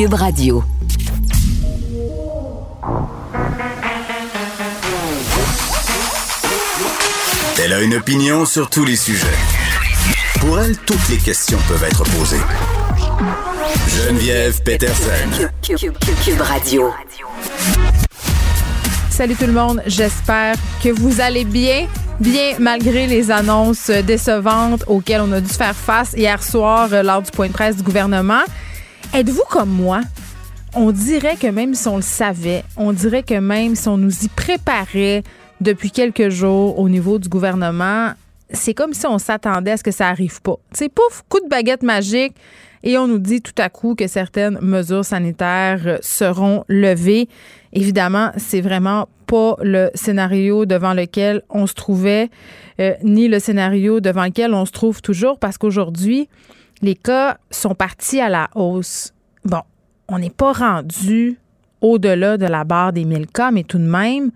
Cube Radio. Elle a une opinion sur tous les sujets. Pour elle, toutes les questions peuvent être posées. Geneviève Peterson. Cube, Cube, Cube, Cube Radio. Salut tout le monde, j'espère que vous allez bien. Bien malgré les annonces décevantes auxquelles on a dû faire face hier soir euh, lors du point de presse du gouvernement. Êtes-vous comme moi? On dirait que même si on le savait, on dirait que même si on nous y préparait depuis quelques jours au niveau du gouvernement, c'est comme si on s'attendait à ce que ça arrive pas. Sais, pouf, coup de baguette magique et on nous dit tout à coup que certaines mesures sanitaires seront levées. Évidemment, c'est vraiment pas le scénario devant lequel on se trouvait, euh, ni le scénario devant lequel on se trouve toujours, parce qu'aujourd'hui, les cas sont partis à la hausse. Bon, on n'est pas rendu au-delà de la barre des 1000 cas, mais tout de même,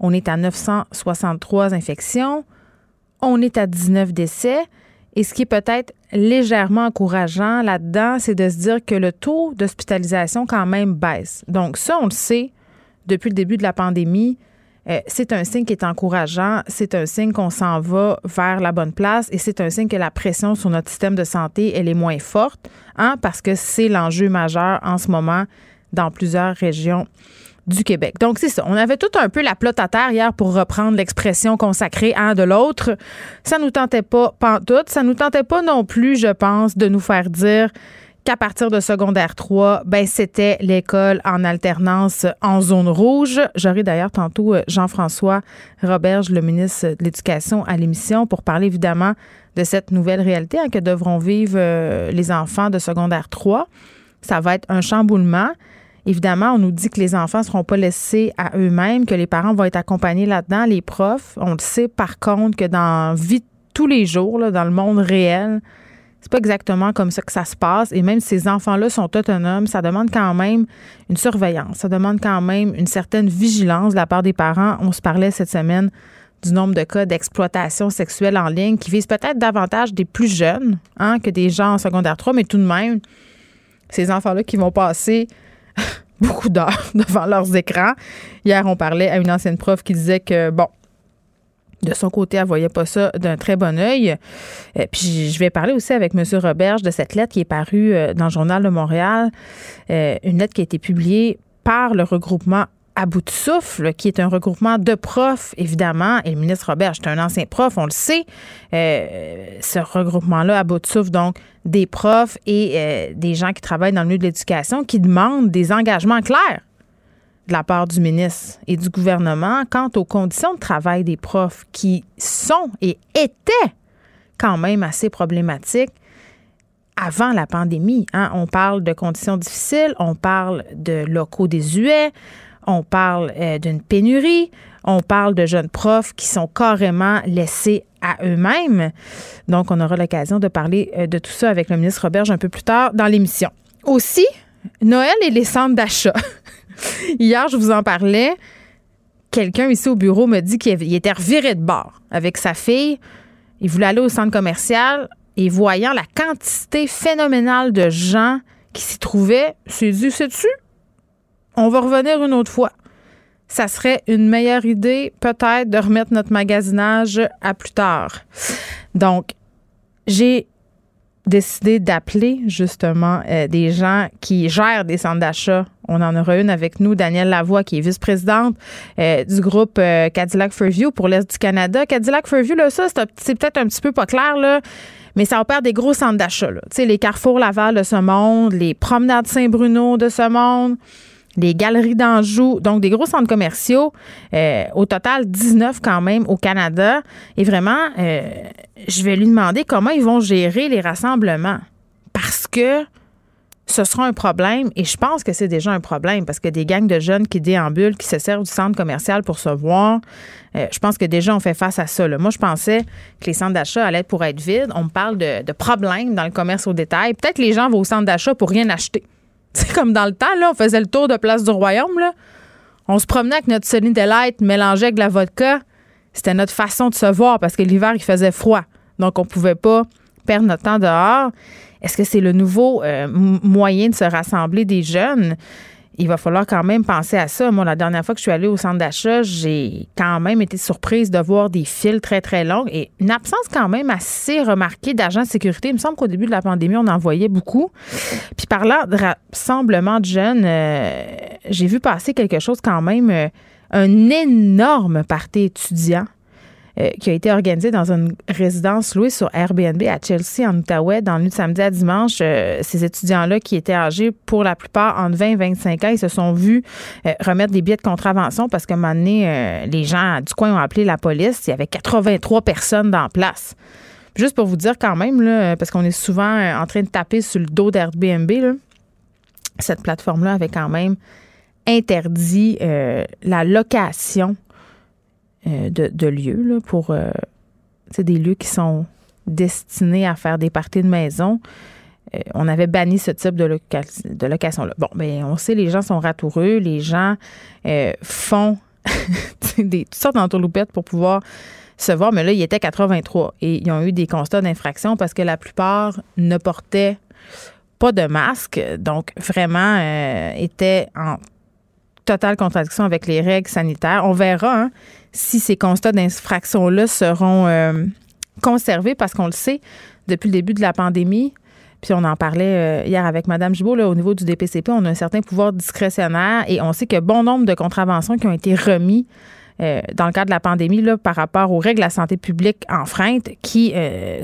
on est à 963 infections, on est à 19 décès. Et ce qui est peut-être légèrement encourageant là-dedans, c'est de se dire que le taux d'hospitalisation quand même baisse. Donc ça, on le sait depuis le début de la pandémie. Euh, c'est un signe qui est encourageant, c'est un signe qu'on s'en va vers la bonne place et c'est un signe que la pression sur notre système de santé, elle est moins forte, hein, parce que c'est l'enjeu majeur en ce moment dans plusieurs régions du Québec. Donc, c'est ça. On avait tout un peu la plotte à terre hier pour reprendre l'expression consacrée à un de l'autre. Ça nous tentait pas pantoute. Ça nous tentait pas non plus, je pense, de nous faire dire qu'à partir de secondaire 3, ben c'était l'école en alternance en zone rouge. J'aurai d'ailleurs tantôt euh, Jean-François Roberge, le ministre de l'Éducation, à l'émission pour parler évidemment de cette nouvelle réalité hein, que devront vivre euh, les enfants de secondaire 3. Ça va être un chamboulement. Évidemment, on nous dit que les enfants ne seront pas laissés à eux-mêmes, que les parents vont être accompagnés là-dedans, les profs. On le sait par contre que dans vie tous les jours, dans le monde réel, c'est pas exactement comme ça que ça se passe. Et même si ces enfants-là sont autonomes, ça demande quand même une surveillance. Ça demande quand même une certaine vigilance de la part des parents. On se parlait cette semaine du nombre de cas d'exploitation sexuelle en ligne qui visent peut-être davantage des plus jeunes hein, que des gens en secondaire 3, mais tout de même, ces enfants-là qui vont passer beaucoup d'heures devant leurs écrans. Hier, on parlait à une ancienne prof qui disait que, bon, de son côté, elle voyait pas ça d'un très bon œil. Euh, puis je vais parler aussi avec M. Roberge de cette lettre qui est parue euh, dans le Journal de Montréal, euh, une lettre qui a été publiée par le regroupement à bout de souffle, qui est un regroupement de profs, évidemment. Et le ministre Robert, c'est un ancien prof, on le sait. ce regroupement-là, à bout de souffle, donc, des profs et des gens qui travaillent dans le milieu de l'éducation qui demandent des engagements clairs de la part du ministre et du gouvernement quant aux conditions de travail des profs qui sont et étaient quand même assez problématiques avant la pandémie. Hein. On parle de conditions difficiles, on parle de locaux désuets, on parle euh, d'une pénurie, on parle de jeunes profs qui sont carrément laissés à eux-mêmes. Donc, on aura l'occasion de parler euh, de tout ça avec le ministre Roberge un peu plus tard dans l'émission. Aussi, Noël et les centres d'achat. Hier, je vous en parlais. Quelqu'un ici au bureau me dit qu'il était reviré de bord avec sa fille. Il voulait aller au centre commercial et voyant la quantité phénoménale de gens qui s'y trouvaient, s'est dit, dessus. On va revenir une autre fois. Ça serait une meilleure idée, peut-être, de remettre notre magasinage à plus tard. Donc, j'ai décidé d'appeler justement euh, des gens qui gèrent des centres d'achat. On en aura une avec nous, Danielle Lavoie, qui est vice-présidente euh, du groupe euh, Cadillac Fairview pour l'Est du Canada. Cadillac Fairview, là, ça, c'est peut-être un petit peu pas clair, là, mais ça opère des gros centres d'achat. Tu sais, les Carrefour Laval de ce monde, les promenades Saint-Bruno de ce monde les galeries d'Anjou, donc des gros centres commerciaux, euh, au total 19 quand même au Canada. Et vraiment, euh, je vais lui demander comment ils vont gérer les rassemblements. Parce que ce sera un problème et je pense que c'est déjà un problème parce que des gangs de jeunes qui déambulent, qui se servent du centre commercial pour se voir, euh, je pense que déjà on fait face à ça. Moi, je pensais que les centres d'achat allaient pour être vides. On me parle de, problèmes dans le commerce au détail. Peut-être les gens vont au centre d'achat pour rien acheter. C'est comme dans le temps, on faisait le tour de Place du Royaume. On se promenait avec notre Sunny Delight mélangé avec de la vodka. C'était notre façon de se voir parce que l'hiver, il faisait froid. Donc, on pouvait pas perdre notre temps dehors. Est-ce que c'est le nouveau euh, moyen de se rassembler des jeunes? Il va falloir quand même penser à ça. Moi, la dernière fois que je suis allée au centre d'achat, j'ai quand même été surprise de voir des files très, très longues et une absence quand même assez remarquée d'agents de sécurité. Il me semble qu'au début de la pandémie, on en voyait beaucoup. Puis parlant de rassemblement de jeunes, euh, j'ai vu passer quelque chose quand même, euh, un énorme parti étudiant euh, qui a été organisé dans une résidence louée sur Airbnb à Chelsea, en Outaouais, dans le nuit de samedi à dimanche. Euh, ces étudiants-là, qui étaient âgés pour la plupart entre 20 et 25 ans, ils se sont vus euh, remettre des billets de contravention parce qu'à un moment donné, les gens du coin ont appelé la police. Il y avait 83 personnes dans place. Juste pour vous dire quand même, parce qu'on est souvent en train de taper sur le dos d'Airbnb, cette plateforme-là avait quand même interdit la location euh, de, lieux pour euh, des lieux qui sont destinés à faire des parties de maison. Euh, on avait banni ce type de, location-là. Bon, mais on sait, les gens sont ratoureux, les gens font des, toutes sortes d'entourloupettes pour pouvoir se voir, mais là, il était 83 et ils ont eu des constats d'infraction parce que la plupart ne portaient pas de masque, donc vraiment étaient en totale contradiction avec les règles sanitaires. On verra hein, si ces constats d'infraction-là seront euh, conservés parce qu'on le sait, depuis le début de la pandémie, puis on en parlait euh, hier avec Mme Gibault, là, au niveau du DPCP, on a un certain pouvoir discrétionnaire et on sait que bon nombre de contraventions qui ont été remis euh, dans le cadre de la pandémie là, par rapport aux règles de la santé publique enfreintes qui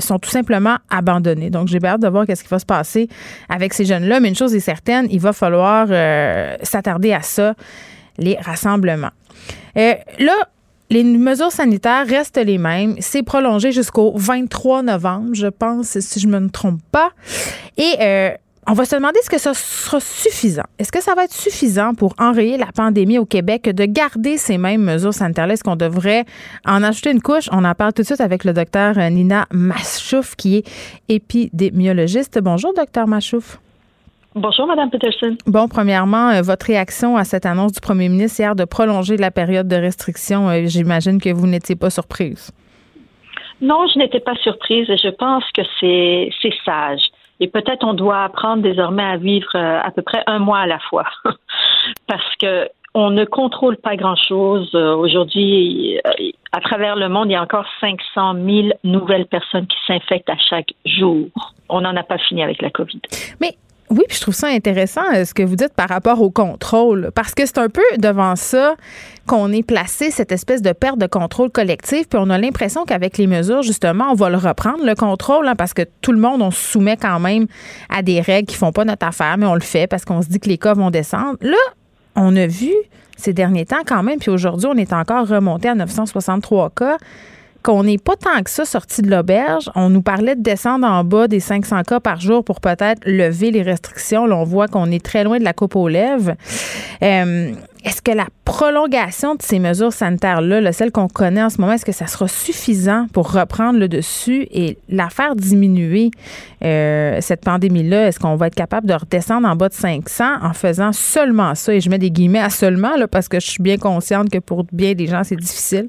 sont tout simplement abandonnées. Donc, j'ai hâte de voir qu'est-ce qui va se passer avec ces jeunes-là. Mais une chose est certaine, il va falloir s'attarder à ça, les rassemblements. là, les mesures sanitaires restent les mêmes. C'est prolongé jusqu'au 23 novembre, je pense, si je me trompe pas. Et euh, on va se demander est-ce que ça sera suffisant? Est-ce que ça va être suffisant pour enrayer la pandémie au Québec de garder ces mêmes mesures sanitaires Est-ce qu'on devrait en ajouter une couche? On en parle tout de suite avec le docteur Nina Machouf, qui est épidémiologiste. Bonjour, docteur Machouf. Bonjour, Madame Peterson. Bon, premièrement, euh, votre réaction à cette annonce du premier ministre hier de prolonger la période de restriction, euh, j'imagine que vous n'étiez pas surprise. Non, je n'étais pas surprise et je pense que c'est sage. Et peut-être on doit apprendre désormais à vivre euh, à peu près un mois à la fois. Parce que on ne contrôle pas grand-chose. Aujourd'hui, à travers le monde, il y a encore 500 000 nouvelles personnes qui s'infectent à chaque jour. On n'en a pas fini avec la COVID. Mais oui, puis je trouve ça intéressant euh, ce que vous dites par rapport au contrôle, parce que c'est un peu devant ça qu'on est placé, cette espèce de perte de contrôle collectif, puis on a l'impression qu'avec les mesures, justement, on va le reprendre, le contrôle, hein, parce que tout le monde, on se soumet quand même à des règles qui font pas notre affaire, mais on le fait parce qu'on se dit que les cas vont descendre. Là, on a vu ces derniers temps quand même, puis aujourd'hui, on est encore remonté à 963 cas qu'on n'est pas tant que ça sorti de l'auberge. On nous parlait de descendre en bas des 500 cas par jour pour peut-être lever les restrictions. Là, on voit qu'on est très loin de la coupe aux lèvres. Euh, est-ce que la prolongation de ces mesures sanitaires-là, celles qu'on connaît en ce moment, est-ce que ça sera suffisant pour reprendre le dessus et la faire diminuer, euh, cette pandémie-là? Est-ce qu'on va être capable de redescendre en bas de 500 en faisant seulement ça? Et je mets des guillemets à seulement, là, parce que je suis bien consciente que pour bien des gens, c'est difficile.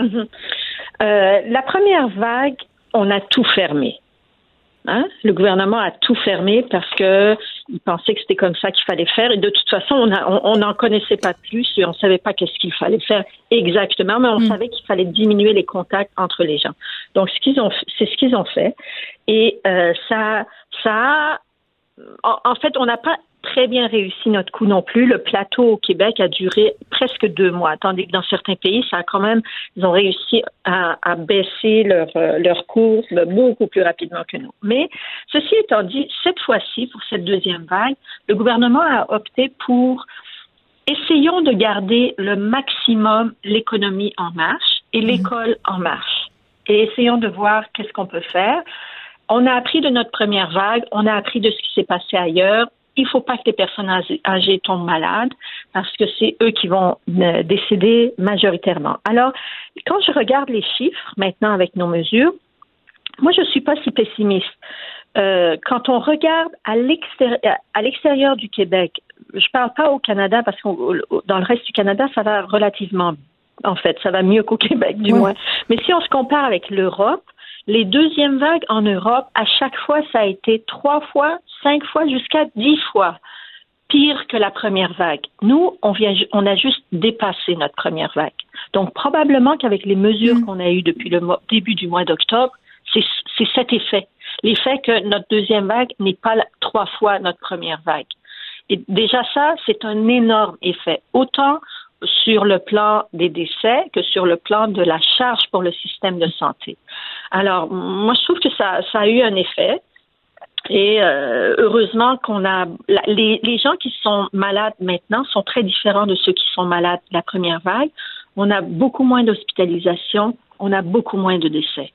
Euh, la première vague, on a tout fermé. Hein? Le gouvernement a tout fermé parce que il pensait que c'était comme ça qu'il fallait faire et de toute façon on n'en connaissait pas plus et on savait pas qu'est-ce qu'il fallait faire exactement mais on mm. savait qu'il fallait diminuer les contacts entre les gens donc ce qu'ils ont c'est ce qu'ils ont fait et euh, ça ça en fait on n'a pas très bien réussi notre coup non plus. Le plateau au Québec a duré presque deux mois, tandis que dans certains pays, ça a quand même, ils ont réussi à, baisser leur, euh, leur cours beaucoup plus rapidement que nous. Mais ceci étant dit, cette fois-ci, pour cette deuxième vague, le gouvernement a opté pour essayons de garder le maximum l'économie en marche et l'école en marche. Et essayons de voir qu'est-ce qu'on peut faire. On a appris de notre première vague, on a appris de ce qui s'est passé ailleurs. Il ne faut pas que les personnes âgées tombent malades parce que c'est eux qui vont euh, décéder majoritairement. Alors, quand je regarde les chiffres maintenant avec nos mesures, moi, je ne suis pas si pessimiste. Euh, quand on regarde à l'extérieur du Québec, je ne parle pas au Canada parce que dans le reste du Canada, ça va relativement, en fait, ça va mieux qu'au Québec du moins. Mais si on se compare avec l'Europe, les deuxièmes vagues en Europe, à chaque fois, ça a été trois fois, cinq fois, jusqu'à dix fois pire que la première vague. Nous, on vient, on a juste dépassé notre première vague. Donc probablement qu'avec les mesures mm. qu'on a eues depuis le début du mois d'octobre, c'est cet effet. L'effet que notre deuxième vague n'est pas trois fois notre première vague. Et déjà ça, c'est un énorme effet. Autant sur le plan des décès que sur le plan de la charge pour le système de santé. Alors, moi, je trouve que ça, a eu un effet. Et euh, heureusement qu'on a les, gens qui sont malades maintenant sont très différents de ceux qui sont malades la première vague. On a beaucoup moins d'hospitalisation, on a beaucoup moins de décès.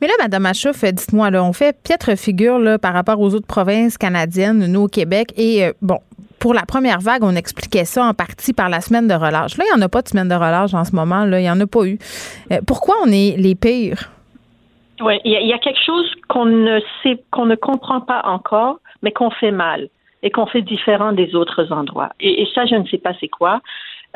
Mais là, Madame Achouf, dites-moi, là, on fait piètre figure là, par rapport aux autres provinces canadiennes, nous au Québec, et euh, bon, pour la première vague, on expliquait ça en partie par la semaine de relâche. Là, il n'y en a pas de semaine de relâche en ce moment. Là, il n'y en a pas eu. Euh, pourquoi on est les pires? Oui, il y, a quelque chose qu'on ne sait, qu'on ne comprend pas encore, mais qu'on fait mal et qu'on fait différent des autres endroits. Et, ça, je ne sais pas c'est quoi.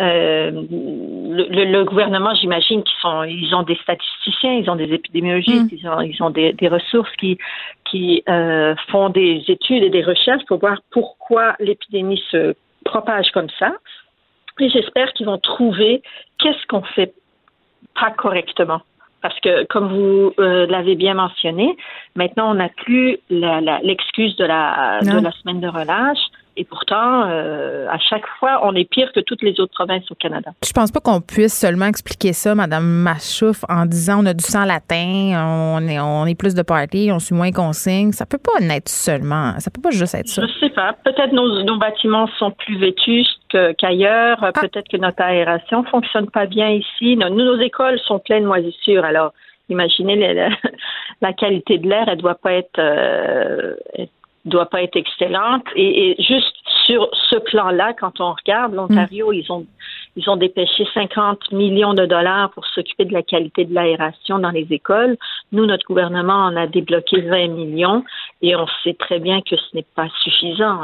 Euh, le, gouvernement, j'imagine qu'ils sont, ils ont des statisticiens, ils ont des épidémiologistes, mm. ils ont, ils ont des, ressources qui, qui euh, font des études et des recherches pour voir pourquoi l'épidémie se propage comme ça. Et j'espère qu'ils vont trouver qu'est-ce qu'on fait pas correctement. Parce que, comme vous euh, l'avez bien mentionné, maintenant, on n'a plus l'excuse de, la, de la semaine de relâche. Et pourtant, euh, à chaque fois, on est pire que toutes les autres provinces au Canada. Je pense pas qu'on puisse seulement expliquer ça, Madame Machouf, en disant on a du sang latin, on est, on est plus de party, on suit moins consignes. Ça peut pas être seulement, ça peut pas juste être ça. Je sais pas. Peut-être nos, nos bâtiments sont plus vétustes qu'ailleurs. Ah. Peut-être que notre aération fonctionne pas bien ici. Nos, nos écoles sont pleines de moisissures. Alors, imaginez la, qualité de l'air, elle doit pas être, euh, doit pas être excellente. Et, juste sur ce plan-là, quand on regarde l'Ontario, mm. ils ont ils ont dépêché 50 millions de dollars pour s'occuper de la qualité de l'aération dans les écoles. Nous, notre gouvernement en a débloqué 20 millions et on sait très bien que ce n'est pas suffisant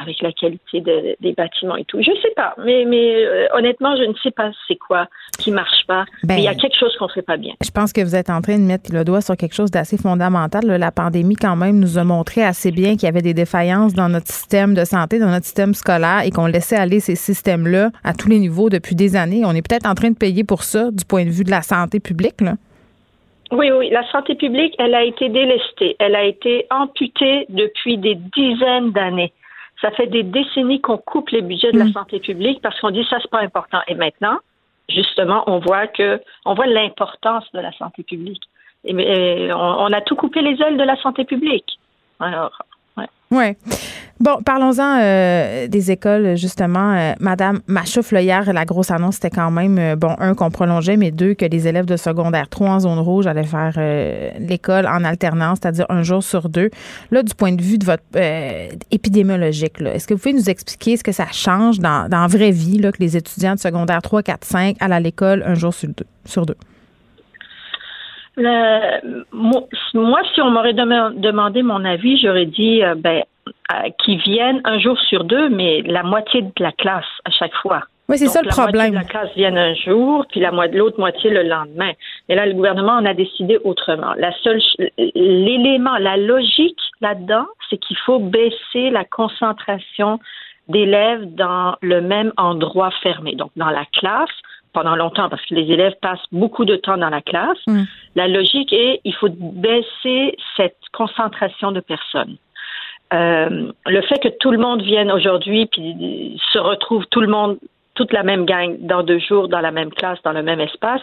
avec la qualité des bâtiments et tout. Je sais pas, mais, mais euh, honnêtement, je ne sais pas c'est quoi qui marche pas. mais il y a ben, quelque chose qu'on fait pas bien. Je pense que vous êtes en train de mettre le doigt sur quelque chose d'assez fondamental. La pandémie, quand même, nous a montré assez bien qu'il y avait des défaillances dans notre système de santé, dans notre système scolaire et qu'on laissait aller ces systèmes-là à tous les niveaux depuis des années. On est peut-être en train de payer pour ça du point de vue de la santé publique. Là. Oui, oui, la santé publique, elle a été délestée. Elle a été amputée depuis des dizaines d'années. Ça fait des décennies qu'on coupe les budgets de la mm. santé publique parce qu'on dit ça c'est pas important. Et maintenant, justement, on voit que on voit l'importance de la santé publique. Et, on, on, a tout coupé les ailes de la santé publique. Alors, oui. Bon, parlons-en euh, des écoles, justement. Euh, Madame Machouf, hier, la grosse annonce, c'était quand même, euh, bon, un, qu'on prolongeait, mais deux, que les élèves de secondaire 3 en zone rouge allaient faire l'école en alternance, c'est-à-dire un jour sur deux. Là, du point de vue de votre épidémiologique, est-ce que vous pouvez nous expliquer ce que ça change dans, la vraie vie, que les étudiants de secondaire 3, 4, 5 allent à l'école un jour? Sur deux? Moi, si on m'aurait demandé mon avis, j'aurais dit euh, ben, euh, qu'ils viennent un jour sur deux, mais la moitié de la classe à chaque fois. Oui, c'est ça le problème. La moitié de la classe vienne un jour, puis la l'autre moitié le lendemain. Mais là, le gouvernement en a décidé autrement. La seule, l'élément, la logique là-dedans, c'est qu'il faut baisser la concentration d'élèves dans le même endroit fermé, donc dans la classe pendant longtemps parce que les élèves passent beaucoup de temps dans la classe. Mm. La logique est il faut baisser cette concentration de personnes. Euh, le fait que tout le monde vienne aujourd'hui puis se retrouve tout le monde, toute la même gang dans deux jours dans la même classe, dans le même espace,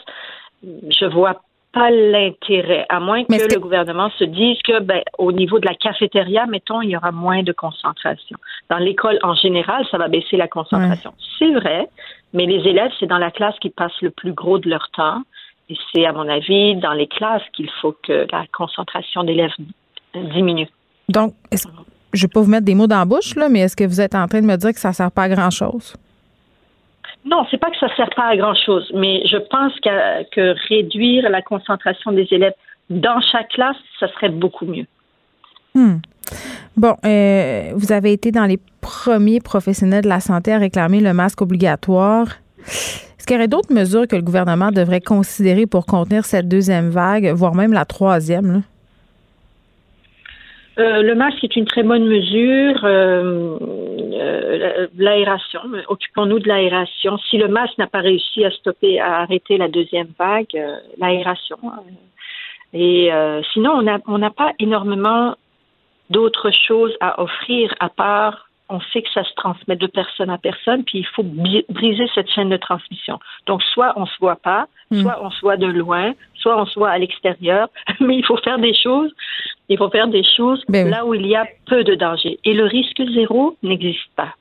je vois pas l'intérêt, à moins que le gouvernement se dise que, ben, au niveau de la cafétéria, mettons, il y aura moins de concentration. Dans l'école en général, ça va baisser la concentration. C'est vrai, mais les élèves, c'est dans la classe qu'ils passent le plus gros de leur temps. Et c'est, à mon avis, dans les classes qu'il faut que la concentration d'élèves diminue. Donc, est-ce, je ne vais pas vous mettre des mots dans la bouche, là, mais est-ce que vous êtes en train de me dire que ça ne sert pas à grand-chose? Non, c'est pas que ça sert pas à grand chose, mais je pense que, que réduire la concentration des élèves dans chaque classe, ça serait beaucoup mieux. Hmm. Bon, euh, vous avez été dans les premiers professionnels de la santé à réclamer le masque obligatoire. Est-ce qu'il y aurait d'autres mesures que le gouvernement devrait considérer pour contenir cette deuxième vague, voire même la troisième? Euh, le masque est une très bonne mesure. Euh, l'aération, occupons-nous de l'aération. Si le masque n'a pas réussi à stopper, à arrêter la deuxième vague, l'aération. Et sinon, on n'a on n'a pas énormément d'autres choses à offrir à part on sait que ça se transmet de personne à personne, puis il faut briser cette chaîne de transmission. Donc, soit on se voit pas, hmm. soit on se voit de loin, soit on se voit à l'extérieur, mais il faut faire des choses. Il faut faire des choses ben là où il y a peu de danger. Et le risque zéro n'existe pas.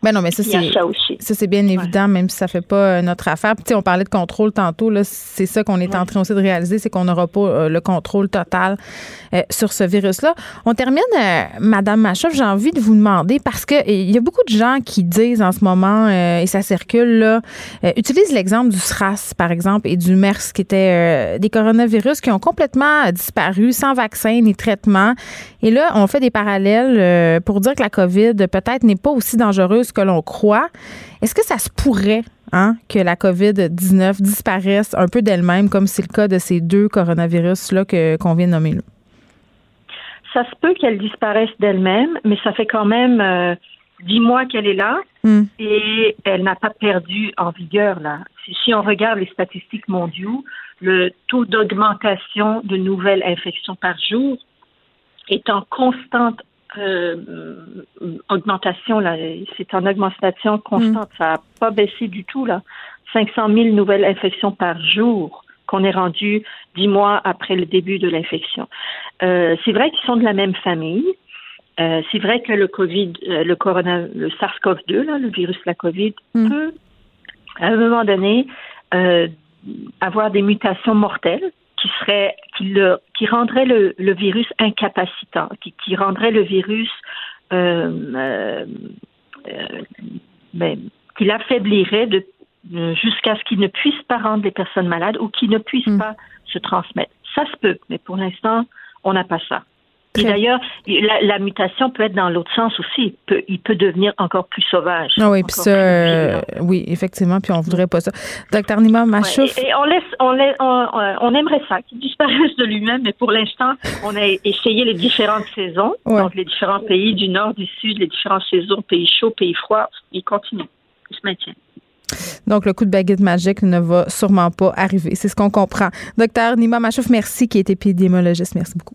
Ben non, mais ça, c'est ça, c'est bien évident, même si ça fait pas euh, notre affaire. Puis, on parlait de contrôle tantôt. Là, c'est ça qu'on est en train aussi de réaliser, c'est qu'on n'aura pas euh, le contrôle total euh, sur ce virus-là. On termine, Madame Machoff, j'ai envie de vous demander parce que il y a beaucoup de gens qui disent en ce moment et ça circule là, utilise l'exemple du SRAS par exemple et du MERS qui étaient des coronavirus qui ont complètement disparu sans vaccin ni traitement. Et là, on fait des parallèles pour dire que la COVID peut-être n'est pas aussi dangereuse que l'on croit. Est-ce que ça se pourrait hein, que la COVID-19 disparaisse un peu d'elle-même, comme c'est le cas de ces deux coronavirus-là qu'on vient de nommer? Là? Ça se peut qu'elle disparaisse d'elle-même, mais ça fait quand même euh, dix mois qu'elle est là hmm. et elle n'a pas perdu en vigueur. là. Si, on regarde les statistiques mondiaux, le taux d'augmentation de nouvelles infections par jour est en constante euh, augmentation, là, c'est en augmentation constante. Mm. Ça n'a pas baissé du tout, là. 500 000 nouvelles infections par jour qu'on est rendu dix mois après le début de l'infection. Euh, c'est vrai qu'ils sont de la même famille. Euh, c'est vrai que le Covid, le corona, le SARS-CoV-2, là, le virus de la Covid, mm. peut, à un moment donné, avoir des mutations mortelles qui serait qui le qui rendrait le, le virus incapacitant, qui, qui rendrait le virus euh, euh, euh ben, qui l'affaiblirait de jusqu'à ce qu'il ne puisse pas rendre les personnes malades ou qu'il ne puisse hmm. pas se transmettre. Ça se peut, mais pour l'instant, on n'a pas ça. Et d'ailleurs, la, mutation peut être dans l'autre sens aussi. Il peut, il peut devenir encore plus sauvage. Ah oui, puis ça, euh, oui, effectivement, puis on voudrait pas ça. Docteur Nima Machouf. et, on laisse, on, laisse, on, aimerait ça, qu'il disparaisse de lui-même, mais pour l'instant, on a essayé les différentes saisons, donc les différents pays du nord, du sud, les différentes saisons, pays chauds, pays froids, il continue, il se maintient. Donc, le coup de baguette magique ne va sûrement pas arriver. C'est ce qu'on comprend. Docteur Nima Machouf, merci, qui est épidémiologiste. Merci beaucoup.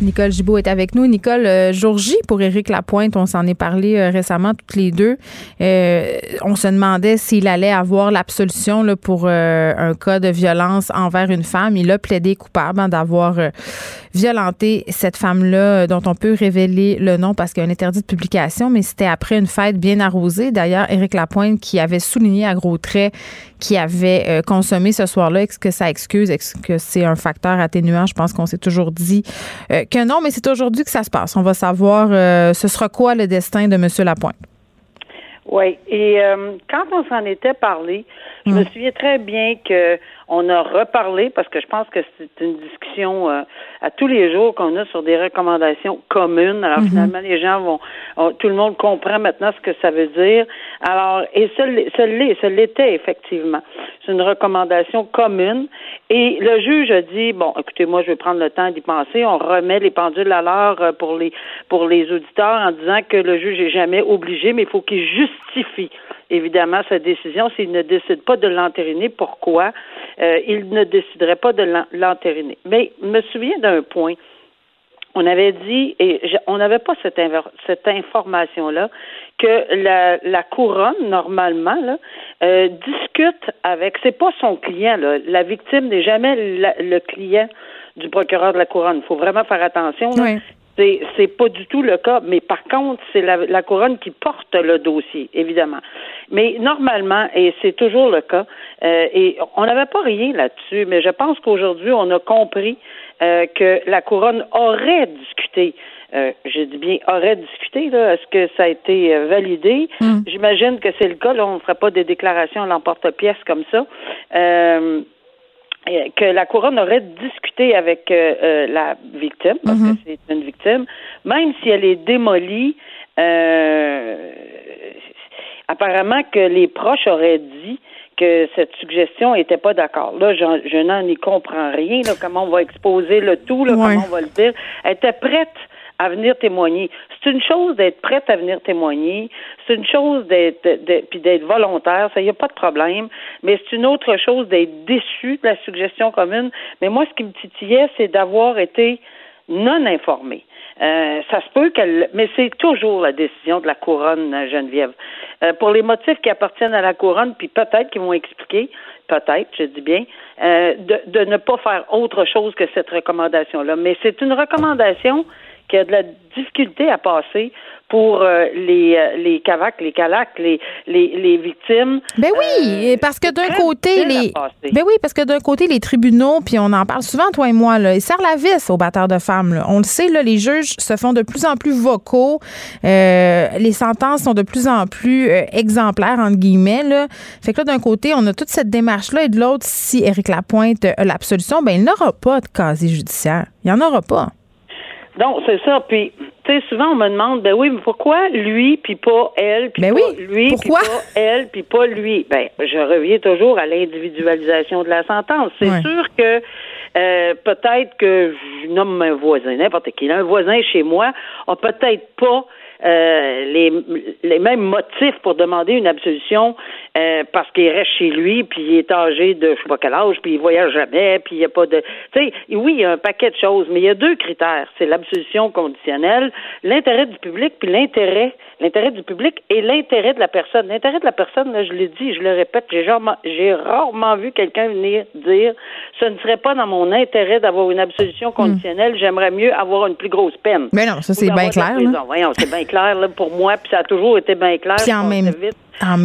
Nicole Gibault est avec nous. Nicole, euh, pour Éric Lapointe, on s'en est parlé euh, récemment toutes les deux. Euh, on se demandait s'il allait avoir l'absolution pour un cas de violence envers une femme. Il a plaidé coupable hein, d'avoir violenté cette femme-là, dont on peut révéler le nom parce qu'il y a un interdit de publication, mais c'était après une fête bien arrosée. D'ailleurs, Éric Lapointe qui avait souligné à gros traits qui avait consommé ce soir-là, est-ce que ça excuse, est-ce que c'est un facteur atténuant? Je pense qu'on s'est toujours dit que non, mais c'est aujourd'hui que ça se passe. On va savoir euh, ce sera quoi le destin de M. Lapointe. Oui, et euh, quand on s'en était parlé, je me mm. souviens très bien que on a reparlé parce que je pense que c'est une discussion euh, à tous les jours qu'on a sur des recommandations communes. Alors mm-hmm. finalement, les gens vont, tout le monde comprend maintenant ce que ça veut dire. Alors et ce l'était effectivement. C'est une recommandation commune. Et le juge a dit bon, écoutez, moi je vais prendre le temps d'y penser. On remet les pendules à l'heure euh, pour les pour les auditeurs en disant que le juge est jamais obligé, mais il faut qu'il justifie évidemment sa décision s'il ne décide pas de l'entériner. Pourquoi? Euh, il ne déciderait pas de l'entériner. Mais je me souviens d'un point. On avait dit, et on n'avait pas cette, cette information-là, que la, la, couronne, normalement, là, euh, discute avec, c'est pas son client, là, la victime n'est jamais le client du procureur de la couronne. Il faut vraiment faire attention. C'est, c'est pas du tout le cas, mais par contre, c'est la, la couronne qui porte le dossier, évidemment. Mais normalement, et c'est toujours le cas, euh, et on n'avait pas rien là-dessus, mais je pense qu'aujourd'hui, on a compris euh, que la couronne aurait discuté. Euh, je dis bien aurait discuté, là. Est-ce que ça a été euh, validé? J'imagine que c'est le cas. Là, on ne ferait pas des déclarations à l'emporte-pièce comme ça. Euh, que la couronne aurait discuté avec euh, euh, la victime, parce que c'est une victime, même si elle est démolie, euh, apparemment que les proches auraient dit que cette suggestion n'était pas d'accord. Là, j'en- je n'en y comprends rien, là, comment on va exposer le tout, là, Ouais. comment on va le dire. Elle était prête à venir témoigner. C'est une chose d'être prête à venir témoigner, c'est une chose d'être puis d'être volontaire, ça y a pas de problème, mais c'est une autre chose d'être déçu de la suggestion commune. Mais moi, ce qui me titillait, c'est d'avoir été non informé. Euh, ça se peut qu'elle, mais c'est toujours la décision de la couronne, euh, Geneviève. Euh, pour les motifs qui appartiennent à la couronne, puis peut-être qu'ils vont expliquer, peut-être, je dis bien, euh, de, de ne pas faire autre chose que cette recommandation-là. Mais c'est une recommandation qui a de la difficulté à passer pour euh, les euh, les cavacs, les calacs, les les, les victimes. Ben oui, Euh, parce que d'un côté, les. Ben oui, parce que d'un côté, les tribunaux, puis on en parle souvent, toi et moi, là, ils serrent la vis aux batteurs de femmes. là. On le sait, là, les juges se font de plus en plus vocaux. Euh, les sentences sont de plus en plus exemplaires, entre guillemets. Là. Fait que là, d'un côté, on a toute cette démarche-là, et de l'autre, si Éric Lapointe a l'absolution, ben il n'aura pas de casier judiciaire. Il n'y en aura pas. Non, c'est ça. Puis, tu sais, souvent on me demande, ben oui, mais pourquoi lui puis pas elle, puis Ben pas oui, lui, puis pourquoi? pas elle, puis pas lui? Ben, je reviens toujours à l'individualisation de la sentence. C'est Ouais. sûr que euh, peut-être que je nomme un voisin, n'importe qui, un voisin chez moi a peut-être pas euh, les, les mêmes motifs pour demander une absolution euh, parce qu'il reste chez lui, puis il est âgé de je sais pas quel âge, puis il voyage jamais, puis il n'y a pas de... Tu sais, oui, il y a un paquet de choses, mais il y a deux critères. C'est l'absolution conditionnelle, l'intérêt du public, puis l'intérêt, l'intérêt du public et l'intérêt de la personne. L'intérêt de la personne, là, je l'ai dit, je le répète, j'ai rarement, j'ai rarement vu quelqu'un venir dire ce ne serait pas dans mon intérêt d'avoir une absolution conditionnelle, j'aimerais mieux avoir une plus grosse peine. Mais non, ça, c'est bien clair. Voyons, c'est bien clair là, pour moi, puis ça a toujours été bien clair. Puis en même- vite.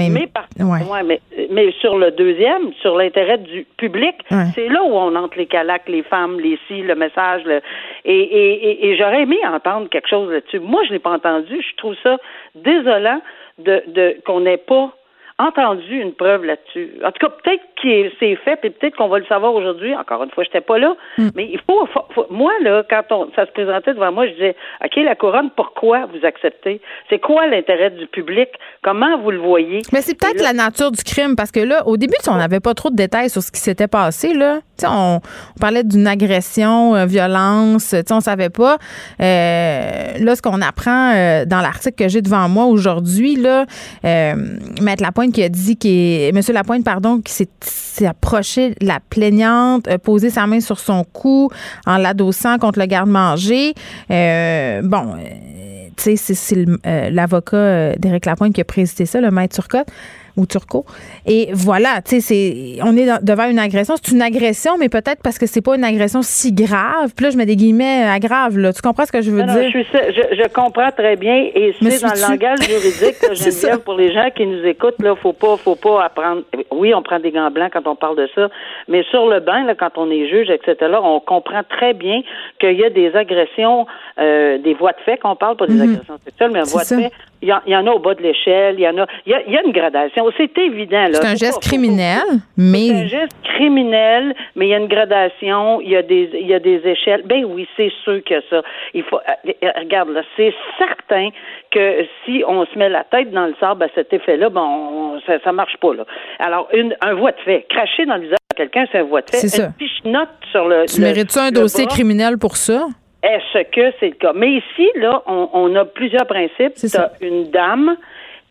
Mais, par- ouais. ouais, mais, mais sur le deuxième, sur l'intérêt du public, Ouais. c'est là où on entre les calacs, les femmes, les si, le message. Le, et et, et, et j'aurais aimé entendre quelque chose là-dessus. Moi, je l'ai pas entendu. Je trouve ça désolant de, de qu'on n'ait pas entendu une preuve là-dessus. En tout cas, peut-être que c'est fait, puis peut-être qu'on va le savoir aujourd'hui. Encore une fois, j'étais pas là, Mm. mais il faut, faut- faut- moi là, quand on, ça se présentait devant moi, je disais, ok, la couronne, pourquoi vous acceptez? C'est quoi l'intérêt du public? Comment vous le voyez? Mais c'est peut-être là- la nature du crime parce que là, au début, on n'avait pas trop de détails sur ce qui s'était passé. Là, on, on parlait d'une agression, euh, violence, on savait pas. Euh, là, ce qu'on apprend euh, dans l'article que j'ai devant moi aujourd'hui, là, euh, Maître Lapointe qui a dit qu'il, Monsieur Lapointe, pardon, qui s'est, approché de la plaignante, posé sa main sur son cou en l'adossant contre le garde-manger. Euh, bon. tu sais, c'est, l'avocat d'Éric Lapointe qui a présidé ça, le maître Turcotte ou Turco. Et voilà, tu sais, c'est, on est devant une agression. C'est une agression, mais peut-être parce que c'est pas une agression si grave. Puis là, je mets des guillemets à grave, là. Tu comprends ce que je veux Non, non, dire? je, suis- je, je comprends très bien et c'est dans le langage juridique, Geneviève, ça. pour les gens qui nous écoutent, là, faut pas, faut pas apprendre. Oui, on prend des gants blancs quand on parle de ça, mais sur le banc, là, quand on est juge, etc., là, on comprend très bien qu'il y a des agressions, euh, des voies de fait qu'on parle, pas des agressions sexuelles, mais voies de fait. Il y, en, il y en a au bas de l'échelle, il y en a, il y a, il y a une gradation. C'est évident. C'est un geste pas- faut- criminel, c'est un mais geste criminel, mais il y a une gradation, il y a des, il y a des échelles. Ben oui, c'est sûr que ça. Il faut, euh, euh, regarde là, c'est certain que si on se met la tête dans le sable à cet effet-là, ben on- ça, ça marche pas là. Alors une, un voie de fait, cracher dans le visage de quelqu'un, c'est un voie de fait. C'est ça. Pichenote sur le. tu mérites-tu un dossier bras, criminel pour ça? est-ce que c'est le cas? Mais ici, là, on, on a plusieurs principes. C'est Tu une dame,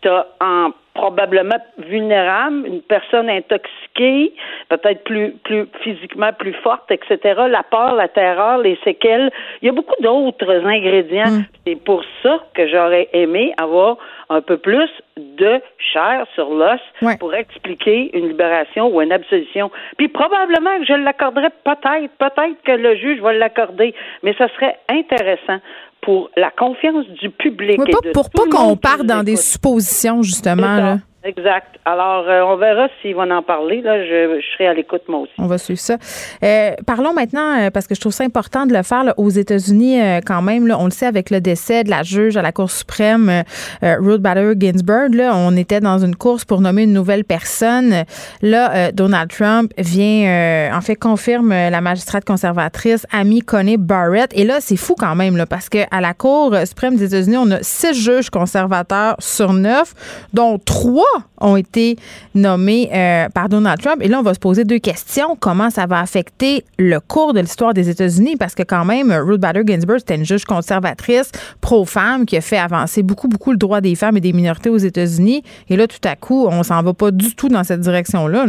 tu as un probablement vulnérable, une personne intoxiquée, peut-être plus, plus physiquement plus forte, etc. La peur, la terreur, les séquelles. Il y a beaucoup d'autres ingrédients. Mm. C'est pour ça que j'aurais aimé avoir un peu plus de chair sur l'os pour expliquer une libération ou une absolution. Puis probablement que je l'accorderais peut-être, peut-être que le juge va l'accorder, mais ça serait intéressant pour la confiance du public. et de pour pas qu'on parte dans des suppositions, justement. Là. Exact. Alors, euh, on verra s'ils vont en parler. Là, je, serai à l'écoute moi aussi. On va suivre ça. Euh, parlons maintenant, euh, parce que je trouve ça important de le faire aux États-Unis quand même. Là, on le sait avec le décès de la juge à la Cour suprême, Ruth Bader Ginsburg. Là, on était dans une course pour nommer une nouvelle personne. Là, Donald Trump vient, en fait, confirme la magistrate conservatrice Amy Coney Barrett. Et là, c'est fou quand même, là, parce qu'à la Cour suprême des États-Unis, on a six juges conservateurs sur neuf, dont trois ont été nommés euh, par Donald Trump. Et là, on va se poser deux questions. Comment ça va affecter le cours de l'histoire des États-Unis? Parce que quand même, Ruth Bader Ginsburg, c'était une juge conservatrice, pro-femme, qui a fait avancer beaucoup, beaucoup le droit des femmes et des minorités aux États-Unis. Et là, tout à coup, on s'en va pas du tout dans cette direction-là.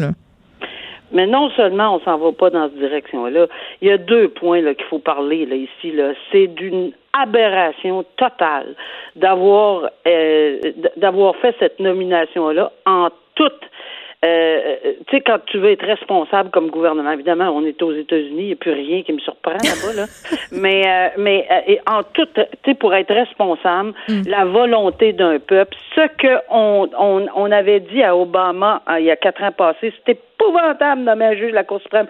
Mais non seulement on s'en va pas dans cette direction-là, il y a deux points qu'il faut parler là, ici. Là. C'est d'une aberration totale d'avoir euh, d'avoir fait cette nomination là en toute euh, tu sais, quand tu veux être responsable comme gouvernement, évidemment, on est aux États-Unis, il n'y a plus rien qui me surprend là-bas, là. mais, euh, mais et en tout, tu sais, pour être responsable, mm. la volonté d'un peuple, ce que on, on, on avait dit à Obama il y a quatre ans passés, c'était épouvantable de nommer un juge de la Cour suprême.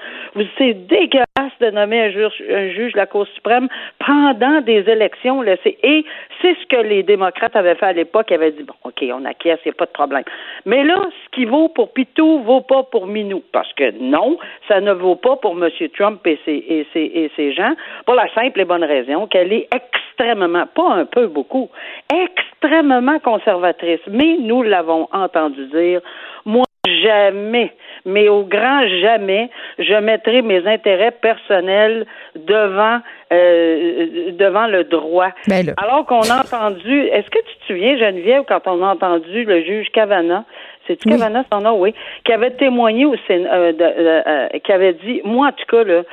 C'est dégueulasse de nommer un juge, un juge de la Cour suprême pendant des élections. Et c'est ce que les démocrates avaient fait à l'époque. Ils avaient dit, bon, OK, on acquiesce, il n'y a pas de problème. Mais là, ce qui vaut pour Pitou vaut pas pour Minou. Parce que non, ça ne vaut pas pour M. Trump et ses, et ses, et ses gens, pour la simple et bonne raison qu'elle est extrêmement, pas un peu, beaucoup, extrêmement conservatrice. Mais nous l'avons entendu dire, moi, jamais, mais au grand jamais, je mettrai mes intérêts personnels devant euh, devant le droit. Ben Alors qu'on a entendu, est-ce que tu te souviens, Geneviève, quand on a entendu le juge Cavana, c'est tu Cavana son nom, oui, qui avait témoigné au Sénat, euh, euh, qui avait dit, moi en tout cas là,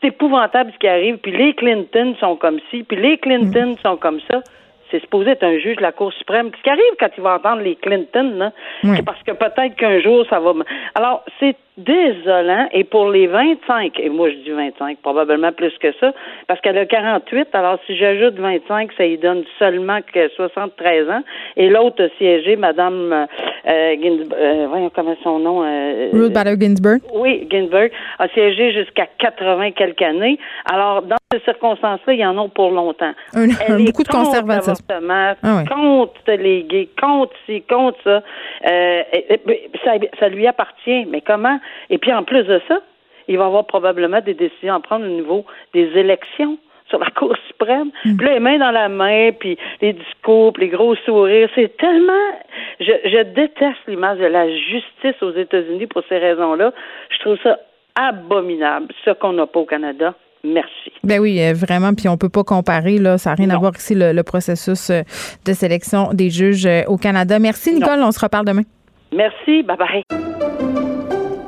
c'est épouvantable ce qui arrive, puis les Clinton sont comme ci, puis les Clinton sont comme ça c'est supposé être un juge de la Cour suprême. Ce qui arrive quand il va entendre les Clinton, là, c'est parce que peut-être qu'un jour, ça va... Alors, c'est désolant. Et pour les 25, et moi je dis 25, probablement plus que ça, parce qu'elle a 48, alors si j'ajoute 25, ça lui donne seulement que 73 ans. Et l'autre a siégé, Madame euh, euh, voyons comment son nom. Euh, Ruth Bader Ginsburg. Oui, Ginsburg a siégé jusqu'à 80 quelques années. Alors, dans ces circonstances-là, il y en a pour longtemps. Un, beaucoup de conservatisme. Ah contre les gays, contre ci, contre ça. Euh, ça. Ça lui appartient. Mais comment et puis en plus de ça, il va y avoir probablement des décisions à prendre au niveau des élections sur la Cour suprême. Mm. Puis là, les mains dans la main, puis les discours, puis les gros sourires. C'est tellement... Je, je déteste l'image de la justice aux États-Unis pour ces raisons-là. Je trouve ça abominable, ce qu'on n'a pas au Canada. Merci. Ben oui, euh, vraiment. Puis on peut pas comparer là. Ça n'a rien à voir ici le, processus euh, de sélection des juges euh, au Canada. Merci Nicole. On se reparle demain. Merci. Bye bye.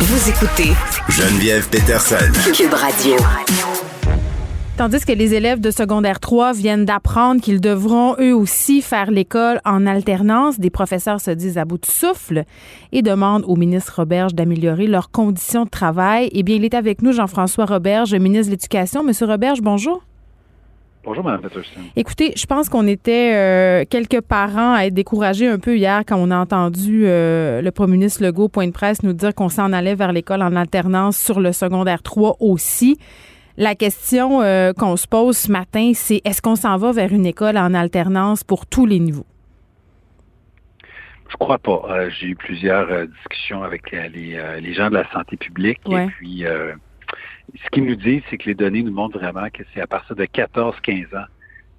Vous écoutez Geneviève Peterson. Cube Radio. Tandis que les élèves de secondaire 3 viennent d'apprendre qu'ils devront eux aussi faire l'école en alternance, des professeurs se disent à bout de souffle et demandent au ministre Roberge d'améliorer leurs conditions de travail. Eh bien, il est avec nous, Jean-François Roberge, ministre de l'Éducation. Monsieur Roberge, bonjour. Bonjour, Mme Peterson. Écoutez, je pense qu'on était euh, quelques parents à être découragés un peu hier quand on a entendu euh, le premier ministre Legault, point de presse, nous dire qu'on s'en allait vers l'école en alternance sur le secondaire 3 aussi. La question euh, qu'on se pose ce matin, c'est est-ce qu'on s'en va vers une école en alternance pour tous les niveaux? Je crois pas. J'ai eu plusieurs discussions avec les, gens de la santé publique et puis ce qu'ils nous disent, c'est que les données nous montrent vraiment que c'est à partir de 14-15 ans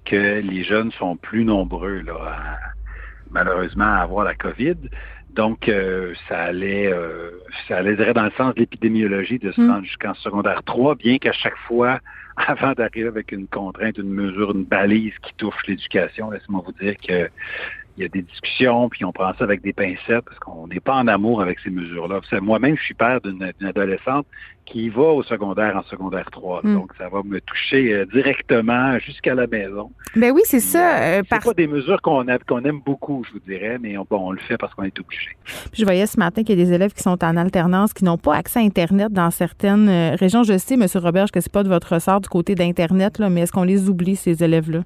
que les jeunes sont plus nombreux, là, malheureusement, à avoir la COVID. Donc, euh, ça allait, euh, ça allait dans le sens de l'épidémiologie de se hmm. rendre jusqu'en secondaire 3, bien qu'à chaque fois, avant d'arriver avec une contrainte, une mesure, une balise qui touche l'éducation, laissez-moi vous dire que il y a des discussions, puis on prend ça avec des pincettes parce qu'on n'est pas en amour avec ces mesures-là. Moi-même, je suis père d'une adolescente qui va au secondaire en secondaire 3. Hmm. Donc, ça va me toucher euh, directement jusqu'à la maison. Ben oui, c'est ça. Euh, c'est pas des mesures qu'on qu'on aime beaucoup, je vous dirais, mais on, bon, on le fait parce qu'on est obligé. je voyais ce matin qu'il y a des élèves qui sont en alternance, qui n'ont pas accès à Internet dans certaines euh, régions. Je sais, M. Roberge, que c'est pas de votre ressort du côté d'Internet, mais est-ce qu'on les oublie, ces élèves-là?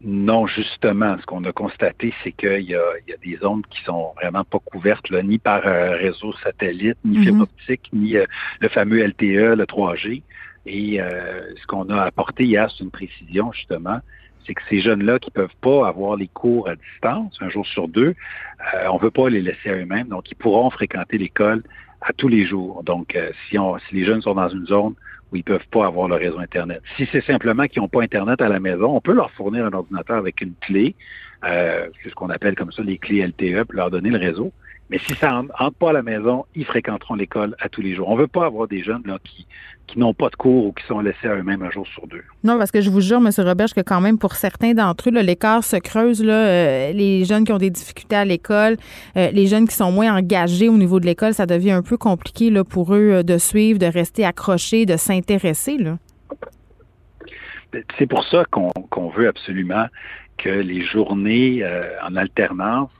Non, justement, ce qu'on a constaté, c'est qu'il y, y a, des zones qui sont vraiment pas couvertes, là, ni par euh, réseau satellite, ni fibre mhm. optique, ni euh, le fameux LTE, le 3G. Et euh, ce qu'on a apporté hier, c'est une précision, justement, c'est que ces jeunes-là qui peuvent pas avoir les cours à distance, un jour sur deux, on veut pas les laisser à eux-mêmes, donc ils pourront fréquenter l'école à tous les jours. Donc, si, on, si les jeunes sont dans une zone où ils peuvent pas avoir le réseau Internet. Si c'est simplement qu'ils n'ont pas Internet à la maison, on peut leur fournir un ordinateur avec une clé, euh, ce qu'on appelle comme ça les clés LTE, pour leur donner le réseau. Mais si ça entre pas à la maison, ils fréquenteront l'école à tous les jours. On veut pas avoir des jeunes là, qui, qui n'ont pas de cours ou qui sont laissés à eux-mêmes un jour sur deux. Non, parce que je vous jure, M. Robert, que quand même pour certains d'entre eux, l'écart se creuse. Là, euh, les jeunes qui ont des difficultés à l'école, euh, les jeunes qui sont moins engagés au niveau de l'école, ça devient un peu compliqué là, pour eux euh, de suivre, de rester accrochés, de s'intéresser. C'est pour ça qu'on veut absolument que les journées en alternance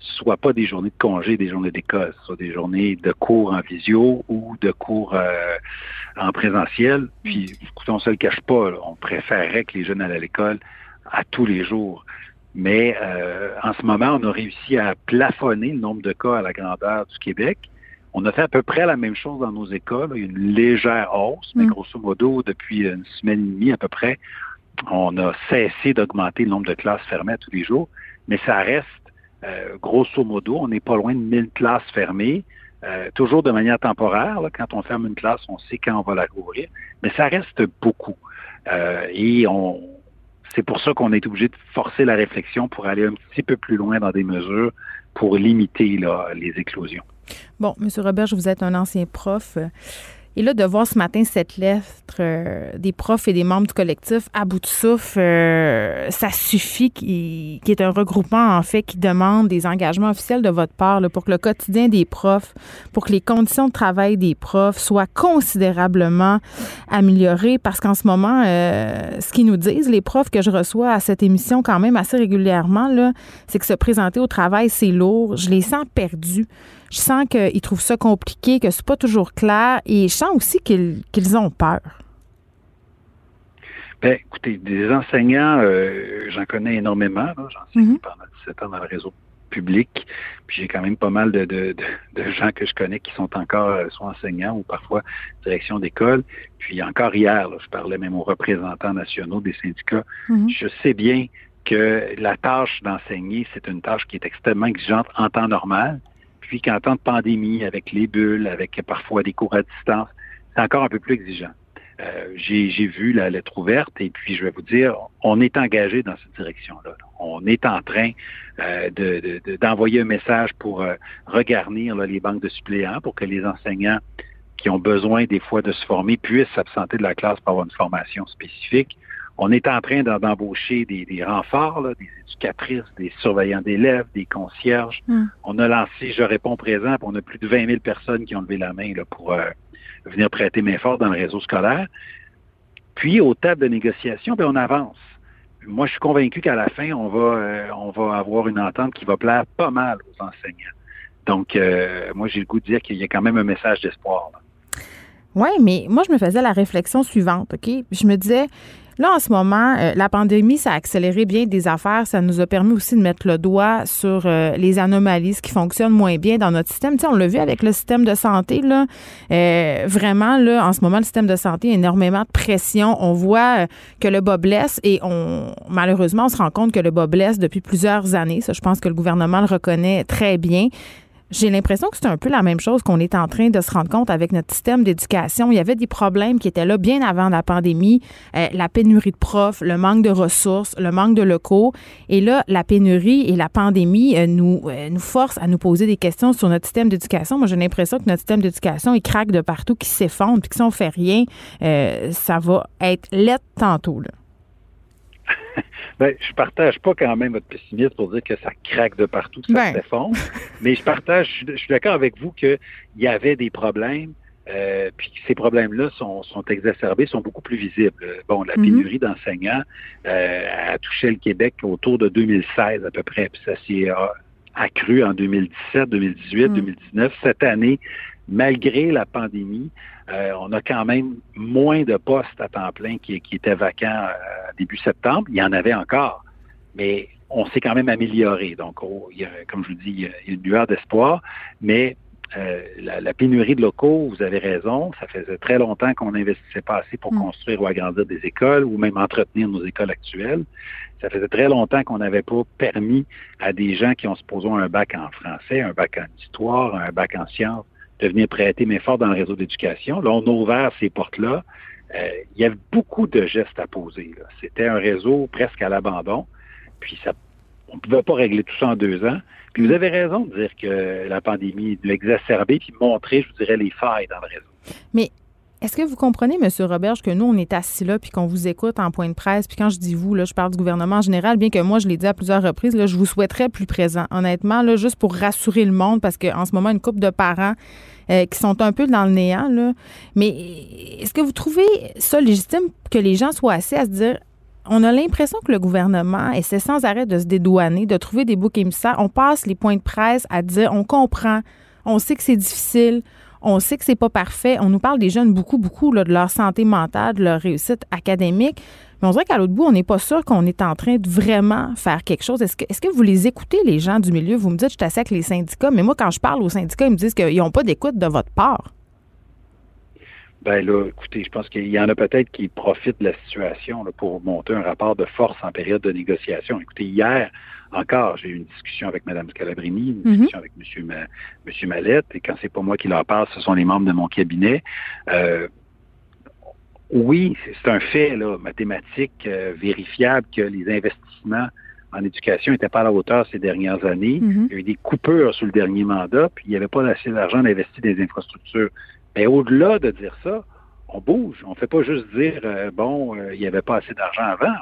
soit pas des journées de congé, des journées d'école, soit des journées de cours en visio ou de cours euh, en présentiel. Puis, écoutez, on se le cache pas, on préférerait que les jeunes aillent à l'école à tous les jours. Mais euh, en ce moment, on a réussi à plafonner le nombre de cas à la grandeur du Québec. On a fait à peu près la même chose dans nos écoles. Il y a une légère hausse, mais mm. grosso modo, depuis une semaine et demie à peu près, on a cessé d'augmenter le nombre de classes fermées à tous les jours. Mais ça reste grosso modo, on n'est pas loin de 1000 classes fermées, euh, toujours de manière temporaire. quand on ferme une classe, on sait quand on va la rouvrir, mais ça reste beaucoup. Euh, et c'est pour ça qu'on est obligé de forcer la réflexion pour aller un petit peu plus loin dans des mesures pour limiter les éclosions. Bon, M. Robert, vous êtes un ancien prof. Et là, de voir ce matin cette lettre euh, des profs et des membres du collectif à bout de souffle, euh, ça suffit, qui, est un regroupement, en fait, qui demande des engagements officiels de votre part pour que le quotidien des profs, pour que les conditions de travail des profs soient considérablement améliorées. Parce qu'en ce moment, euh, ce qu'ils nous disent, les profs que je reçois à cette émission quand même assez régulièrement, c'est que se présenter au travail, c'est lourd. Je les sens perdus. Je sens qu'ils trouvent ça compliqué, que c'est pas toujours clair et je sens aussi qu'ils ont peur. Ben, écoutez, des enseignants, euh, j'en connais énormément. J'en mm pendant 17 ans dans le réseau public. Puis j'ai quand même pas mal de, de, gens que je connais qui sont encore euh, soit enseignants ou parfois direction d'école. Puis encore hier, je parlais même aux représentants nationaux des syndicats. Mhm. Je sais bien que la tâche d'enseigner, c'est une tâche qui est extrêmement exigeante en temps normal, puis qu'en temps de pandémie, avec les bulles, avec parfois des cours à distance, c'est encore un peu plus exigeant. Euh, j'ai vu la lettre ouverte et puis je vais vous dire, on est engagé dans cette direction-là. On est en train euh, d'envoyer un message pour euh, regarnir les banques de suppléants pour que les enseignants qui ont besoin des fois de se former puissent s'absenter de la classe pour avoir une formation spécifique. On est en train d'embaucher des, renforts, des éducatrices, des surveillants d'élèves, des concierges. Hmm. On a lancé Je réponds présent, puis on a plus de 20 000 personnes qui ont levé la main là, pour euh, venir prêter main forte dans le réseau scolaire. Puis, aux tables de négociation, bien, on avance. Moi, je suis convaincu qu'à la fin, on va, euh, on va avoir une entente qui va plaire pas mal aux enseignants. Donc, euh, moi, j'ai le goût de dire qu'il y a quand même un message d'espoir. Oui, mais moi, je me faisais la réflexion suivante, OK? Je me disais, Là, en ce moment, euh, la pandémie, ça a accéléré bien des affaires. Ça nous a permis aussi de mettre le doigt sur euh, les anomalies, ce qui fonctionne moins bien dans notre système. Tu sais, on l'a vu avec le système de santé, là. Euh, vraiment, là, en ce moment, le système de santé a énormément de pression. On voit que le bas blesse et on, malheureusement, on se rend compte que le bas blesse depuis plusieurs années. Ça, je pense que le gouvernement le reconnaît très bien j'ai l'impression que c'est un peu la même chose qu'on est en train de se rendre compte avec notre système d'éducation. Il y avait des problèmes qui étaient là bien avant la pandémie, euh, la pénurie de profs, le manque de ressources, le manque de locaux. Et là, la pénurie et la pandémie euh, nous, euh, nous forcent à nous poser des questions sur notre système d'éducation. Moi, j'ai l'impression que notre système d'éducation, il craque de partout, qui s'effondre, puis que si on fait rien, ça va être lettre tantôt. Là. Ben, je partage pas quand même votre pessimisme pour dire que ça craque de partout, que ça ben. s'effondre. Mais je partage, je, suis d'accord avec vous qu'il y avait des problèmes. Euh, puis ces problèmes-là sont, sont, exacerbés, sont beaucoup plus visibles. Bon, la mhm. pénurie d'enseignants euh, a touché le Québec autour de 2016 à peu près, puis ça s'est accru en 2017, 2018, 2019. Cette année, malgré la pandémie, euh, on a quand même moins de postes à temps plein qui, étaient vacants euh, début septembre. Il y en avait encore, mais on s'est quand même amélioré. Donc, oh, il y a, comme je vous dis, il y a une lueur d'espoir, mais euh, la, pénurie de locaux, vous avez raison, ça faisait très longtemps qu'on n'investissait pas assez pour mm. construire ou agrandir des écoles ou même entretenir nos écoles actuelles. Ça faisait très longtemps qu'on n'avait pas permis à des gens qui ont supposons un bac en français, un bac en histoire, un bac en sciences, de venir prêter main dans le réseau d'éducation. Là, on a ouvert ces portes-là. Euh, il y avait beaucoup de gestes à poser. C'était un réseau presque à l'abandon. Puis ça, on ne pouvait pas régler tout ça en deux ans. Puis vous avez raison de dire que la pandémie l'a exacerbé puis montrer, je vous dirais, les failles dans le réseau. Mais est-ce que vous comprenez, M. Roberge, que nous, on est assis là puis qu'on vous écoute en point de presse? Puis quand je dis vous, là, je parle du gouvernement en général, bien que moi, je l'ai dit à plusieurs reprises, je vous souhaiterais plus présent, honnêtement, là, juste pour rassurer le monde, parce qu'en ce moment, une couple de parents euh, qui sont un peu dans le néant. Là. Mais est-ce que vous trouvez ça légitime que les gens soient assis à se dire on a l'impression que le gouvernement essaie sans arrêt de se dédouaner, de trouver des boucs émissaires. On passe les points de presse à dire on comprend, on sait que c'est difficile, on sait que c'est pas parfait. On nous parle des jeunes beaucoup, beaucoup de leur santé mentale, de leur réussite académique. Mais on dirait qu'à l'autre bout, on n'est pas sûr qu'on est en train de vraiment faire quelque chose. Est-ce que, vous les écoutez, les gens du milieu? Vous me dites, je suis assez les syndicats, mais moi, quand je parle aux syndicats, ils me disent qu'ils n'ont pas d'écoute de votre part. Ben là, écoutez, je pense qu'il y en a peut-être qui profitent de la situation pour monter un rapport de force en période de négociation. Écoutez, hier encore, j'ai eu une discussion avec Mme Scalabrini, une mhm. discussion avec M. Monsieur, Mallette, et quand c'est pas moi qui leur parle, ce sont les membres de mon cabinet. Euh, oui, c'est un fait là, mathématique euh, vérifiable que les investissements en éducation n'étaient pas à la hauteur ces dernières années. Mhm. Il y a eu des coupures sous le dernier mandat, puis il n'y avait pas assez d'argent d'investir dans les infrastructures. Mais au-delà de dire ça, on bouge. On ne fait pas juste dire euh, bon, euh, il n'y avait pas assez d'argent avant.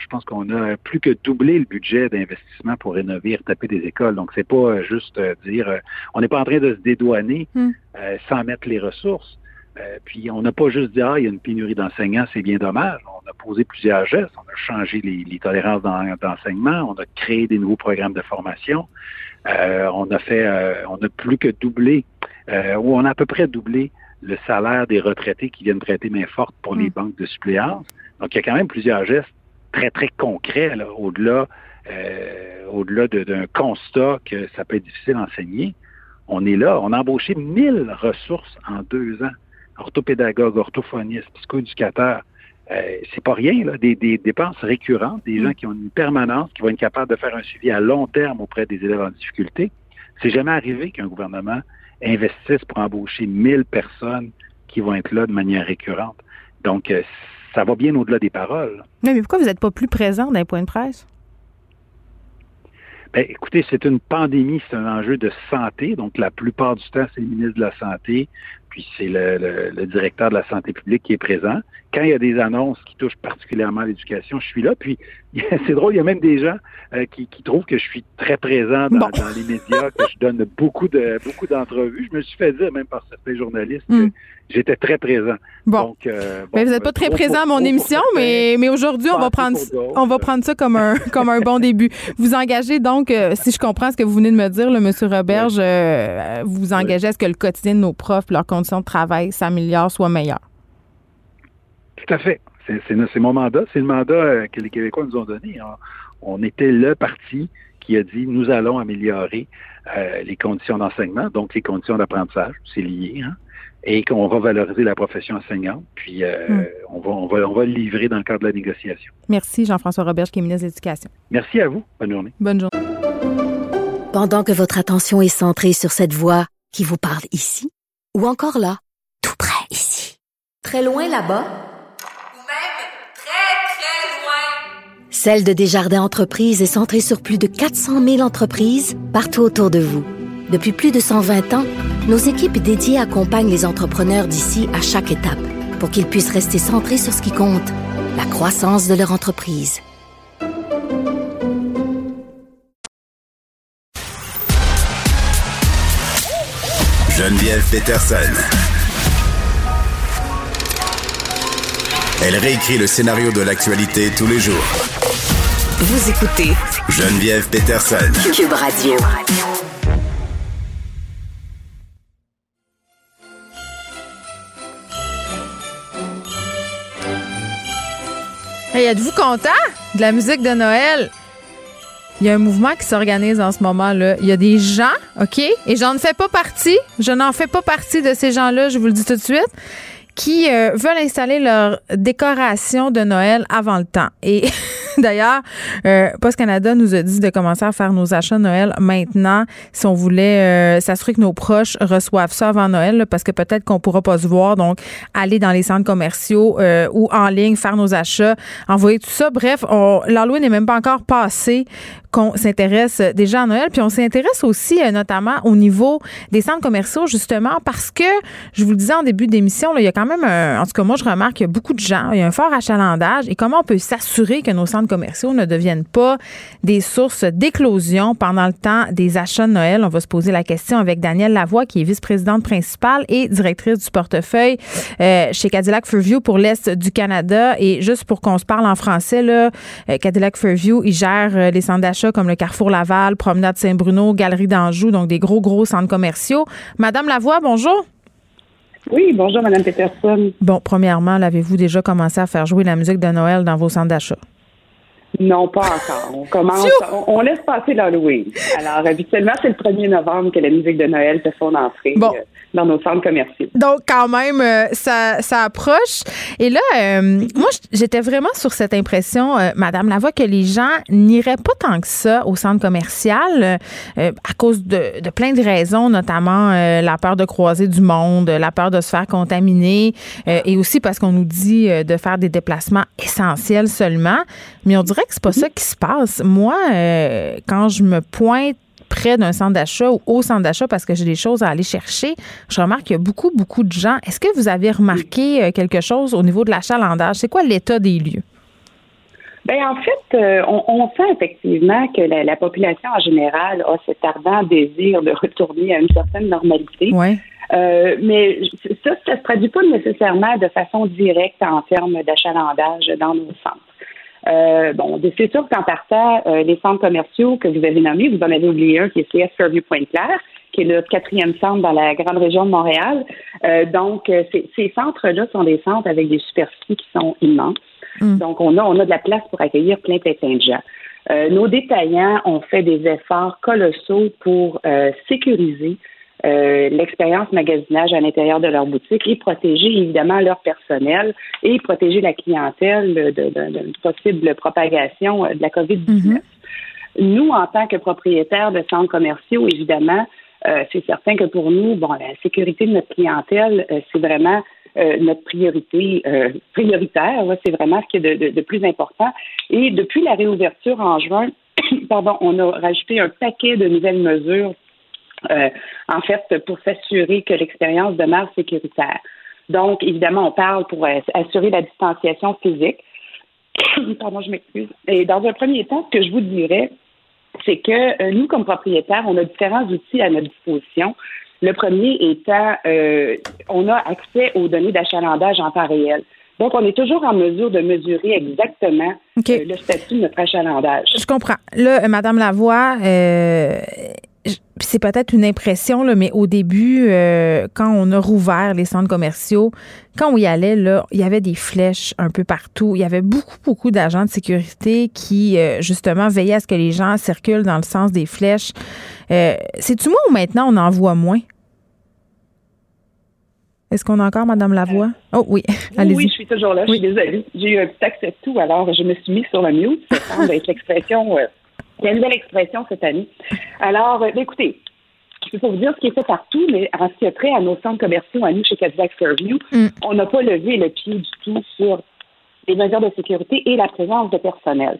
je pense qu'on a plus que doublé le budget d'investissement pour rénover, retaper des écoles. Donc c'est pas juste dire on n'est pas en train de se dédouaner hmm. sans mettre les ressources. Euh, puis on n'a pas juste dit ah il y a une pénurie d'enseignants, c'est bien dommage. On a posé plusieurs gestes, on a changé les, tolérances d'enseignement, on a créé des nouveaux programmes de formation, euh, on a fait, euh, on a plus que doublé, ou on a à peu près doublé le salaire des retraités qui viennent prêter main forte pour les mm. banques de suppléance. Donc il y a quand même plusieurs gestes très très concrets au-delà, au-delà d'un constat que ça peut être difficile d'enseigner. On est là, on a embauché 1000 ressources en deux ans orthopédagogue, orthophoniste, psychoéducateur, euh, c'est pas rien, là, des, dépenses récurrentes, des gens mm. qui ont une permanence, qui vont être capables de faire un suivi à long terme auprès des élèves en difficulté. C'est jamais arrivé qu'un gouvernement investisse pour embaucher 1000 personnes qui vont être là de manière récurrente. Donc, euh, ça va bien au-delà des paroles. Mais, pourquoi vous n'êtes pas plus présent dans les points de presse? Ben, écoutez, c'est une pandémie, c'est un enjeu de santé. Donc, la plupart du temps, c'est le ministre de la Santé, puis c'est le, directeur de la santé publique qui est présent. Quand il y a des annonces qui touchent particulièrement l'éducation, je suis là. Puis c'est drôle, il y a même des gens euh, qui, trouvent que je suis très présent dans, les médias, que je donne beaucoup de beaucoup d'entrevues. Je me suis fait dire même par certains journalistes que hmm. j'étais très présent. Bon, euh, mais vous n'êtes pas très présent à mon émission, mais, mais aujourd'hui on va prendre on va prendre ça comme un comme un bon début. Vous engagez donc, euh, si je comprends ce que vous venez de me dire, le Monsieur Roberge, vous vous engagez à ce que le quotidien de nos profs, leurs conditions de travail s'améliorent, soient meilleures. Tout à fait. C'est mon mandat. C'est le mandat euh, que les Québécois nous ont donné. On, était le parti qui a dit nous allons améliorer euh, les conditions d'enseignement, donc les conditions d'apprentissage, c'est lié, hein, et qu'on va valoriser la profession enseignante, puis euh, hmm. on, va, on, va, on va le livrer dans le cadre de la négociation. Merci Jean-François Roberge, qui est ministre de l'Éducation. Merci à vous. Bonne journée. Bonne journée. Pendant que votre attention est centrée sur cette voix qui vous parle ici, ou encore là, tout près ici, très loin là-bas, Ou même très, très loin. Celle de Desjardins Entreprises est centrée sur plus de 400 000 entreprises partout autour de vous. Depuis plus de 120 ans, nos équipes dédiées accompagnent les entrepreneurs d'ici à chaque étape pour qu'ils puissent rester centrés sur ce qui compte, la croissance de leur entreprise. Geneviève Peterson. Elle réécrit le scénario de l'actualité tous les jours. Vous écoutez Geneviève Peterson. Cube Radio. Hey, êtes-vous content de la musique de Noël? Il y a un mouvement qui s'organise en ce moment-là. Il y a des gens, OK? Et j'en fais pas partie. Je n'en fais pas partie de ces gens-là, je vous le dis tout de suite, qui euh, veulent installer leur décoration de Noël avant le temps. Et d'ailleurs, euh, Post Canada nous a dit de commencer à faire nos achats Noël maintenant si on voulait euh, s'assurer que nos proches reçoivent ça avant Noël, là, parce que peut-être qu'on pourra pas se voir. Donc, aller dans les centres commerciaux euh, ou en ligne, faire nos achats, envoyer tout ça. Bref, l'Halloween n'est même pas encore passé qu'on s'intéresse déjà à Noël. Puis on s'intéresse aussi euh, notamment au niveau des centres commerciaux, justement, parce que, je vous le disais en début d'émission, il y a quand en tout cas, moi, je remarque qu'il y a beaucoup de gens, il y a un fort achalandage. Et comment on peut s'assurer que nos centres commerciaux ne deviennent pas des sources d'éclosion pendant le temps des achats de Noël? On va se poser la question avec Danielle Lavoie, qui est vice-présidente principale et directrice du portefeuille euh, chez Cadillac Fairview pour l'Est du Canada. Et juste pour qu'on se parle en français, là, euh, Cadillac Fairview, il gère euh, les centres d'achat comme le Carrefour Laval, Promenade Saint-Bruno, Galerie d'Anjou, donc des gros, gros centres commerciaux. Madame Lavoie, bonjour. Oui, bonjour, Madame Peterson. Bon, premièrement, l'avez-vous déjà commencé à faire jouer la musique de Noël dans vos centres d'achat? Non, pas encore. On commence, on, on laisse passer l'Halloween. Alors, habituellement, c'est le 1er novembre que la musique de Noël fait son entrée Bon. euh, dans nos centres commerciaux. Donc, quand même, euh, ça, ça approche. Et là, euh, moi, j'étais vraiment sur cette impression, euh, Madame Lavoie, que les gens n'iraient pas tant que ça au centre commercial euh, à cause de, de plein de raisons, notamment euh, la peur de croiser du monde, la peur de se faire contaminer euh, et aussi parce qu'on nous dit euh, de faire des déplacements essentiels seulement. Mais on dirait que c'est pas ça qui se passe. Moi, euh, quand je me pointe près d'un centre d'achat ou au centre d'achat parce que j'ai des choses à aller chercher, je remarque qu'il y a beaucoup, beaucoup de gens. Est-ce que vous avez remarqué euh, quelque chose au niveau de l'achalandage? C'est quoi l'état des lieux? Ben en fait, euh, on, on sent effectivement que la, la population en général a cet ardent désir de retourner à une certaine normalité. Oui. Euh, mais ça, ça se traduit pas nécessairement de façon directe en termes d'achalandage dans nos centres. Euh, bon, c'est sûr qu'en partant, euh, les centres commerciaux que vous avez nommés, vous en avez oublié un qui est CS Fairview Pointe-Claire, qui est le quatrième centre dans la grande région de Montréal. Euh, donc, euh, ces, ces centres-là sont des centres avec des superficies qui sont immenses. Mm. Donc, on a, on a de la place pour accueillir plein, plein, plein de gens. Euh, nos détaillants ont fait des efforts colossaux pour euh, sécuriser euh, l'expérience magasinage à l'intérieur de leur boutique et protéger évidemment leur personnel et protéger la clientèle de possible propagation euh, de la COVID-19. Nous, en tant que propriétaires de centres commerciaux, évidemment, euh, c'est certain que pour nous, bon, la sécurité de notre clientèle, euh, c'est vraiment euh, notre priorité prioritaire. C'est vraiment ce qui est de, de- de plus important. Et depuis la réouverture en juin, pardon, on a rajouté un paquet de nouvelles mesures, euh, en fait, pour s'assurer que l'expérience demeure sécuritaire. Donc, évidemment, on parle pour euh, assurer la distanciation physique. Pardon, je m'excuse. Et dans un premier temps, ce que je vous dirais, c'est que euh, nous, comme propriétaires, on a différents outils à notre disposition. Le premier étant, on a accès aux données d'achalandage en temps réel. Donc, on est toujours en mesure de mesurer exactement le statut de notre achalandage. Je comprends. Là, Madame Lavoie, euh, c'est peut-être une impression, là, mais au début, euh, quand on a rouvert les centres commerciaux, quand on y allait, là, il y avait des flèches un peu partout. Il y avait beaucoup, beaucoup d'agents de sécurité qui, euh, justement, veillaient à ce que les gens circulent dans le sens des flèches. Euh, C'est-tu moi ou maintenant on en voit moins? Est-ce qu'on a encore Madame Lavoie? Oh oui, Oui, allez-y. oui, je suis toujours là. Je suis désolée. J'ai eu un petit accès de tout, alors je me suis mis sur le mute. Ça semble être l'expression C'est une nouvelle expression cette année. Alors, euh, écoutez, je peux vous dire ce qui est fait partout, mais en ce qui a trait à nos centres commerciaux, à nous, chez Cadillac Fairview, Mm. on n'a pas levé le pied du tout sur les mesures de sécurité et la présence de personnel.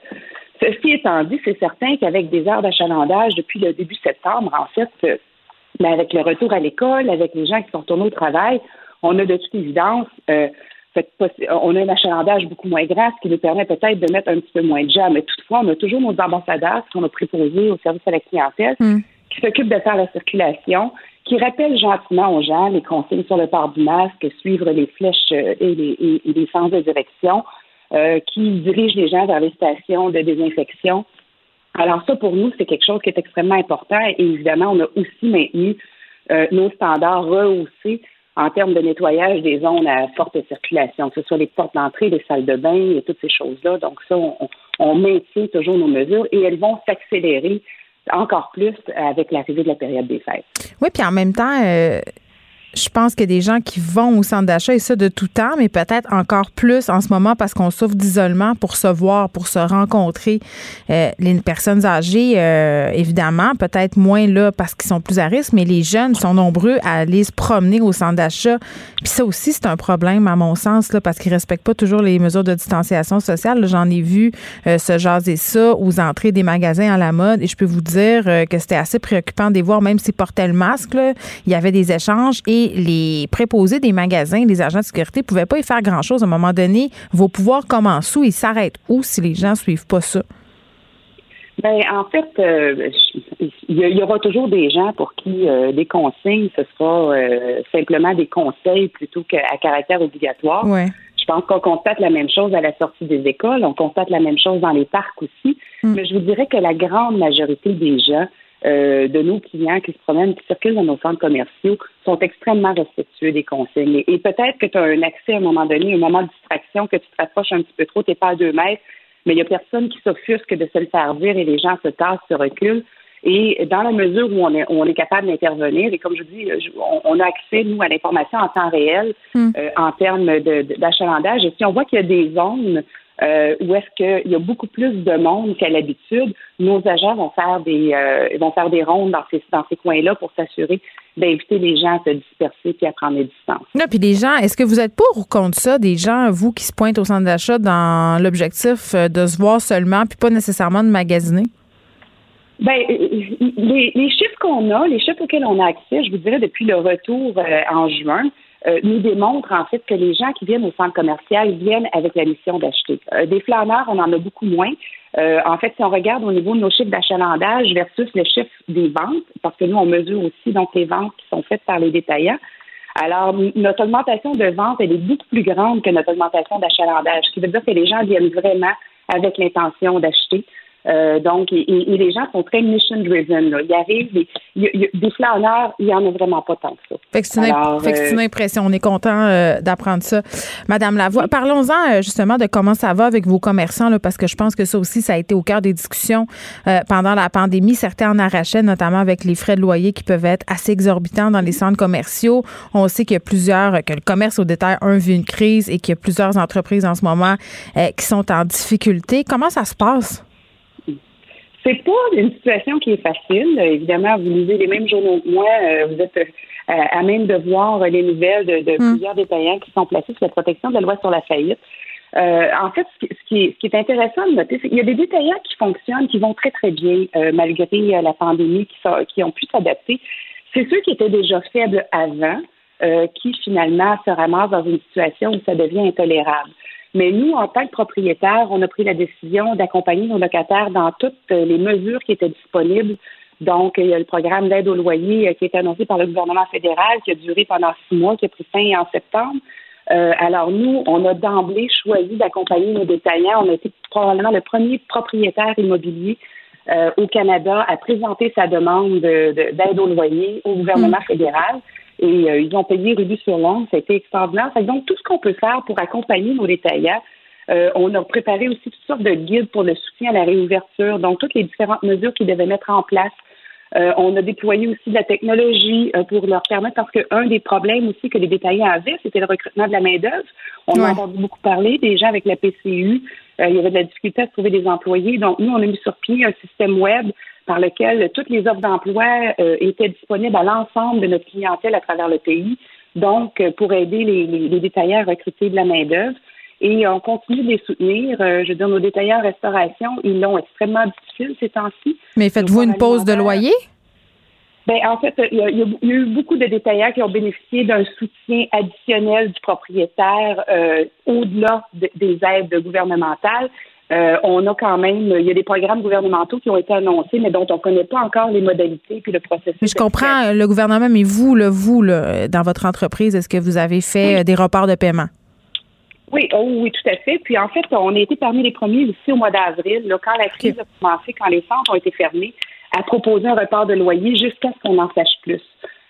Ceci étant dit, c'est certain qu'avec des heures d'achalandage depuis le début septembre, en fait, euh, mais avec le retour à l'école, avec les gens qui sont retournés au travail, on a de toute évidence euh, fait on a un achalandage beaucoup moins grand, ce qui nous permet peut-être de mettre un petit peu moins de gens. Mais toutefois, on a toujours nos ambassadeurs qui sont nos préposés au service à la clientèle, Mm. qui s'occupent de faire la circulation, qui rappellent gentiment aux gens les consignes sur le port du masque, suivre les flèches euh, et les, et- et les sens de direction, euh, qui dirigent les gens vers les stations de désinfection. Alors ça, pour nous, c'est quelque chose qui est extrêmement important. Et évidemment, on a aussi maintenu euh, nos standards rehaussés en termes de nettoyage des zones à forte circulation, que ce soit les portes d'entrée, les salles de bain et toutes ces choses-là. Donc ça, on, maintient toujours nos mesures et elles vont s'accélérer encore plus avec l'arrivée de la période des fêtes. Oui, puis en même temps, euh, je pense a des gens qui vont au centre d'achat et ça de tout temps, mais peut-être encore plus en ce moment parce qu'on souffre d'isolement pour se voir, pour se rencontrer. Euh, les personnes âgées, euh, évidemment, peut-être moins là parce qu'ils sont plus à risque, mais les jeunes sont nombreux à aller se promener au centre d'achat. Puis ça aussi, c'est un problème à mon sens là, parce qu'ils respectent pas toujours les mesures de distanciation sociale. J'en ai vu euh, se jaser ça aux entrées des magasins à la mode et je peux vous dire euh, que c'était assez préoccupant de les voir, même s'ils portaient le masque. il y avait des échanges et les préposés des magasins, les agents de sécurité, pouvaient pas y faire grand-chose. À un moment donné, vos pouvoirs commencent où? Ils s'arrêtent où si les gens suivent pas ça? Ben, en fait, euh, il y, il y aura toujours des gens pour qui euh, des consignes, ce sera euh, simplement des conseils plutôt qu'à caractère obligatoire. Ouais. Je pense qu'on constate la même chose à la sortie des écoles, on constate la même chose dans les parcs aussi. Mm. Mais je vous dirais que la grande majorité des gens, euh, de nos clients qui se promènent, qui circulent dans nos centres commerciaux, sont extrêmement respectueux des consignes. Et, et peut-être que tu as un accès à un moment donné, un moment de distraction, que tu te rapproches un petit peu trop, tu n'es pas à deux mètres, mais il n'y a personne qui s'offusque de se le faire dire et les gens se tassent, se reculent. Et dans la mesure où on est, où on est capable d'intervenir, et comme je dis, on, on a accès, nous, à l'information en temps réel Mm. euh, en termes d'achalandage. Et si on voit qu'il y a des zones euh, où est-ce qu'il y a beaucoup plus de monde qu'à l'habitude, nos agents vont faire des euh, vont faire des rondes dans ces, dans ces coins-là pour s'assurer d'inviter les gens à se disperser puis à prendre des distances. Là, puis les gens, est-ce que vous êtes pour ou contre ça, des gens, vous, qui se pointent au centre d'achat dans l'objectif euh, de se voir seulement, puis pas nécessairement de magasiner? Ben, euh, les, les chiffres qu'on a, les chiffres auxquels on a accès, je vous dirais depuis le retour euh, en juin, euh, nous démontrent en fait que les gens qui viennent au centre commercial viennent avec la mission d'acheter. Euh, des flâneurs, on en a beaucoup moins. Euh, en fait, si on regarde au niveau de nos chiffres d'achalandage versus le chiffre des ventes, parce que nous, on mesure aussi donc les ventes qui sont faites par les détaillants. Alors, notre augmentation de vente, elle est beaucoup plus grande que notre augmentation d'achalandage, ce qui veut dire que les gens viennent vraiment avec l'intention d'acheter. Euh, donc, et, les gens sont très mission-driven. Ils arrivent, y des flâneurs, il n'y en a vraiment pas tant que ça. Fait que c'est une, imp- Alors, fait que c'est euh, une impression. On est content euh, d'apprendre ça. Madame Lavoie, parlons-en justement de comment ça va avec vos commerçants, là, parce que je pense que ça aussi, ça a été au cœur des discussions euh, pendant la pandémie. Certains en arrachaient, notamment avec les frais de loyer qui peuvent être assez exorbitants dans les centres commerciaux. On sait qu'il y a plusieurs, que le commerce au détail, un, vit une crise et qu'il y a plusieurs entreprises en ce moment euh, qui sont en difficulté. Comment ça se passe? C'est pas une situation qui est facile. Évidemment, vous lisez les mêmes journaux que moi. Euh, vous êtes euh, à même de voir les nouvelles de, de plusieurs détaillants qui sont placés sous la protection de la loi sur la faillite. Euh, en fait, ce qui, est, ce qui est intéressant de noter, c'est qu'il y a des détaillants qui fonctionnent, qui vont très, très bien euh, malgré la pandémie, qui, sont- qui ont pu s'adapter. C'est ceux qui étaient déjà faibles avant euh, qui, finalement, se ramassent dans une situation où ça devient intolérable. Mais nous, en tant que propriétaires, on a pris la décision d'accompagner nos locataires dans toutes euh, les mesures qui étaient disponibles. Donc, il y a le programme d'aide au loyer euh, qui a été annoncé par le gouvernement fédéral, qui a duré pendant six mois, qui a pris fin en septembre. Euh, alors, nous, on a d'emblée choisi d'accompagner nos détaillants. On a été probablement le premier propriétaire immobilier euh, au Canada à présenter sa demande de- de- d'aide au loyer au gouvernement fédéral. Et euh, ils ont payé rubis sur l'ongle. Ça a été extraordinaire. Fait que donc, tout ce qu'on peut faire pour accompagner nos détaillants, euh, on a préparé aussi toutes sortes de guides pour le soutien à la réouverture, donc toutes les différentes mesures qu'ils devaient mettre en place. Euh, on a déployé aussi de la technologie euh, pour leur permettre, parce qu'un des problèmes aussi que les détaillants avaient, c'était le recrutement de la main-d'œuvre. On Ouais. a entendu beaucoup parler des gens avec la PCU il y avait de la difficulté à trouver des employés. Donc, nous, on a mis sur pied un système web par lequel toutes les offres d'emploi étaient disponibles à l'ensemble de notre clientèle à travers le pays. Donc, pour aider les, les détaillants à recruter de la main-d'œuvre. Et on continue de les soutenir. Euh, je veux dire, nos détaillants restauration, ils l'ont extrêmement difficile ces temps-ci. Mais faites-vous une pause de loyer? Ben, en fait, il y, a, eu beaucoup de détaillants qui ont bénéficié d'un soutien additionnel du propriétaire euh, au-delà des aides gouvernementales. Euh, on a quand même, il y a des programmes gouvernementaux qui ont été annoncés, mais dont on ne connaît pas encore les modalités puis le processus. je comprends le gouvernement, mais vous, le, vous, dans votre entreprise, est-ce que vous avez fait des reports de paiement? Oui, oh, oui, tout à fait. Puis en fait, on a été parmi les premiers ici au mois d'avril, quand la crise a commencé, quand les centres ont été fermés, à proposer un report de loyer jusqu'à ce qu'on en sache plus.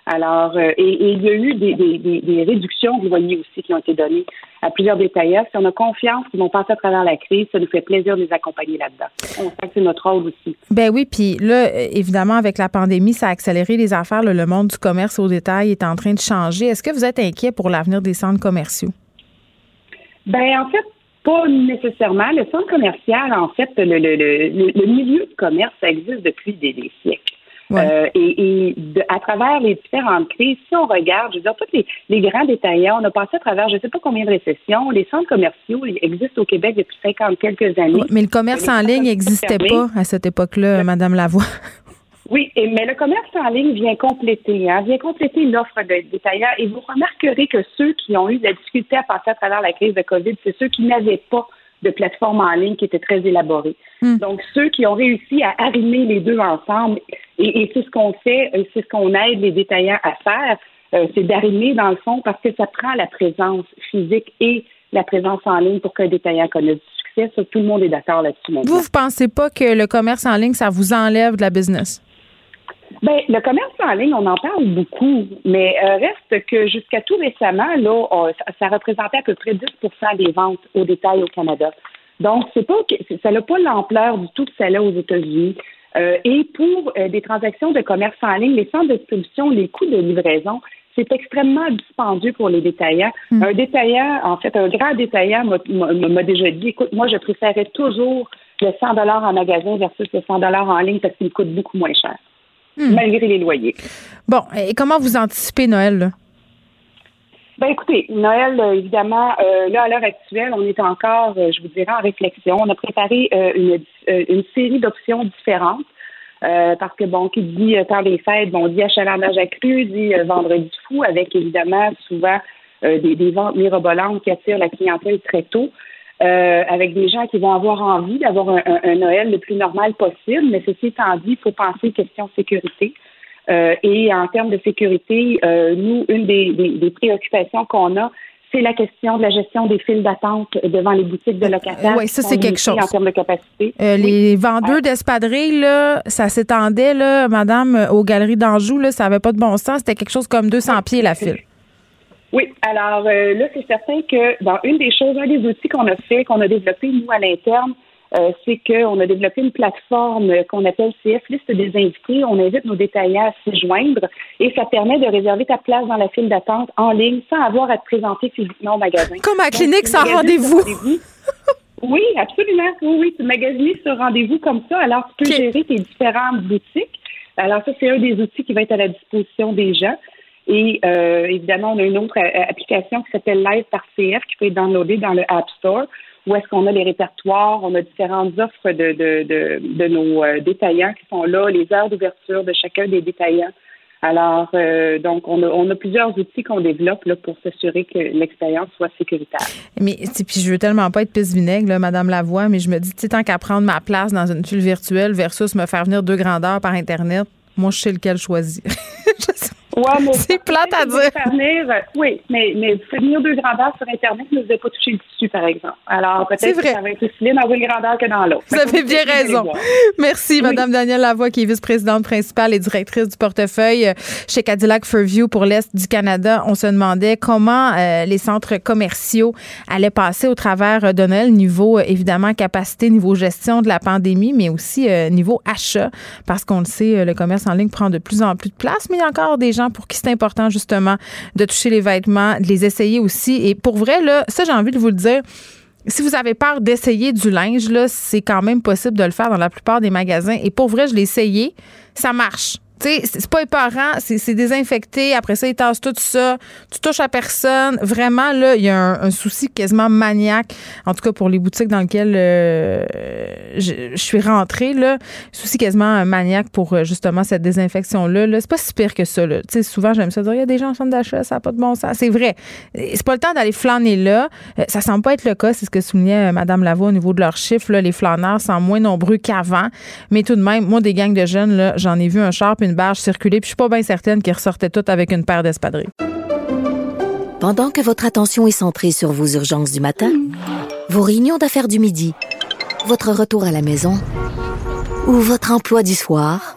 Alors, euh, et, il y a eu des, des, des, réductions de loyer aussi qui ont été données à plusieurs détaillants. Si on a confiance qu'ils vont passer à travers la crise, ça nous fait plaisir de les accompagner là-dedans. On que c'est notre rôle aussi. Ben oui, puis là, évidemment, avec la pandémie, ça a accéléré les affaires. le monde du commerce au détail est en train de changer. Est-ce que vous êtes inquiet pour l'avenir des centres commerciaux? Ben en fait, pas nécessairement. Le centre commercial, en fait, le, le, le, le milieu du commerce, ça existe depuis des, siècles. Euh, et, et à travers les différentes crises, si on regarde, je veux dire, tous les, les grands détaillants, on a passé à travers je ne sais pas combien de récessions. Les centres commerciaux existent au Québec depuis 50 quelques années. mais le commerce en ligne n'existait pas à cette époque-là, Madame Lavoie. Oui, mais le commerce en ligne vient compléter, hein, vient compléter l'offre de détaillants. Et vous remarquerez que ceux qui ont eu de la difficulté à passer à travers la crise de COVID, c'est ceux qui n'avaient pas de plateforme en ligne qui était très élaborée. Hmm. Donc, ceux qui ont réussi à arrimer les deux ensemble, et, c'est ce qu'on fait, euh, c'est ce qu'on aide les détaillants à faire, euh, c'est d'arrimer dans le fond parce que ça prend la présence physique et la présence en ligne pour qu'un détaillant connaisse du succès. Ça, tout le monde est d'accord là-dessus. Vous, vous pensez pas que le commerce en ligne, ça vous enlève de la business? Ben, le commerce en ligne, on en parle beaucoup, mais euh, reste que jusqu'à tout récemment, là, ça, représentait à peu près 10% des ventes au détail au Canada. Donc, c'est pas ça n'a pas l'ampleur du tout que ça a aux États-Unis. Euh, et pour euh, des transactions de commerce en ligne, les centres de distribution, les coûts de livraison, c'est extrêmement dispendieux pour les détaillants. Hmm. Un détaillant, en fait, un grand détaillant m'a déjà dit, écoute, moi, je préférais toujours le 100 en magasin versus le 100 en ligne parce qu'il me coûte beaucoup moins cher. Hmm. malgré les loyers. Bon, et comment vous anticipez Noël? Là? Ben écoutez, Noël, euh, évidemment, euh, là, à l'heure actuelle, on est encore, euh, je vous dirais, en réflexion. On a préparé une, une, série d'options différentes. parce que, bon, qui dit temps des fêtes, bon, dit achalandage accru, dit vendredi fou, avec évidemment souvent des, des, ventes mirobolantes qui attirent la clientèle très tôt. Euh, avec des gens qui vont avoir envie d'avoir un, Noël le plus normal possible. Mais ceci étant dit, il faut penser question sécurité. Euh, et en termes de sécurité, euh, nous, une des, des, préoccupations qu'on a, c'est la question de la gestion des files d'attente devant les boutiques de locataires. oui, ça, c'est quelque chose. En termes de capacité. Les vendeurs d'espadrilles, là, ça s'étendait, là, madame, aux galeries d'Anjou, là, ça n'avait pas de bon sens. C'était quelque chose comme 200 pieds, la file. Oui, alors euh, là, c'est certain que dans une des choses, un des outils qu'on a fait, qu'on a développé, nous, à l'interne, euh, c'est qu'on a développé une plateforme qu'on appelle CF Liste des invités. On invite nos détaillants à s'y joindre et ça permet de réserver ta place dans la file d'attente en ligne sans avoir à te présenter physiquement au magasin. Comme à clinique sans rendez-vous. oui, absolument. Oui, oui, tu magasines sur rendez-vous comme ça. Alors, tu peux gérer tes différentes boutiques. Alors, ça, c'est un des outils qui va être à la disposition des gens. Et euh, évidemment, on a une autre euh, application qui s'appelle Live par CF qui peut être downloadée dans le App Store où est-ce qu'on a les répertoires, on a différentes offres de, de, de, de nos euh, détaillants qui sont là, les heures d'ouverture de chacun des détaillants. Alors, donc, on a, on a plusieurs outils qu'on développe là, pour s'assurer que l'expérience soit sécuritaire. Mais puis je veux tellement pas être pisse vinaigre, là, Madame Lavoie, mais je me dis, tant qu'à prendre ma place dans une file virtuelle versus me faire venir deux grandeurs par Internet, moi, je sais lequel choisir. c'est plate à dire. Euh, oui, mais, mais venir deux grandeurs sur Internet ne nous a pas touché le tissu, par exemple. Alors, peut-être que ça va être aussi dans une grandeur que dans l'autre. Vous avez bien raison. Merci, Madame Danielle Lavoie, qui est vice-présidente principale et directrice du portefeuille euh, chez Cadillac Fairview pour l'Est du Canada. On se demandait comment euh, les centres commerciaux allaient passer au travers de Noël, niveau, évidemment, capacité, niveau gestion de la pandémie, mais aussi niveau achat, parce qu'on le sait, le commerce en ligne prend de plus en plus de place, mais il y a encore des gens pour qui c'est important justement de toucher les vêtements, de les essayer aussi. Et pour vrai, là, ça, j'ai envie de vous le dire. si vous avez peur d'essayer du linge, là, c'est quand même possible de le faire dans la plupart des magasins. Et pour vrai, je l'ai essayé. Ça marche. Tu sais, c'est pas épeurant, c'est désinfecté. Après ça, ils tassent tout ça. Tu touches à personne. Vraiment, là, il y a un, souci quasiment maniaque, en tout cas pour les boutiques dans lesquelles euh, je, suis rentrée, là. Souci quasiment maniaque pour euh, justement cette désinfection-là. -là, c'est pas si pire que ça, là. Tu sais, souvent, j'aime ça dire, il y a des gens en centre d'achat, ça n'a pas de bon sens. C'est vrai. C'est pas le temps d'aller flâner là. Euh, ça semble pas être le cas, c'est ce que soulignait Mme Lavoie au niveau de leurs chiffres. Là, les flâneurs sont moins nombreux qu'avant. Mais tout de même, moi, des gangs de jeunes, j'en ai vu un char une barge circuler, puis je suis pas bien certaine qu'ils ressortaient toutes avec une paire d'espadrilles. Pendant que votre attention est centrée sur vos urgences du matin, vos réunions d'affaires du midi, votre retour à la maison ou votre emploi du soir,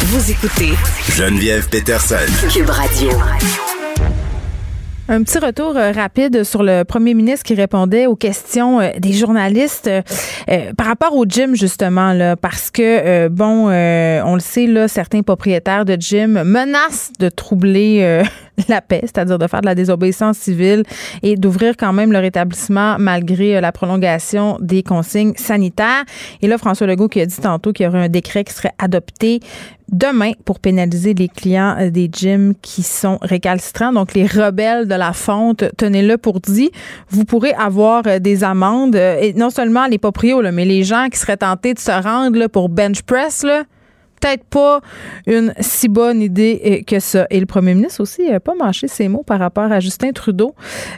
Vous écoutez Geneviève Peterson, Cube Radio. Un petit retour euh, rapide sur le premier ministre qui répondait aux questions euh, des journalistes euh, par rapport au gym justement là parce que bon on le sait là certains propriétaires de gym menacent de troubler la paix, c'est-à-dire de faire de la désobéissance civile et d'ouvrir quand même leur établissement malgré la prolongation des consignes sanitaires. Et là François Legault qui a dit tantôt qu'il y aurait un décret qui serait adopté demain pour pénaliser les clients euh, des gyms qui sont récalcitrants. Donc, les rebelles de la fonte, tenez-le pour dit, vous pourrez avoir euh, des amendes. Euh, et non seulement les proprios, mais les gens qui seraient tentés de se rendre là, pour bench press, là, peut-être pas une si bonne idée euh, que ça. Et le premier ministre aussi n'a pas mâché ses mots par rapport à Justin Trudeau.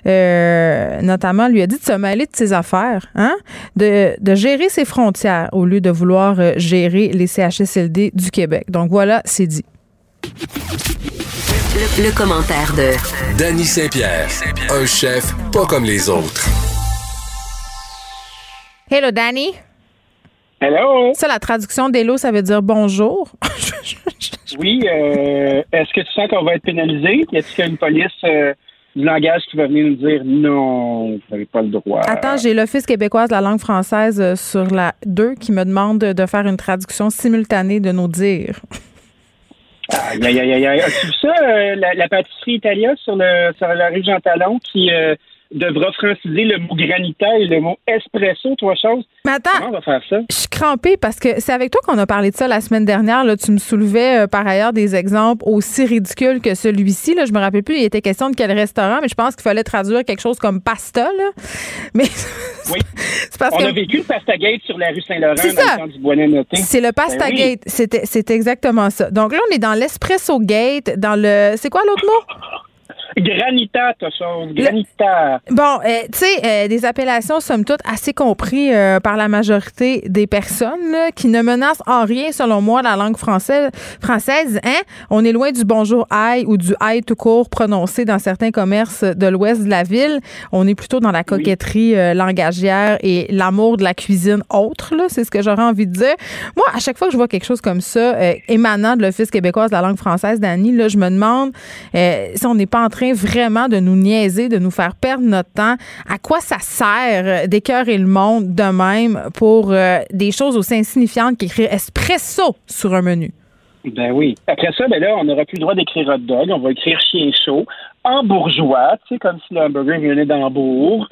Euh, notamment, lui a dit de se mêler de ses affaires, hein? de, de gérer ses frontières au lieu de vouloir euh, gérer les CHSLD du Québec. Donc voilà, c'est dit. Le, commentaire de Danny Saint-Pierre, un chef pas comme les autres. Hello, Danny. Hello? Ça, la traduction d'Hello, ça veut dire bonjour. oui. Euh, est-ce que tu sens qu'on va être pénalisé? Y a-t-il une police euh, du langage qui va venir nous dire non, vous n'avez pas le droit? Attends, j'ai l'Office québécois de la langue française euh, sur la 2 qui me demande de faire une traduction simultanée de nos dires. Aïe, aïe, aïe, aïe. As-tu vu ça, la, pâtisserie italienne sur, le, sur la rue Jean Talon qui devra franciser le mot granita et le mot espresso, trois choses. Mais attends, Comment on va faire ça? Je suis crampée parce que c'est avec toi qu'on a parlé de ça la semaine dernière. Là, tu me soulevais euh, par ailleurs des exemples aussi ridicules que celui-ci. Là, je me rappelle plus, il était question de quel restaurant, mais je pense qu'il fallait traduire quelque chose comme pasta. Là. Mais oui. c'est parce on a vécu le pasta gate sur la rue Saint-Laurent dans le temps du Bois C'est le pasta ben. C'était, c'était exactement ça. Donc là, on est dans l'espresso gate, dans le. C'est quoi l'autre mot? Granita, ta chose. Granita. Bon, euh, tu sais, euh, des appellations, somme toute, assez compris euh, par la majorité des personnes qui ne menacent en rien, selon moi, la langue française. française hein? On est loin du bonjour aïe ou du aïe tout court prononcé dans certains commerces de l'ouest de la ville. On est plutôt dans la coquetterie langagière et l'amour de la cuisine autre. C'est ce que j'aurais envie de dire. Moi, à chaque fois que je vois quelque chose comme ça, émanant de l'Office québécois de la langue française, Dani, là, je me demande si on n'est pas en train vraiment de nous niaiser, de nous faire perdre notre temps. À quoi ça sert d'écœurer le monde de même pour euh, des choses aussi insignifiantes qu'écrire espresso sur un menu? Ben oui. Après ça, ben là, on n'aura plus le droit d'écrire hot dog. On va écrire chien chaud en bourgeois, tu sais, comme si le hamburger venait d'Hambourg.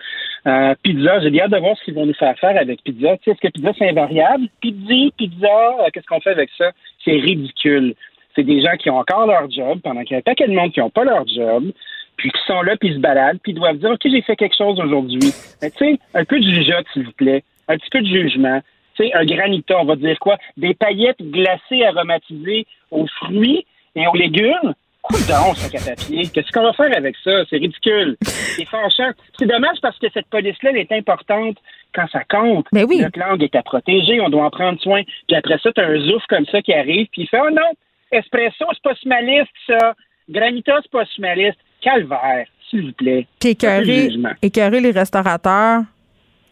Euh, pizza, j'ai hâte de voir ce qu'ils vont nous faire faire avec pizza. Tu sais, est-ce que pizza, c'est invariable? Pizza, pizza, euh, qu'est-ce qu'on fait avec ça? C'est ridicule c'est des gens qui ont encore leur job pendant qu'il y a un paquet de monde qui n'ont pas leur job, puis qui sont là, puis se baladent, puis ils doivent dire, OK, j'ai fait quelque chose aujourd'hui. tu sais, un peu de jugeote, s'il vous plaît. Un petit peu de jugement. Tu sais, un granita, on va dire quoi? Des paillettes glacées aromatisées aux fruits et aux légumes? Coudon, sac à papier. Qu'est-ce qu'on va faire avec ça? C'est ridicule. C'est fâchant. C'est dommage parce que cette police-là, elle est importante quand ça compte. Mais ben oui. Notre langue est à protéger, on doit en prendre soin. Puis après ça, tu as un zouf comme ça qui arrive, puis il fait, oh non, Espresso, c'est pas smaliste, ça. Granita, c'est pas smaliste. Calvaire, s'il vous plaît. Puis écœurer, les restaurateurs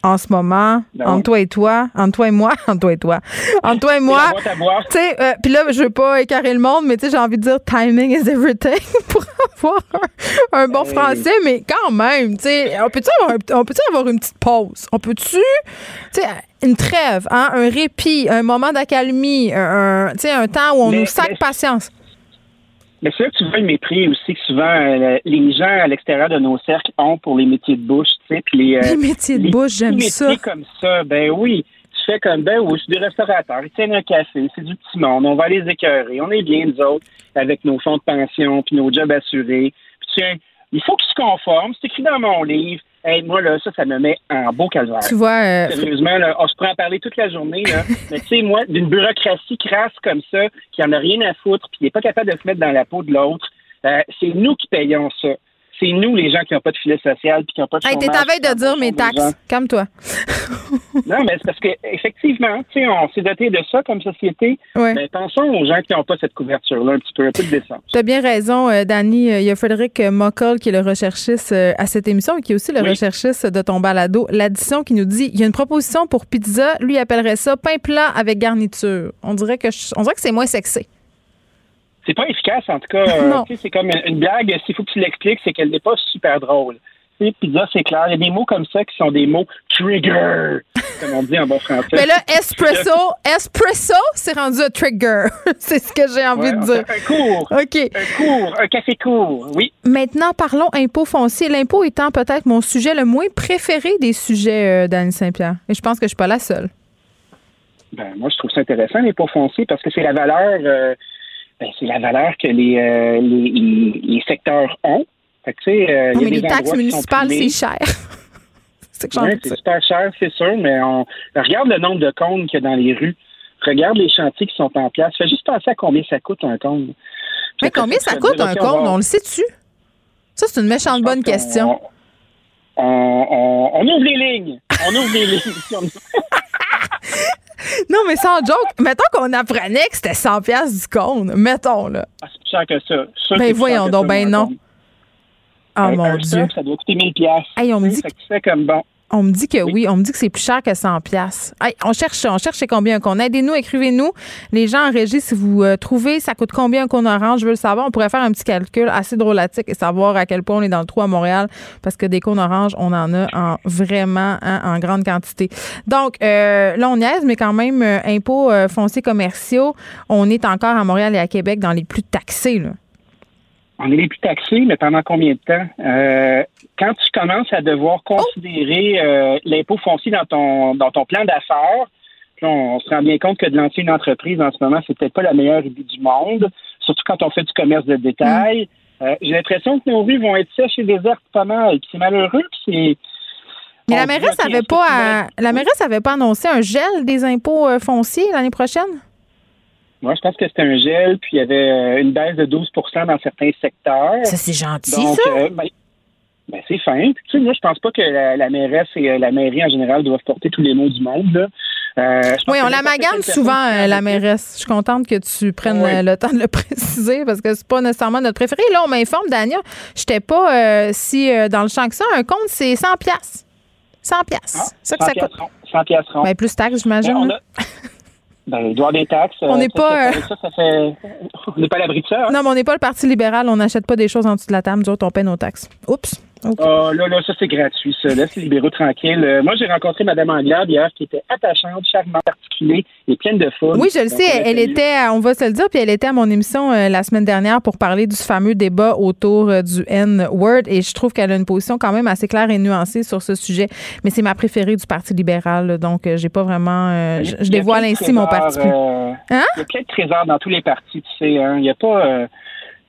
en ce moment, Ben entre toi et toi, entre toi et moi, entre toi et toi, entre toi et moi. Tu sais, euh, puis là, je veux pas écarrer le monde, mais tu sais, j'ai envie de dire timing is everything pour avoir un, un bon Hey. français, mais quand même, tu sais, on peut-tu avoir, un- on peut avoir une petite pause? On peut-tu, tu sais, une trêve, hein, un répit, un moment d'accalmie, un, un- tu sais, un temps où on Mais- nous sac mais- patience? Mais c'est là que tu vois le mépris aussi que souvent euh, les gens à l'extérieur de nos cercles ont pour les métiers de bouche, tu sais, puis les, euh, Les métiers de bouche, j'aime ça. comme ça, ben oui. Tu fais comme, ben oui, je suis des restaurateurs, ils tiennent un café, c'est du petit monde, on va les écœurer, on est bien, nous autres, avec nos fonds de pension, puis nos jobs assurés. Puis tiens, il faut qu'ils se conforment, c'est écrit dans mon livre. Hey, moi, là, ça, ça me met en beau calvaire. Tu vois, euh, Sérieusement, là, on se prend à parler toute la journée, là. mais tu sais, moi, d'une bureaucratie crasse comme ça, qui en a rien à foutre, puis qui n'est pas capable de se mettre dans la peau de l'autre, euh, c'est nous qui payons ça. C'est nous, les gens qui n'ont pas de filet social, puis qui n'ont pas de hey, t'es à veille de dire mes taxes. Calme-toi. Non, mais c'est parce que effectivement, tu sais, on s'est doté de ça comme société. Ouais. Mais pensons aux gens qui n'ont pas cette couverture-là, un petit peu, un peu de décence. Tu as bien raison, euh, Dani. Euh, Il y a Frédéric euh, Mockel qui est le recherchiste euh, à cette émission et qui est aussi le Oui. recherchiste de ton balado. L'addition qui nous dit il y a une proposition pour pizza. Lui il appellerait ça pain plat avec garniture. On dirait que je- on dirait que c'est moins sexy. C'est pas efficace, en tout cas. euh, c'est comme une, une blague, s'il faut que tu l'expliques, c'est qu'elle n'est pas super drôle. Tu sais, pizza, c'est clair. Il y a des mots comme ça qui sont des mots trigger, comme on dit en bon français. Mais là, espresso, espresso, c'est rendu un trigger. c'est ce que j'ai envie Ouais, de dire. Un cours. OK. Un cours, un café court, oui. Maintenant, parlons impôt foncier. L'impôt étant peut-être mon sujet le moins préféré des sujets euh, d'Anne Saint-Pierre. Et je pense que je suis pas la seule. Ben, moi, je trouve ça intéressant, les pots fonciers, parce que c'est la valeur, euh, ben, c'est la valeur que les, euh, les, les, les secteurs ont. Fait que, euh, Non, il y a mais des les taxes municipales, c'est cher. c'est Ouais, super cher, c'est sûr, mais on regarde le nombre de cônes qu'il y a dans les rues. Regarde les chantiers qui sont en place. Fais juste penser à combien ça coûte un cône. Mais combien ça coûte un cône? On le sait-tu? Ça, c'est une méchante bonne question. On, on, on ouvre les lignes. On ouvre les lignes. Non, mais sans joke, mettons qu'on apprenait que c'était 100 pièces du cône. Mettons, là. Ah, c'est plus cher que ça. Ça, Ben voyons donc, ça, ben non. Oh Un- mon un Dieu. stock, ça doit coûter 1000 piastres. Hey, on me dit Fait que tu fais comme bon. On me dit que oui, on me dit que c'est plus cher que 100 pièces. on cherche on cherche c'est combien qu'on Aidez-nous, écrivez-nous. Les gens en régie, si vous euh, trouvez, ça coûte combien un cône orange, je veux le savoir. On pourrait faire un petit calcul assez drôlatique et savoir à quel point on est dans le trou à Montréal parce que des cônes oranges, on en a en vraiment hein, en grande quantité. Donc, euh, là, on niaise, mais quand même, euh, impôts euh, fonciers commerciaux, on est encore à Montréal et à Québec dans les plus taxés. Là. On est les plus taxés, mais pendant combien de temps? Euh, quand tu commences à devoir considérer euh, l'impôt foncier dans ton dans ton plan d'affaires, on, on se rend bien compte que de lancer une entreprise en ce moment, c'est peut-être pas la meilleure idée du monde, surtout quand on fait du commerce de détail. Euh, J'ai l'impression que nos rues vont être sèches et désertes pas mal. Puis c'est malheureux, c'est. Mais la mairesse OK, avait est-ce que pas à- vas- la mairesse avait pas annoncé un gel des impôts euh, fonciers l'année prochaine? Moi, je pense que c'était un gel, puis il y avait euh, une baisse de 12% dans certains secteurs. Ça, c'est gentil, Donc, ça. euh, ben, ben, c'est fin. Puis, tu sais, moi, je pense pas que la, la mairesse et euh, la mairie en général doivent porter tous les mots du monde. Là. Euh, Oui, on la n'importe magane quelle souvent, euh, la mairesse. Je suis contente que tu prennes Oui. le temps de le préciser parce que c'est pas nécessairement notre préféré. Là, on m'informe, Dania, j'étais pas si dans le champ que ça. Un compte, c'est 100 pièces. 100 pièces. Ah, ça que ça 100 coûte. piastres ronds, 100 piastres ronds. Ben, plus taxes, j'imagine. Ben, il doit avoir des taxes. On n'est pas, ça, ça, ça fait... On n'est pas à l'abri de ça. hein? Non, mais on n'est pas le Parti libéral. On n'achète pas des choses en dessous de la table. Nous autres, on paie nos taxes. Oups. OK. Oh, là, là, ça, c'est gratuit, ça. Laisse les libéraux tranquilles. Euh, moi, j'ai rencontré Mme Anglade hier, qui était attachante, charmante, articulée et pleine de fun. Oui, je le Donc, sais. Elle était, à- on va se le dire, puis elle était à mon émission euh, la semaine dernière pour parler du fameux débat autour euh, du N-word. Et je trouve qu'elle a une position quand même assez claire et nuancée sur ce sujet. Mais c'est ma préférée du Parti libéral. là. Donc, j'ai pas vraiment. je, dévoile ainsi mon parti Hein? Il y a plein de trésors dans tous les partis, tu sais. hein. Il y a pas...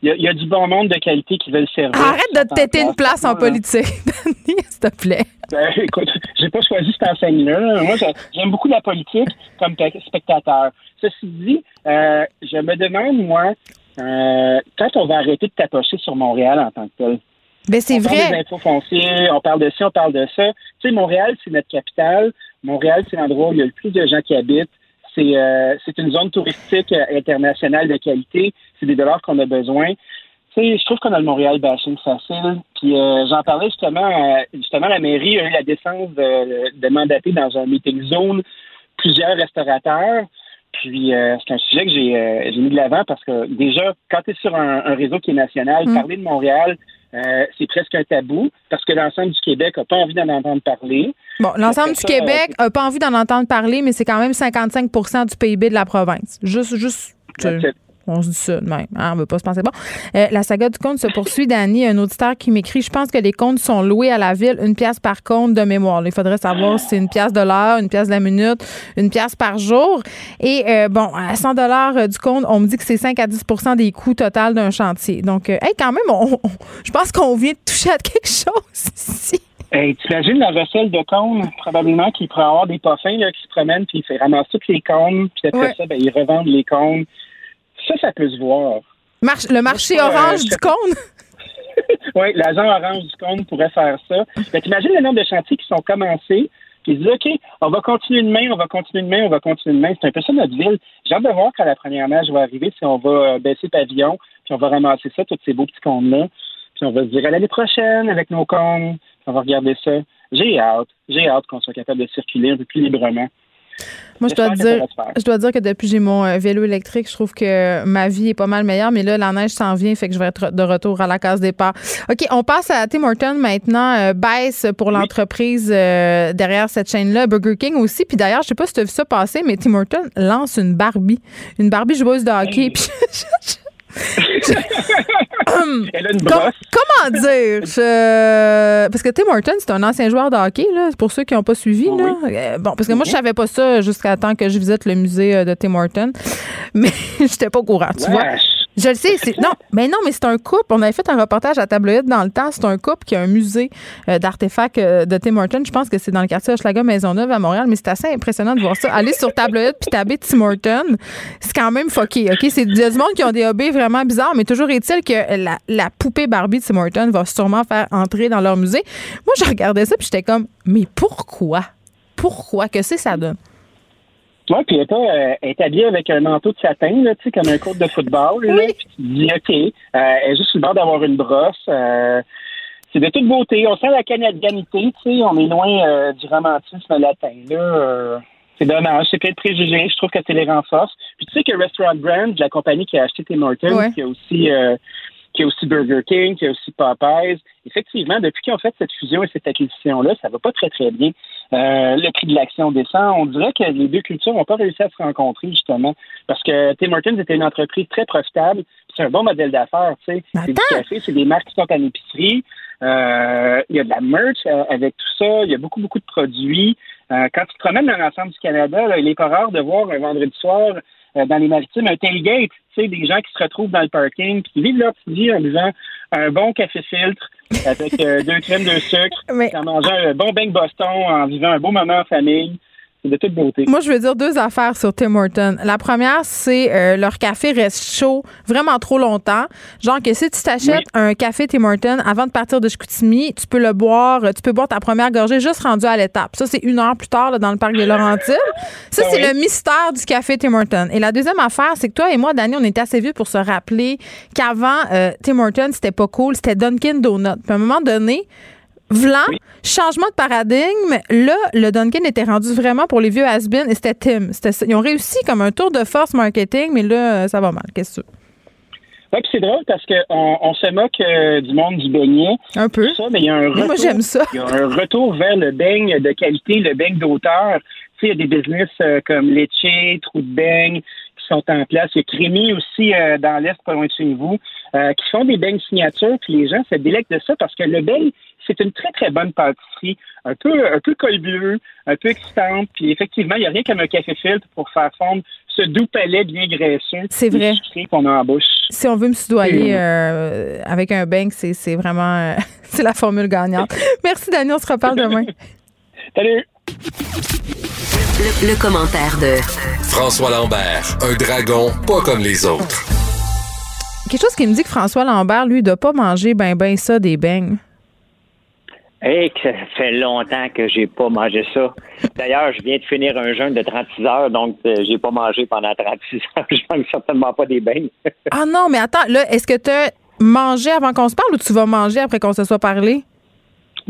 il y, a, il y a du bon monde de qualité qui veut le servir. Arrête qui de te têter une place en politique, Dani, s'il te plaît. Ben, écoute, j'ai pas choisi cette enseigne-là. là. Moi, j'ai- j'aime beaucoup la politique comme pe- spectateur. Ceci dit, euh, je me demande, moi, euh, quand on va arrêter de tapocher sur Montréal en tant que tel? Ben, c'est on parle vrai. des impôts fonciers, on parle de ci, on parle de ça. Tu sais, Montréal, c'est notre capitale. Montréal, c'est l'endroit où il y a le plus de gens qui habitent. C'est euh, c'est une zone touristique euh, internationale de qualité. C'est des dollars qu'on a besoin. Tu sais, je trouve qu'on a le Montréal bashing facile. Puis euh, j'en parlais justement, euh, justement, la mairie a eu la décence de, de mandater dans un meeting zone plusieurs restaurateurs. Puis euh, c'est un sujet que j'ai euh, j'ai mis de l'avant parce que déjà, quand tu es sur un, un réseau qui est national, Mm. parler de Montréal, euh, c'est presque un tabou parce que l'ensemble du Québec n'a pas envie d'en entendre parler. Bon, l'ensemble du ça, Québec n'a pas envie d'en entendre parler, mais c'est quand même 55% du PIB de la province. Juste, juste. tu-. On se dit ça de même. hein, on ne veut pas se penser bon. Euh, la saga du compte se poursuit, Dani. Un auditeur qui m'écrit Je pense que les comptes sont loués à la ville, une pièce par compte de mémoire. Il faudrait savoir si c'est une pièce de l'heure, une pièce de la minute, une pièce par jour. Et euh, bon, à 100 dollars du compte, on me dit que c'est 5 à 10 des coûts total d'un chantier. Donc, euh, hey, quand même, on- on- je pense qu'on vient de toucher à quelque chose ici. Hey, t'imagines la recelle de cônes, probablement qu'il pourrait avoir des parfums là, qui se promènent, puis il fait ramasser toutes les cônes, puis après Ouais. ça, ben, ils revendent les cônes. Ça, ça peut se voir. Marche- le marché Moi, orange euh, du cône? Oui, l'agent orange du cône pourrait faire ça. Mais t'imagines le nombre de chantiers qui sont commencés, puis ils disent OK, on va continuer demain, on va continuer demain, on va continuer demain. C'est un peu ça notre ville. J'ai hâte de voir quand la première neige va arriver, si on va euh, baisser pavillon, puis on va ramasser ça, tous ces beaux petits cônes-là. Puis on va se dire à l'année prochaine avec nos cônes, puis on va regarder ça. J'ai hâte, j'ai hâte qu'on soit capable de circuler un peu plus librement. Moi, je dois, dire, je dois dire que depuis que j'ai mon euh, vélo électrique, je trouve que ma vie est pas mal meilleure. Mais là, la neige s'en vient, fait que je vais être de retour à la case départ. OK, on passe à Tim Horton maintenant. euh, baisse pour l'entreprise euh, derrière cette chaîne-là. Burger King aussi. Puis d'ailleurs, je sais pas si tu as vu ça passer, mais Tim Horton lance une Barbie. Une Barbie joueuse de hockey. Puis Elle a une brosse. comment dire? Je- Parce que Tim Horton, c'est un ancien joueur de hockey, là, pour ceux qui n'ont pas suivi. Là. Euh, Bon, parce que moi, je savais pas ça jusqu'à temps que je visite le musée euh, de Tim Horton. Mais j'étais pas au courant, tu vois. Je le sais, non, mais non, mais c'est un couple. On avait fait un reportage à Tabloïd dans le temps. C'est un couple qui a un musée euh, d'artefacts euh, de Tim Horton. Je pense que c'est dans le quartier Hochelaga Maisonneuve à Montréal, mais c'est assez impressionnant de voir ça. Aller sur Tabloïd puis taber Tim Horton, c'est quand même fucké. Ok, c'est du monde qui ont des hobbies vraiment bizarres, mais toujours est-il que la, la poupée Barbie de Tim Horton va sûrement faire entrer dans leur musée. Moi, je regardais ça puis j'étais comme, mais pourquoi? Pourquoi? Que c'est ça donne? Oui, puis elle euh, est habillée avec un manteau de satin, là, tu sais, comme un court de football. Là, Oui. puis tu te dis, OK, euh, elle est juste sur le bord d'avoir une brosse. euh, c'est de toute beauté. On sent la canadianité, tu sais, on est loin euh, du romantisme latin. Là, euh, c'est dommage, c'est plein de préjugés. Je trouve que c'est les renforce. Puis tu sais que Restaurant Brand, la compagnie qui a acheté Tim Hortons, Ouais. qui a aussi euh, qui a aussi Burger King, qui a aussi Popeyes. Effectivement, depuis qu'ils ont fait cette fusion et cette acquisition-là, ça va pas très, très bien. Euh, le prix de l'action descend. On dirait que les deux cultures n'ont pas réussi à se rencontrer, justement, parce que Tim Hortons était une entreprise très profitable. C'est un bon modèle d'affaires, tu sais. C'est du café, c'est des marques qui sont en épicerie. Euh, il y a de la merch euh, avec tout ça. Il y a beaucoup, beaucoup de produits. Euh, quand tu te promènes dans l'ensemble du Canada, là, il n'est pas rare de voir un vendredi soir euh, dans les maritimes un tailgate, tu sais, des gens qui se retrouvent dans le parking qui vivent leur petite vie en buvant un bon café filtre avec euh, deux crèmes, deux sucres, en mangeant un bon bain de Boston, en vivant un beau moment en famille. C'est de toute beauté. Moi, je veux dire deux affaires sur Tim Hortons. La première, c'est euh, leur café reste chaud vraiment trop longtemps. Genre que si tu t'achètes un café Tim Hortons avant de partir de Chicoutimi, tu peux le boire, euh, tu peux boire ta première gorgée juste rendu à l'étape. Ça, c'est une heure plus tard là, dans le parc des Laurentides. Ça, c'est oui. le mystère du café Tim Hortons. Et la deuxième affaire, c'est que toi et moi, Dani, on était assez vieux pour se rappeler qu'avant, euh, Tim Hortons, c'était pas cool, c'était Dunkin' Donuts. Puis à un moment donné, Vlan, changement de paradigme. Là, le Dunkin' était rendu vraiment pour les vieux has et c'était Tim. Ils ont réussi comme un tour de force marketing, mais là, euh, ça va mal. Qu'est-ce que Oui, puis c'est drôle parce qu'on on se moque euh, du monde du beignet. Un peu. ça, mais il y a un Moi, retour, j'aime ça. Il y a un retour vers le beigne de qualité, le beigne d'auteur. Tu sais, il y a des business euh, comme Lecce, Trou de Beigne qui sont en place. Il y a Crémy aussi euh, dans l'Est, pas loin de chez vous, euh, qui font des beignes signatures, puis les gens se délectent de ça parce que le beigne, c'est une très, très bonne pâtisserie, un peu, un peu col bleu, un peu excitante, puis effectivement, il n'y a rien comme un café filtre pour faire fondre ce doux palais bien graisseux. C'est vrai. qu'on a en bouche. Si on veut me soudoyer euh, avec un bang, c'est c'est vraiment euh, c'est la formule gagnante. Merci, Dani. On se reparle demain. Salut! Le, le commentaire de François Lambert, un dragon pas comme les autres. Quelque chose qui me dit que François Lambert, lui, ne doit pas manger ben ben ça des beignes. Hey, que ça fait longtemps que j'ai pas mangé ça. D'ailleurs, je viens de finir un jeûne de 36 heures, donc euh, j'ai pas mangé pendant 36 heures. Je mange certainement pas des beignes. Ah non, mais attends, là, est-ce que tu mangé avant qu'on se parle ou tu vas manger après qu'on se soit parlé?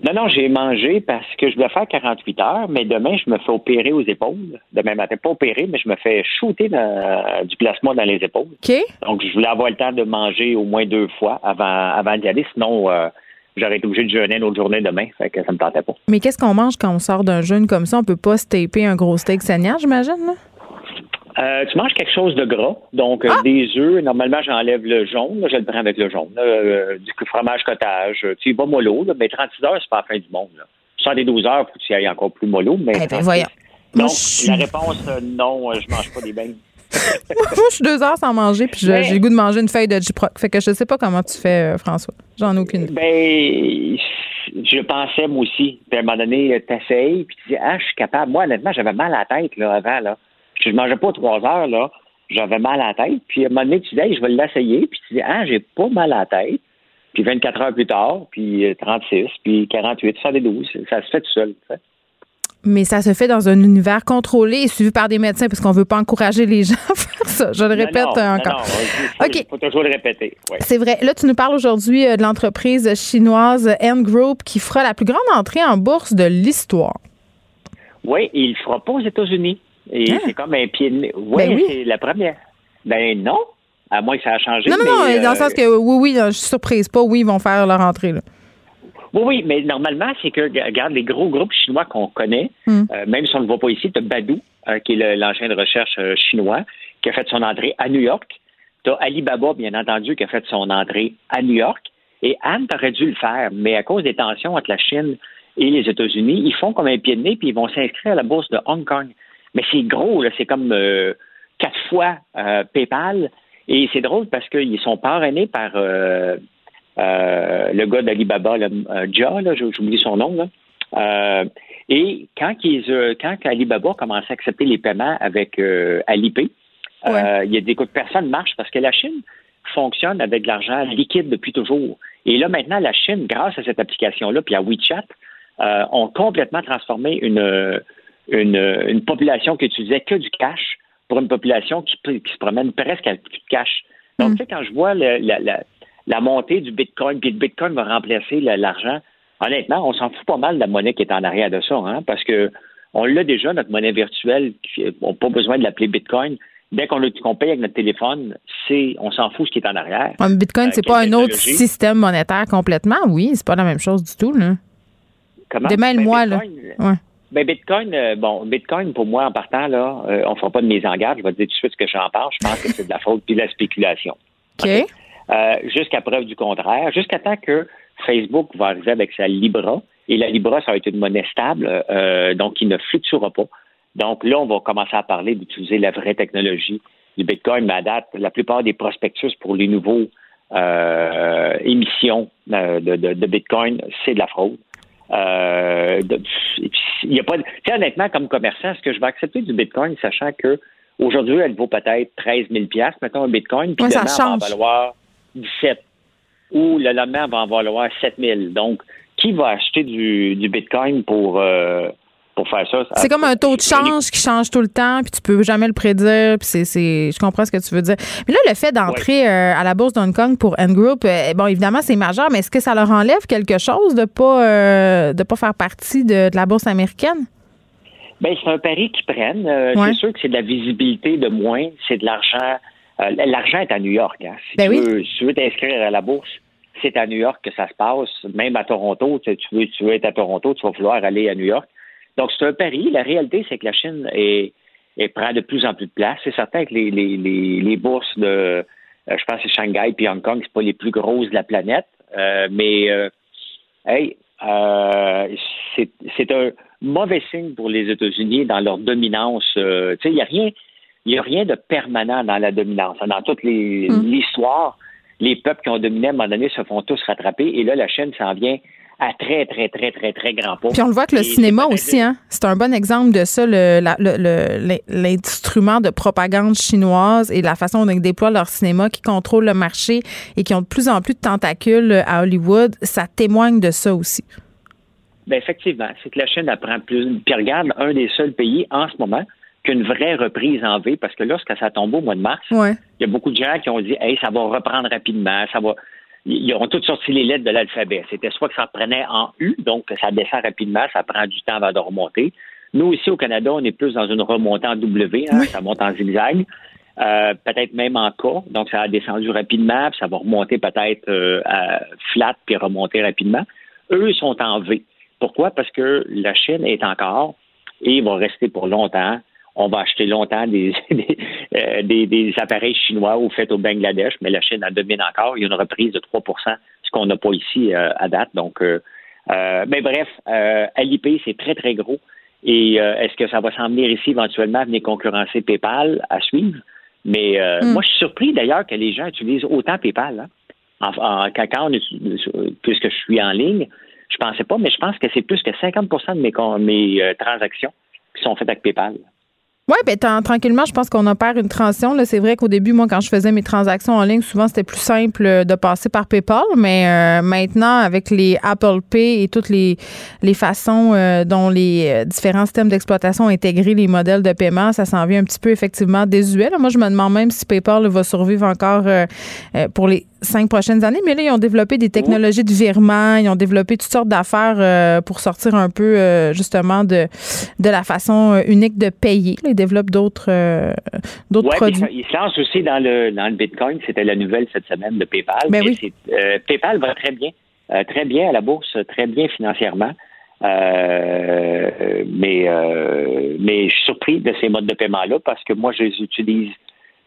Non, non, j'ai mangé parce que je dois faire 48 heures, mais demain, je me fais opérer aux épaules. Demain matin, pas opérer, mais je me fais shooter dans- du plasma dans les épaules. OK. Donc, je voulais avoir le temps de manger au moins deux fois avant, avant d'y aller. Sinon, euh, j'aurais été obligé de jeûner une autre journée demain. Fait que ça me tentait pas. Mais qu'est-ce qu'on mange quand on sort d'un jeûne comme ça? On peut pas se taper un gros steak saignant, j'imagine, là? Euh, tu manges quelque chose de gras, donc Ah! euh, des œufs. Normalement, j'enlève le jaune. Là, je le prends avec le jaune. Euh, du fromage cottage. Tu y vas mollo, là, mais 36 heures, c'est pas la fin du monde. Là. 72 heures, faut que tu y ailles encore plus mollo. Mais Eh ben, 36. voyons. Donc, Moi, je suis- la réponse, non, je mange pas des beignes. Moi, je suis deux heures sans manger, puis Mais- j'ai le goût de manger une feuille de J-Proc. Fait que je sais pas comment tu fais, François. J'en ai aucune idée. Ben, je pensais, moi aussi. Puis à un moment donné, t'essayes, puis tu dis, ah, je suis capable. Moi, honnêtement, j'avais mal à la tête, là, avant, là. Je mangeais pas trois heures, là. J'avais mal à la tête. Puis à un moment donné, tu dis, Hey, je vais l'essayer. Puis tu dis, ah, j'ai pas mal à la tête. Puis 24 heures plus tard, puis euh, 36, puis 48, 72, ça se fait tout seul. Mais ça se fait dans un univers contrôlé et suivi par des médecins parce qu'on veut pas encourager les gens à faire ça. Je le répète non, euh, non, encore. non, il faut, OK. il faut toujours le répéter. ouais. C'est vrai. Là, tu nous parles aujourd'hui euh, de l'entreprise chinoise N Group qui fera la plus grande entrée en bourse de l'histoire. Oui, il le fera pas aux États-Unis. Et c'est comme un pied de nez. Ouais. Ben oui. c'est la première. Ben non, à moins que ça a changé. Non, non, non, mais, dans le euh, sens que oui, oui, je suis surprise. Pas oui, ils vont faire leur entrée. Là. Oui, oui, mais normalement, c'est que, regarde, les gros groupes chinois qu'on connaît, Hmm. euh, même si on ne le voit pas ici, tu as Baidu, euh, qui est le- l'engin de recherche euh, chinois, qui a fait son entrée à New York. Tu as Alibaba, bien entendu, qui a fait son entrée à New York. Et Anne aurait dû le faire, mais à cause des tensions entre la Chine et les États-Unis, ils font comme un pied de nez, puis ils vont s'inscrire à la bourse de Hong Kong. Mais c'est gros, là, c'est comme euh, quatre fois euh, PayPal. Et c'est drôle parce qu'ils sont parrainés par euh, le gars d'Alibaba, Jia, là, j'oublie son nom. Là. Et quand, ils, quand Alibaba a commencé à accepter les paiements avec Alipay, il a dit écoute, personne ne marche parce que la Chine fonctionne avec de l'argent liquide depuis toujours. Et là, maintenant, la Chine, grâce à cette application-là, puis à WeChat, ont complètement transformé une, une, une population qui utilisait que du cash pour une population qui, se promène presque avec plus de cash. Donc, tu sais, quand je vois le- la, la- la montée du Bitcoin, puis le Bitcoin va remplacer l'argent, honnêtement, on s'en fout pas mal de la monnaie qui est en arrière de ça, hein, parce que on l'a déjà, notre monnaie virtuelle, on n'a pas besoin de l'appeler Bitcoin. Dès qu'on le- paye avec notre téléphone, c'est on s'en fout ce qui est en arrière. Ouais, Bitcoin, Euh, c'est pas un autre système monétaire complètement. Oui, c'est pas la même chose du tout. Là. Comment? Démêle-moi, Ben, là. Ouais. Ben Bitcoin, euh, bon, Bitcoin pour moi en partant là, euh, on fera pas de mise en garde. Je vais te dire tout de suite ce que j'en pense. Je pense que c'est de la faute puis de la spéculation. OK. Euh, jusqu'à preuve du contraire, jusqu'à temps que Facebook va arriver avec sa Libra et la Libra ça va être une monnaie stable, euh, donc qui ne fluctuera pas. Donc là, on va commencer à parler d'utiliser la vraie technologie du Bitcoin. Mais à date, la plupart des prospectus pour les nouveaux euh, émissions de, de- de Bitcoin, c'est de la fraude. Euh, il y a pas tu sais, honnêtement, comme commerçant, est-ce que je vais accepter du Bitcoin, sachant que aujourd'hui, elle vaut peut-être 13 000 mettons un Bitcoin, puis Ouais, demain, va en valoir 17 ou le lendemain, elle va en valoir 7 000 Donc, qui va acheter du, du Bitcoin pour, euh, pour faire ça? C'est comme un taux de change qui change tout le temps, puis tu peux jamais le prédire. Puis c'est, c'est- je comprends ce que tu veux dire. Mais là, le fait d'entrer euh, à la bourse d'Hong Kong pour N Group, euh, bon, évidemment, c'est majeur, mais est-ce que ça leur enlève quelque chose de pas euh, de pas faire partie de, de la bourse américaine? Ben, c'est un pari qu'ils prennent. Ouais. C'est sûr que c'est de la visibilité de moins, c'est de l'argent. L'argent est à New York. hein. Si, Ben tu oui. veux, si tu veux t'inscrire à la bourse, c'est à New York que ça se passe. Même à Toronto, tu veux, tu veux être à Toronto, tu vas vouloir aller à New York. Donc, c'est un pari. La réalité, c'est que la Chine est, est- prend de plus en plus de place. C'est certain que les, les, les, les bourses de, euh, je pense que c'est Shanghai puis Hong Kong, c'est pas les plus grosses de la planète. Euh, mais, euh, hey, euh, c'est un mauvais signe pour les États-Unis dans leur dominance. tu sais, il n'y a rien, il y a rien de permanent dans la dominance. Dans toute les- Mm. l'histoire, les peuples qui ont dominé à un moment donné se font tous rattraper. Et là, la Chine s'en vient à très, très, très, très, très grand pas. Puis on le voit que le cinéma aussi, hein, c'est un bon exemple de ça, le- la- le- le- l'instrument de propagande chinoise et la façon dont ils déploient leur cinéma, qui contrôle le marché et qui ont de plus en plus de tentacules à Hollywood, ça témoigne de ça aussi. Ben effectivement, c'est que la Chine apprend plus. Puis regarde, un des seuls pays en ce moment qu'une vraie reprise en V, parce que lorsque ça tombe au mois de mars, Ouais. il y a beaucoup de gens qui ont dit Hey, ça va reprendre rapidement, ça va. Ils ont toutes sorti les lettres de l'alphabet. C'était soit que ça prenait en U, donc ça descend rapidement, ça prend du temps avant de remonter. Nous, ici au Canada, on est plus dans une remontée en W, hein, ça monte en zigzag. Euh, peut-être même en K, donc ça a descendu rapidement, puis ça va remonter peut-être euh, à flat, puis remonter rapidement. Eux, ils sont en V. Pourquoi? Parce que la Chine est encore, et va rester pour longtemps, on va acheter longtemps des, euh, des, des, appareils chinois ou faits au Bangladesh, mais la Chine en domine encore. Il y a une reprise de 3% ce qu'on n'a pas ici euh, à date. Donc, euh, mais bref, LIP, c'est très, très gros. Et est-ce que ça va s'en venir ici éventuellement, venir concurrencer PayPal à suivre? Mais hmm. moi, je suis surpris d'ailleurs que les gens utilisent autant PayPal. Hein? En, quand, puisque je suis en ligne, je pensais pas, mais je pense que c'est plus que 50% de mes, mes transactions qui sont faites avec PayPal. Oui, bien, tranquillement, je pense qu'on opère une transition. C'est vrai qu'au début, moi, quand je faisais mes transactions en ligne, souvent, c'était plus simple euh, de passer par PayPal. Mais euh, maintenant, avec les Apple Pay et toutes les, les façons euh, dont les différents systèmes d'exploitation ont intégré les modèles de paiement, ça s'en vient un petit peu effectivement désuet. Moi, je me demande même si PayPal va survivre encore pour les cinq prochaines années. Mais là, ils ont développé des technologies de virement, ils ont développé toutes sortes d'affaires euh, pour sortir un peu euh, justement de, de la façon euh, unique de payer. ils développent d'autres d'autres produits. Ils se lancent aussi dans le, dans le Bitcoin. C'était la nouvelle cette semaine de PayPal. Ben mais PayPal va très bien. très bien à la bourse, très bien financièrement. mais, mais je suis surpris de ces modes de paiement-là parce que moi, je les utilise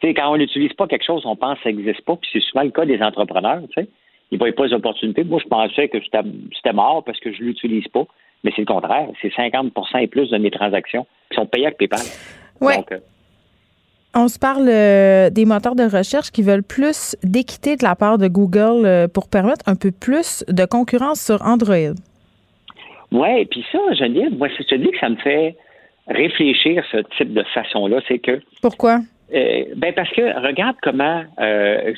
quand on n'utilise pas quelque chose, on pense que ça n'existe pas, puis c'est souvent le cas des entrepreneurs, tu sais. Ils ne voient pas les opportunités. Moi, je pensais que c'était mort parce que je ne l'utilise pas, mais c'est le contraire. C'est 50% et plus de mes transactions qui sont payées avec PayPal. Oui. Euh, on se parle euh, des moteurs de recherche qui veulent plus d'équité de la part de Google euh, pour permettre un peu plus de concurrence sur Android. Oui, puis ça, Geneviève, moi, je te dis que ça me fait réfléchir ce type de façon-là, c'est que. Pourquoi? Euh, ben parce que regarde comment euh,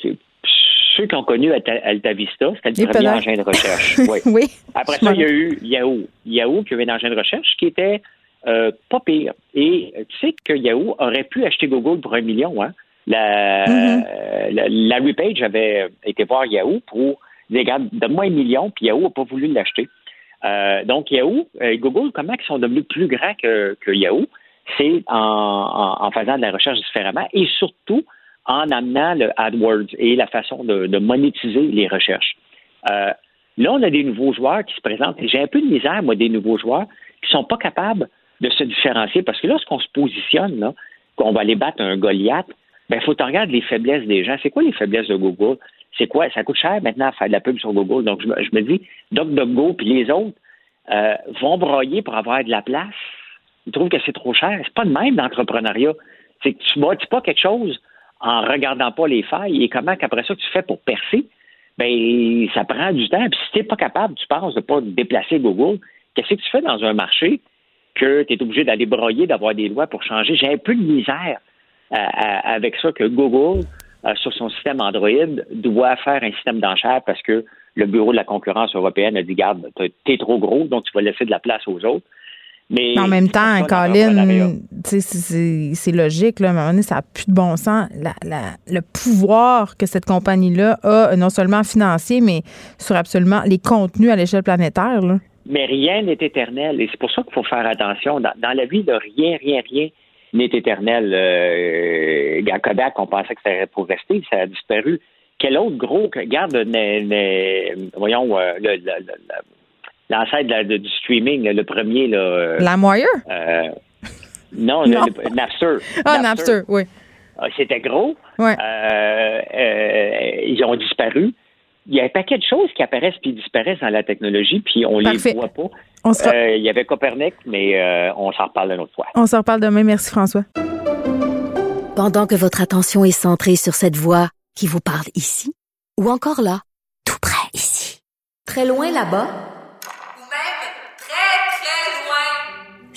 ceux qui ont connu Altavista, c'était le premier engin de recherche. oui. Après ça, il y a eu Yahoo. Yahoo qui avait un engin de recherche qui était euh, pas pire. Et tu sais que Yahoo aurait pu acheter Google pour un million. Hein? La, mm-hmm. Larry Page avait été voir Yahoo pour dire regarde, donne-moi un million, puis Yahoo n'a pas voulu l'acheter. donc Yahoo, Google, comment ils sont devenus plus grands que, que Yahoo? C'est en, faisant de la recherche différemment et surtout en amenant le AdWords et la façon de, monétiser les recherches. Euh, là, on a des nouveaux joueurs qui se présentent j'ai un peu de misère, moi, des nouveaux joueurs qui sont pas capables de se différencier parce que lorsqu'on se positionne, qu'on va aller battre un Goliath, ben, faut que regarder les faiblesses des gens. C'est quoi les faiblesses de Google? C'est quoi? Ça coûte cher maintenant à faire de la pub sur Google. Donc, je me, je me dis, DuckDuckGo puis les autres euh, vont broyer pour avoir de la place ils trouvent que c'est trop cher. C'est pas le même d'entrepreneuriat. C'est que tu bâtis pas quelque chose en regardant pas les failles et comment qu'après ça tu fais pour percer. Ben, ça prend du temps. Puis si tu n'es pas capable, tu penses de pas déplacer Google, qu'est-ce que tu fais dans un marché que tu es obligé d'aller broyer, d'avoir des lois pour changer? J'ai un peu de misère euh, avec ça que Google, euh, sur son système Android, doit faire un système d'enchères parce que le Bureau de la concurrence européenne a dit, garde, t'es trop gros, donc tu vas laisser de la place aux autres. Mais en même temps, Colin, c'est logique. Là, à un moment donné, ça n'a plus de bon sens. le pouvoir que cette compagnie-là a, non seulement financier, mais sur absolument les contenus à l'échelle planétaire. Mais rien n'est éternel. Et c'est pour ça qu'il faut faire attention. Dans, la vie, de rien, rien, rien n'est éternel. Euh, Kodak, on pensait que ça pour rester, ça a disparu. Quel autre gros, regarde, voyons, euh, le, l'ancêtre du streaming, le premier. Là, euh, La? Euh, non, Le, Napster. Ah, Napster, oui. Ah, c'était gros. Ouais. Euh, ils ont disparu. Il y a un paquet de choses qui apparaissent puis disparaissent dans la technologie, puis on les voit pas. il y avait Copernic, mais on s'en reparle une autre fois. On s'en reparle demain. Merci, François. Pendant que votre attention est centrée sur cette voix qui vous parle ici, ou encore là, tout près ici, très loin là-bas,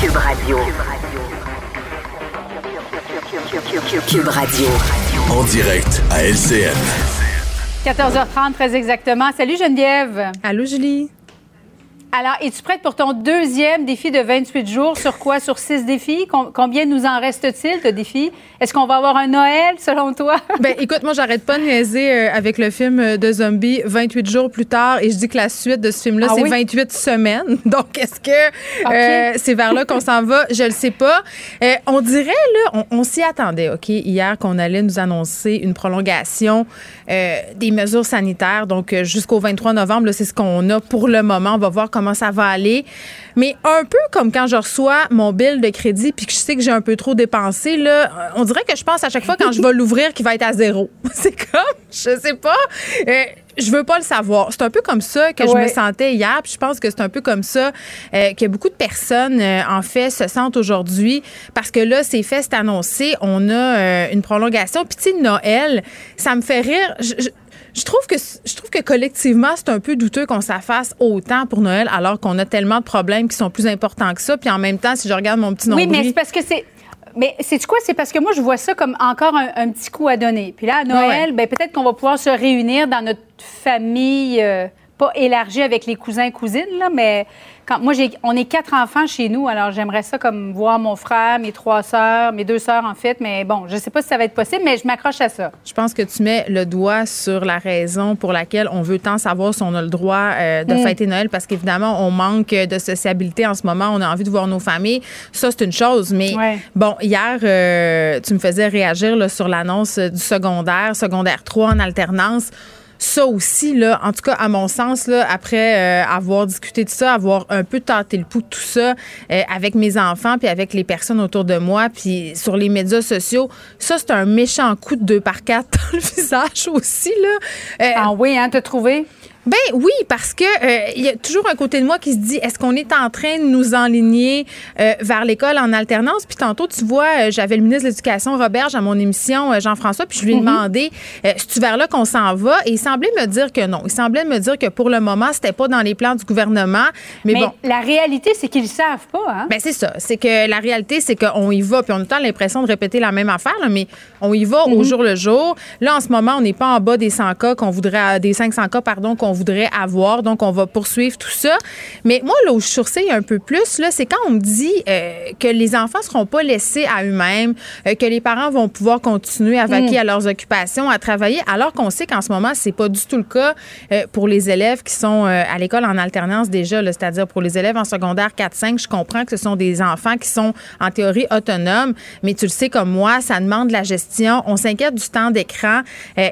Cube Radio. Cube Radio. En direct à LCN. 14h30, très exactement. Salut Geneviève. Allô, Julie. Alors, es-tu prête pour ton deuxième défi de 28 jours? Sur quoi? Sur six défis? Com- combien nous en reste-t-il de défis? Est-ce qu'on va avoir un Noël, selon toi? Ben, écoute, moi, j'arrête pas de niaiser euh, avec le film euh, de zombie 28 jours plus tard et je dis que la suite de ce film-là, Ah c'est oui? 28 semaines. Donc, est-ce que euh, c'est vers là qu'on s'en va? Je le sais pas. Euh, on dirait, là, on, on s'y attendait, OK, hier qu'on allait nous annoncer une prolongation euh, des mesures sanitaires. Donc, jusqu'au 23 novembre, c'est ce qu'on a pour le moment. On va voir comment ça va aller. Mais un peu comme quand je reçois mon bill de crédit puis que je sais que j'ai un peu trop dépensé, là, on dirait que je pense à chaque fois quand je vais l'ouvrir qu'il va être à zéro. C'est comme, je sais pas. Euh, je veux pas le savoir. C'est un peu comme ça que je me sentais hier. Puis je pense que c'est un peu comme ça euh, que beaucoup de personnes, euh, en fait, se sentent aujourd'hui. Parce que là, c'est fait, c'est annoncé. On a euh, une prolongation. Puis tu sais, Noël, ça me fait rire. Je- je- je trouve que je trouve que collectivement c'est un peu douteux qu'on s'affasse autant pour Noël alors qu'on a tellement de problèmes qui sont plus importants que ça puis en même temps si je regarde mon petit Oui, nombril mais c'est parce que c'est. Mais c'est quoi? C'est parce que moi, je vois ça comme encore un, un petit coup à donner. Puis là, à Noël, Ouais. ben, peut-être qu'on va pouvoir se réunir dans notre famille, euh, pas élargie avec les cousins et cousines, là, mais quand, moi, on est quatre enfants chez nous, alors j'aimerais ça comme voir mon frère, mes trois sœurs, mes deux sœurs, en fait, mais bon, je sais pas si ça va être possible, mais je m'accroche à ça. Je pense que tu mets le doigt sur la raison pour laquelle on veut tant savoir si on a le droit euh, de Mm. fêter Noël parce qu'évidemment, on manque de sociabilité en ce moment. On a envie de voir nos familles. Ça, c'est une chose. Mais Ouais. bon, hier, euh, tu me faisais réagir là, sur l'annonce du secondaire, secondaire 3 en alternance. Ça aussi, là, en tout cas, à mon sens, là, après euh, avoir discuté de ça, avoir un peu tenté le pouls de tout ça euh, avec mes enfants puis avec les personnes autour de moi, puis sur les médias sociaux, ça, c'est un méchant coup de deux par quatre dans le visage aussi, là. Euh, Ah oui, hein, t'as trouvé? Ben oui, parce que euh, il y a toujours un côté de moi qui se dit est-ce qu'on est en train de nous enligner euh, vers l'école en alternance? Puis tantôt, tu vois, euh, j'avais le ministre de l'Éducation Roberge à mon émission Jean-François, puis je lui ai demandé euh, c'est vers là qu'on s'en va? Et il semblait me dire que non. Il semblait me dire que pour le moment, c'était pas dans les plans du gouvernement, mais, Mais bon. la réalité, c'est qu'ils le savent pas, hein? Ben c'est ça. C'est que la réalité, c'est qu'on y va, puis on a tant l'impression de répéter la même affaire, là, mais on y va au jour le jour. Là, en ce moment, on n'est pas en bas des 100 cas qu'on voudrait, des 500 cas, pardon, qu'on voudrait avoir. Donc, on va poursuivre tout ça. Mais moi, là où je sourcille un peu plus, là, c'est quand on me dit euh, que les enfants seront pas laissés à eux-mêmes, euh, que les parents vont pouvoir continuer à vaquer à leurs occupations, à travailler, alors qu'on sait qu'en ce moment, c'est pas du tout le cas euh, pour les élèves qui sont à l'école en alternance déjà, là, c'est-à-dire pour les élèves en secondaire 4-5. Je comprends que ce sont des enfants qui sont en théorie autonomes, mais tu le sais comme moi, ça demande de la gestion. On s'inquiète du temps d'écran.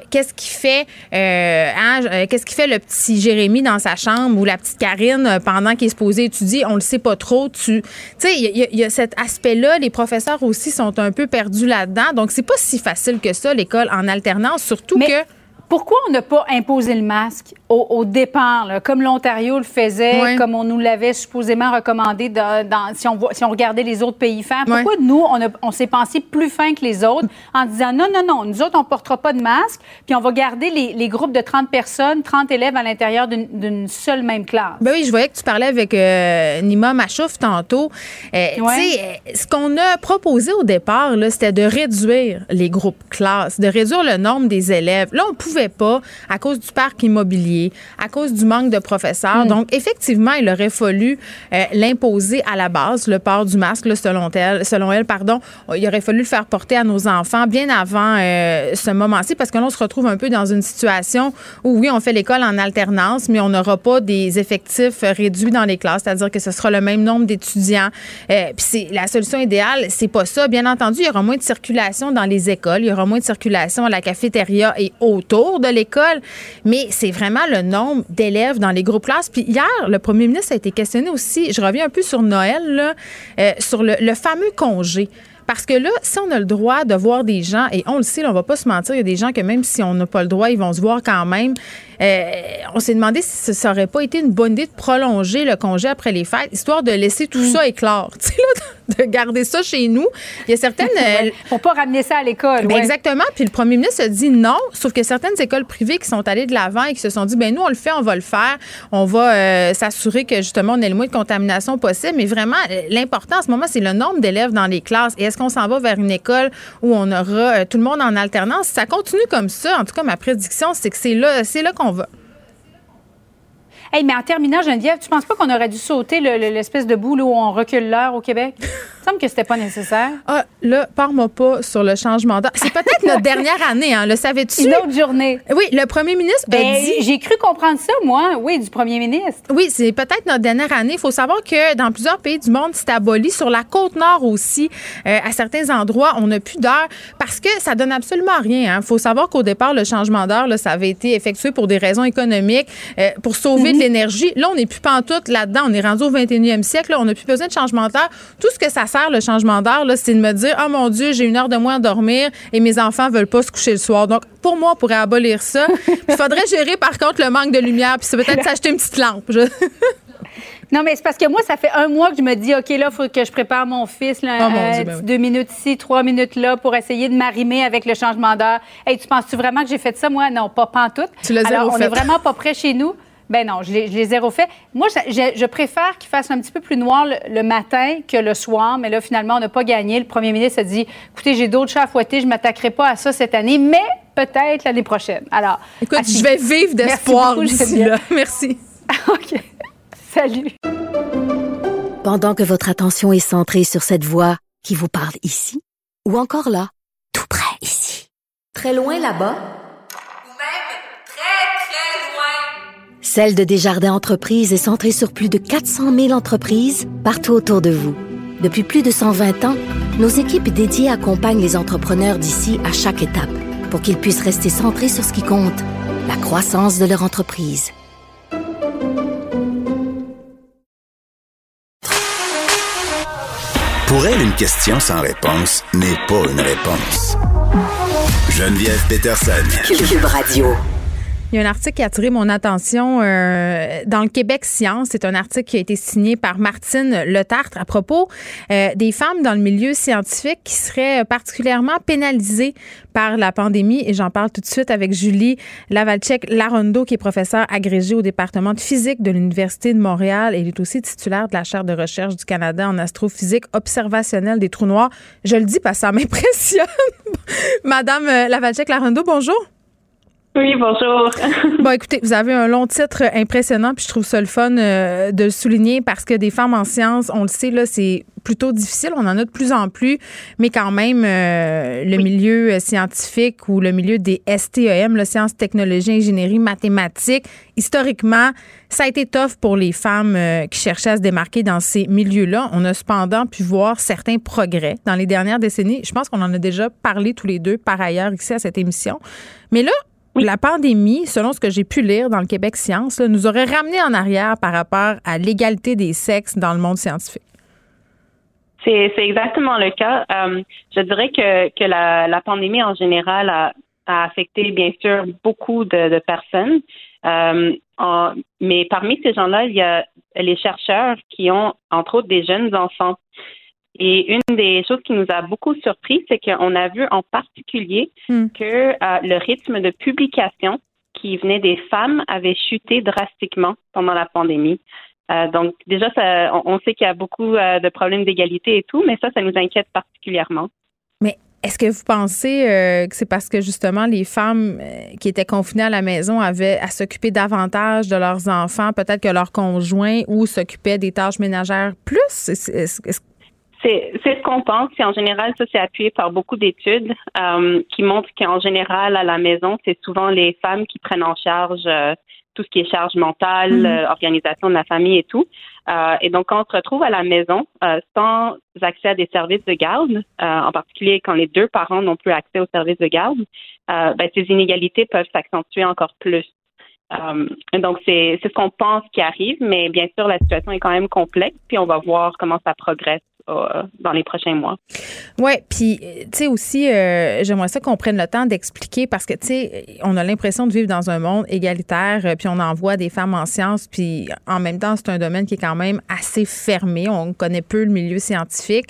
Qu'est-ce qui fait, hein, qu'est-ce qui fait le petit Jérémy dans sa chambre ou la petite Karine euh, pendant qu'il est supposé étudier? On le sait pas trop. Tu sais, il y, a- il y a cet aspect-là. Les professeurs aussi sont un peu perdus là-dedans. Donc, c'est pas si facile que ça, l'école en alternance, surtout Mais que. Pourquoi on n'a pas imposé le masque au, au départ, là, comme l'Ontario le faisait, comme on nous l'avait supposément recommandé dans, dans- si, on, voit- si on regardait les autres pays faire? Pourquoi nous, on, s'est pensé plus fin que les autres en disant non, non, non, nous autres, on ne portera pas de masque, puis on va garder les, les groupes de 30 personnes, 30 élèves à l'intérieur d'une seule même classe? Ben oui, je voyais que tu parlais avec euh, Nima Machouf tantôt. Euh, Ouais. Tu sais, ce qu'on a proposé au départ, c'était de réduire les groupes classes, de réduire le nombre des élèves. Là, on pouvait pas à cause du parc immobilier, à cause du manque de professeurs. Hmm. Donc, effectivement, il aurait fallu euh, l'imposer à la base, le port du masque, là, selon elle, selon elle, pardon. Il aurait fallu le faire porter à nos enfants bien avant euh, ce moment-ci, parce que là, on se retrouve un peu dans une situation où, oui, on fait l'école en alternance, mais on n'aura pas des effectifs réduits dans les classes, c'est-à-dire que ce sera le même nombre d'étudiants. Euh, Puis c'est la solution idéale, c'est pas ça. Bien entendu, il y aura moins de circulation dans les écoles, il y aura moins de circulation à la cafétéria et autour de l'école, mais c'est vraiment le nombre d'élèves dans les groupes classes. Puis hier, le premier ministre a été questionné aussi, je reviens un peu sur Noël, euh, sur le fameux congé. Parce que là, si on a le droit de voir des gens, et on le sait, là, on va pas se mentir, il y a des gens que même si on n'a pas le droit, ils vont se voir quand même. euh, on s'est demandé si ça n'aurait pas été une bonne idée de prolonger le congé après les fêtes, histoire de laisser tout ça éclore, tu sais, là, de garder ça chez nous. Il y a certaines... Ouais, Pour pas ramener ça à l'école. ouais. Exactement. Puis le premier ministre a dit non, sauf que certaines écoles privées qui sont allées de l'avant et qui se sont dit, ben nous, on le fait, on va le faire. On va euh, s'assurer que justement, on ait le moins de contamination possible. Mais vraiment, euh, l'important en ce moment, c'est le nombre d'élèves dans les classes. Et est-ce qu'on s'en va vers une école où on aura euh, tout le monde en alternance? Si ça continue comme ça, en tout cas, ma prédiction, c'est que c'est là, c'est là qu'on va. Hey, mais en terminant, Geneviève, tu penses pas qu'on aurait dû sauter le- le- l'espèce de boule où on recule l'heure au Québec? Semble que c'était pas nécessaire. Ah, là, parle-moi pas sur le changement d'heure. C'est peut-être notre dernière année, hein, le savais-tu? Une autre journée. Oui, le premier ministre a Ben, dit... j'ai cru comprendre ça, moi, oui, du premier ministre. Oui, c'est peut-être notre dernière année. Il faut savoir que dans plusieurs pays du monde, c'est aboli. Sur la côte nord aussi, euh, à certains endroits, on n'a plus d'heure parce que ça donne absolument rien. Il faut savoir qu'au départ, le changement d'heure, ça avait été effectué pour des raisons économiques, euh, pour sauver de l'énergie. Là, on n'est plus pantoute là-dedans. On est rendu au 21e siècle. Là, on n'a plus besoin de changement d'heure. Tout ce que ça le changement d'heure, c'est de me dire, oh mon Dieu, j'ai une heure de moins à dormir et mes enfants veulent pas se coucher le soir. Donc, pour moi, on pourrait abolir ça. Il faudrait gérer, par contre, le manque de lumière. Puis c'est peut-être s'acheter une petite lampe. Je- Non, mais c'est parce que moi, ça fait un mois que je me dis, OK, là, il faut que je prépare mon fils, là, Oh, mon euh, Dieu, ben oui. deux minutes ici, trois minutes là, pour essayer de m'arrimer avec le changement d'heure. Hey, tu penses-tu vraiment que j'ai fait ça? Moi, non, pas pantoute. Tu l'as Alors, on fait. est vraiment pas près chez nous. Ben non, je l'ai l'ai zéro fait. Moi, je, je- je préfère qu'il fasse un petit peu plus noir le, le matin que le soir, mais là, finalement, on n'a pas gagné. Le premier ministre a dit, écoutez, j'ai d'autres chats à fouetter, je ne m'attaquerai pas à ça cette année, mais peut-être l'année prochaine. Alors, Écoute, je vais vivre d'espoir Merci beaucoup, d'ici là. Merci. OK. Salut. Pendant que votre attention est centrée sur cette voix qui vous parle ici, ou encore là, tout près ici, très loin là-bas, Ou même très, très loin. Celle de Desjardins Entreprises est centrée sur plus de 400 000 entreprises partout autour de vous. Depuis plus de 120 ans, nos équipes dédiées accompagnent les entrepreneurs d'ici à chaque étape pour qu'ils puissent rester centrés sur ce qui compte, la croissance de leur entreprise. Pour elle, une question sans réponse n'est pas une réponse. Geneviève Peterson. Cube Radio. Il y a un article qui a attiré mon attention euh, dans le Québec Science. C'est un article qui a été signé par Martine Letartre à propos euh, des femmes dans le milieu scientifique qui seraient particulièrement pénalisées par la pandémie. Et j'en parle tout de suite avec Julie Lavalchek-Larondo, qui est professeure agrégée au département de physique de l'Université de Montréal. Elle est aussi titulaire de la chaire de recherche du Canada en astrophysique observationnelle des trous noirs. Je le dis parce que ça m'impressionne. Madame euh, Lavalchek-Larondo, bonjour. Oui, bonjour. Bon, écoutez, vous avez un long titre impressionnant, puis je trouve ça le fun euh, de le souligner parce que des femmes en sciences, on le sait, là, c'est plutôt difficile. On en a de plus en plus, mais quand même, euh, le milieu euh, scientifique ou le milieu des STEM, le sciences, technologies, ingénierie, mathématiques, historiquement, ça a été tough pour les femmes euh, qui cherchaient à se démarquer dans ces milieux-là. On a cependant pu voir certains progrès dans les dernières décennies. Je pense qu'on en a déjà parlé tous les deux par ailleurs ici à cette émission. Mais là, la pandémie, selon ce que j'ai pu lire dans le Québec Science, là, nous aurait ramené en arrière par rapport à l'égalité des sexes dans le monde scientifique. C'est c'est exactement le cas. Euh, je dirais que, que la, la pandémie en général a, a affecté bien sûr beaucoup de, de personnes. Euh, en- mais parmi ces gens-là, il y a les chercheurs qui ont entre autres des jeunes enfants. Et une des choses qui nous a beaucoup surpris, c'est qu'on a vu en particulier Hmm. que euh, le rythme de publication qui venait des femmes avait chuté drastiquement pendant la pandémie. Euh, donc déjà, ça, on, on sait qu'il y a beaucoup euh, de problèmes d'égalité et tout, mais ça, ça nous inquiète particulièrement. Mais est-ce que vous pensez euh, que c'est parce que justement les femmes qui étaient confinées à la maison avaient à s'occuper davantage de leurs enfants, peut-être que leurs conjoints ou s'occupaient des tâches ménagères plus? Est-ce- est-ce- est-ce- C'est ce qu'on pense. Et en général, ça c'est appuyé par beaucoup d'études euh, qui montrent qu'en général, à la maison, c'est souvent les femmes qui prennent en charge euh, tout ce qui est charge mentale, Mhm. euh, organisation de la famille et tout. Euh, et donc, quand on se retrouve à la maison euh, sans accès à des services de garde, euh, en particulier quand les deux parents n'ont plus accès aux services de garde, euh, ben, ces inégalités peuvent s'accentuer encore plus. Euh, donc, c'est ce qu'on pense qui arrive, mais bien sûr, la situation est quand même complexe, puis on va voir comment ça progresse dans les prochains mois. Oui, puis, tu sais, aussi, euh, j'aimerais ça qu'on prenne le temps d'expliquer parce que, tu sais, on a l'impression de vivre dans un monde égalitaire, puis on envoie des femmes en sciences, puis en même temps, c'est un domaine qui est quand même assez fermé. On connaît peu le milieu scientifique.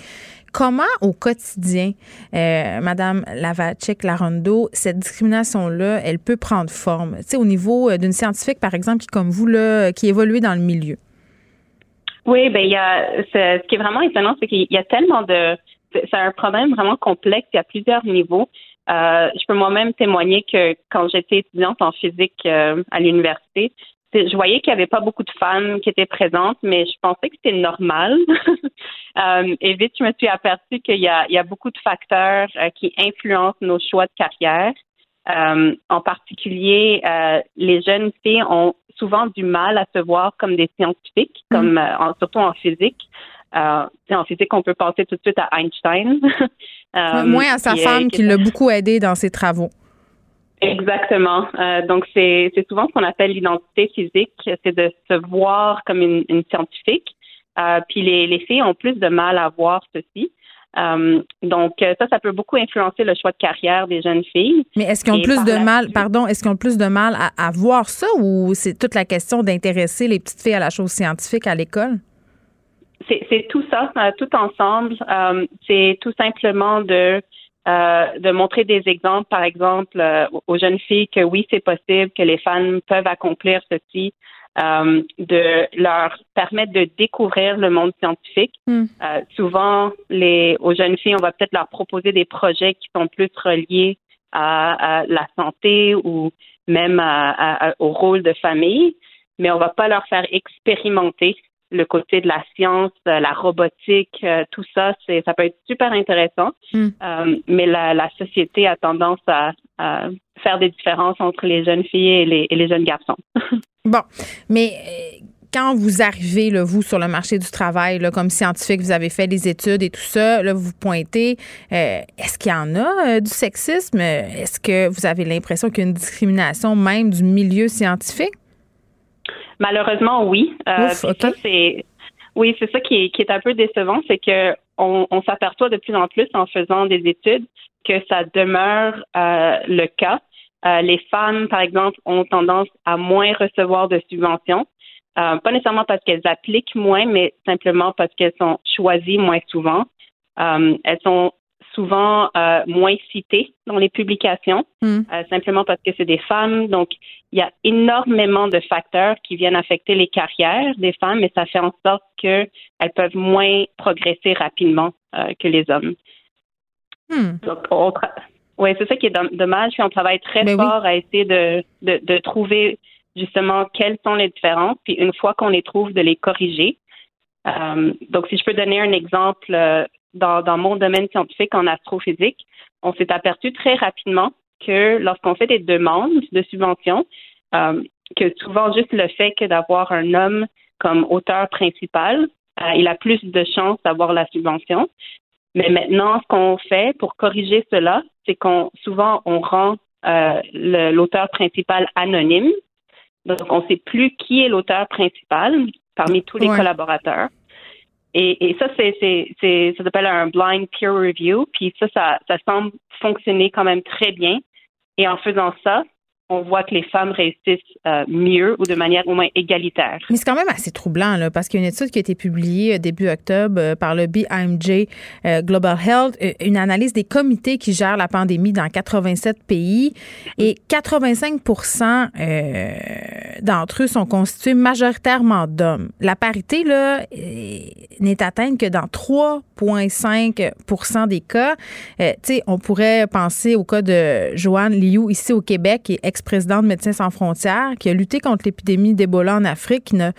Comment au quotidien, euh, Madame Lavachek Larondo, cette discrimination-là, elle peut prendre forme? Tu sais, au niveau euh, d'une scientifique, par exemple, qui comme vous, là, qui évolue dans le milieu. Oui, ben il y a ce qui est vraiment étonnant, c'est qu'il y a tellement de c'est un problème vraiment complexe, il y a plusieurs niveaux. Euh, je peux moi-même témoigner que quand j'étais étudiante en physique euh, à l'université, je voyais qu'il n'y avait pas beaucoup de femmes qui étaient présentes, mais je pensais que c'était normal. euh, et vite, je me suis aperçue qu'il y y a beaucoup de facteurs euh, qui influencent nos choix de carrière. En particulier, les jeunes filles ont souvent du mal à se voir comme des scientifiques, mm. comme en, surtout en physique. en physique, on peut penser tout de suite à Einstein. Moins à sa femme qui l'a beaucoup aidé dans ses travaux. Exactement. Euh, donc, c'est souvent ce qu'on appelle l'identité physique, c'est de se voir comme une, une scientifique. Euh, puis les, les filles ont plus de mal à voir ceci. Euh, donc, ça, ça peut beaucoup influencer le choix de carrière des jeunes filles. Mais est-ce qu'ils ont plus de mal, pardon, est-ce qu'ils ont plus de mal à, à voir ça ou c'est toute la question d'intéresser les petites filles à la chose scientifique à l'école? C'est tout ça, euh, tout ensemble. Euh, c'est tout simplement de euh, de montrer des exemples, par exemple, euh, aux jeunes filles que oui, c'est possible, que les femmes peuvent accomplir ceci, euh, de leur permettre de découvrir le monde scientifique. Hmm. souvent, les, aux jeunes filles, on va peut-être leur proposer des projets qui sont plus reliés à, la santé ou même au rôle de famille, mais on va pas leur faire expérimenter le côté de la science, euh, la robotique, euh, tout ça, c'est ça peut être super intéressant. Hmm. Euh, mais la, la, société a tendance à, faire des différences entre les jeunes filles et les, et les jeunes garçons. bon, mais quand vous arrivez, là, vous, sur le marché du travail, là, comme scientifique, vous avez fait des études et tout ça, là, vous pointez, est-ce qu'il y en a du sexisme? Est-ce que vous avez l'impression qu'il y a une discrimination même du milieu scientifique? Malheureusement, oui. Euh, c'est oui, c'est ça qui est, qui est un peu décevant, c'est que on, on s'aperçoit de plus en plus en faisant des études que ça demeure euh, le cas. Euh, les femmes, par exemple, ont tendance à moins recevoir de subventions. Euh, pas nécessairement parce qu'elles appliquent moins, mais simplement parce qu'elles sont choisies moins souvent. Euh, elles sont souvent moins citées dans les publications, hmm. simplement parce que c'est des femmes. Donc, il y a énormément de facteurs qui viennent affecter les carrières des femmes, et ça fait en sorte qu'elles peuvent moins progresser rapidement que les hommes. Hmm. Donc, oui, c'est ça qui est dommage. Puis on travaille très ben fort à essayer de, de, de trouver justement quelles sont les différences, puis une fois qu'on les trouve, de les corriger. Euh, donc, si je peux donner un exemple, euh, dans, dans mon domaine scientifique en astrophysique, on s'est aperçu très rapidement que lorsqu'on fait des demandes de subventions, euh, que souvent juste le fait que d'avoir un homme comme auteur principal, euh, il a plus de chances d'avoir la subvention. Mais maintenant, ce qu'on fait pour corriger cela, c'est qu'on souvent on rend euh, l'auteur principal anonyme. Donc, on ne sait plus qui est l'auteur principal parmi tous les collaborateurs. Et, ça, c'est, ça s'appelle un blind peer review. Puis ça, ça, ça semble fonctionner quand même très bien. Et en faisant ça, on voit que les femmes réussissent euh, mieux ou de manière au moins égalitaire. Mais c'est quand même assez troublant, là, parce qu'il y a une étude qui a été publiée euh, début octobre euh, par le BIMJ Global Health, une analyse des comités qui gèrent la pandémie dans 87 pays, et 85% d'entre eux sont constitués majoritairement d'hommes. La parité, là, n'est atteinte que dans 3,5% des cas. tu sais, on pourrait penser au cas de Joanne Liu ici au Québec, qui est ex-président de Médecins sans frontières, qui a lutté contre l'épidémie d'Ebola en Afrique, qui n'a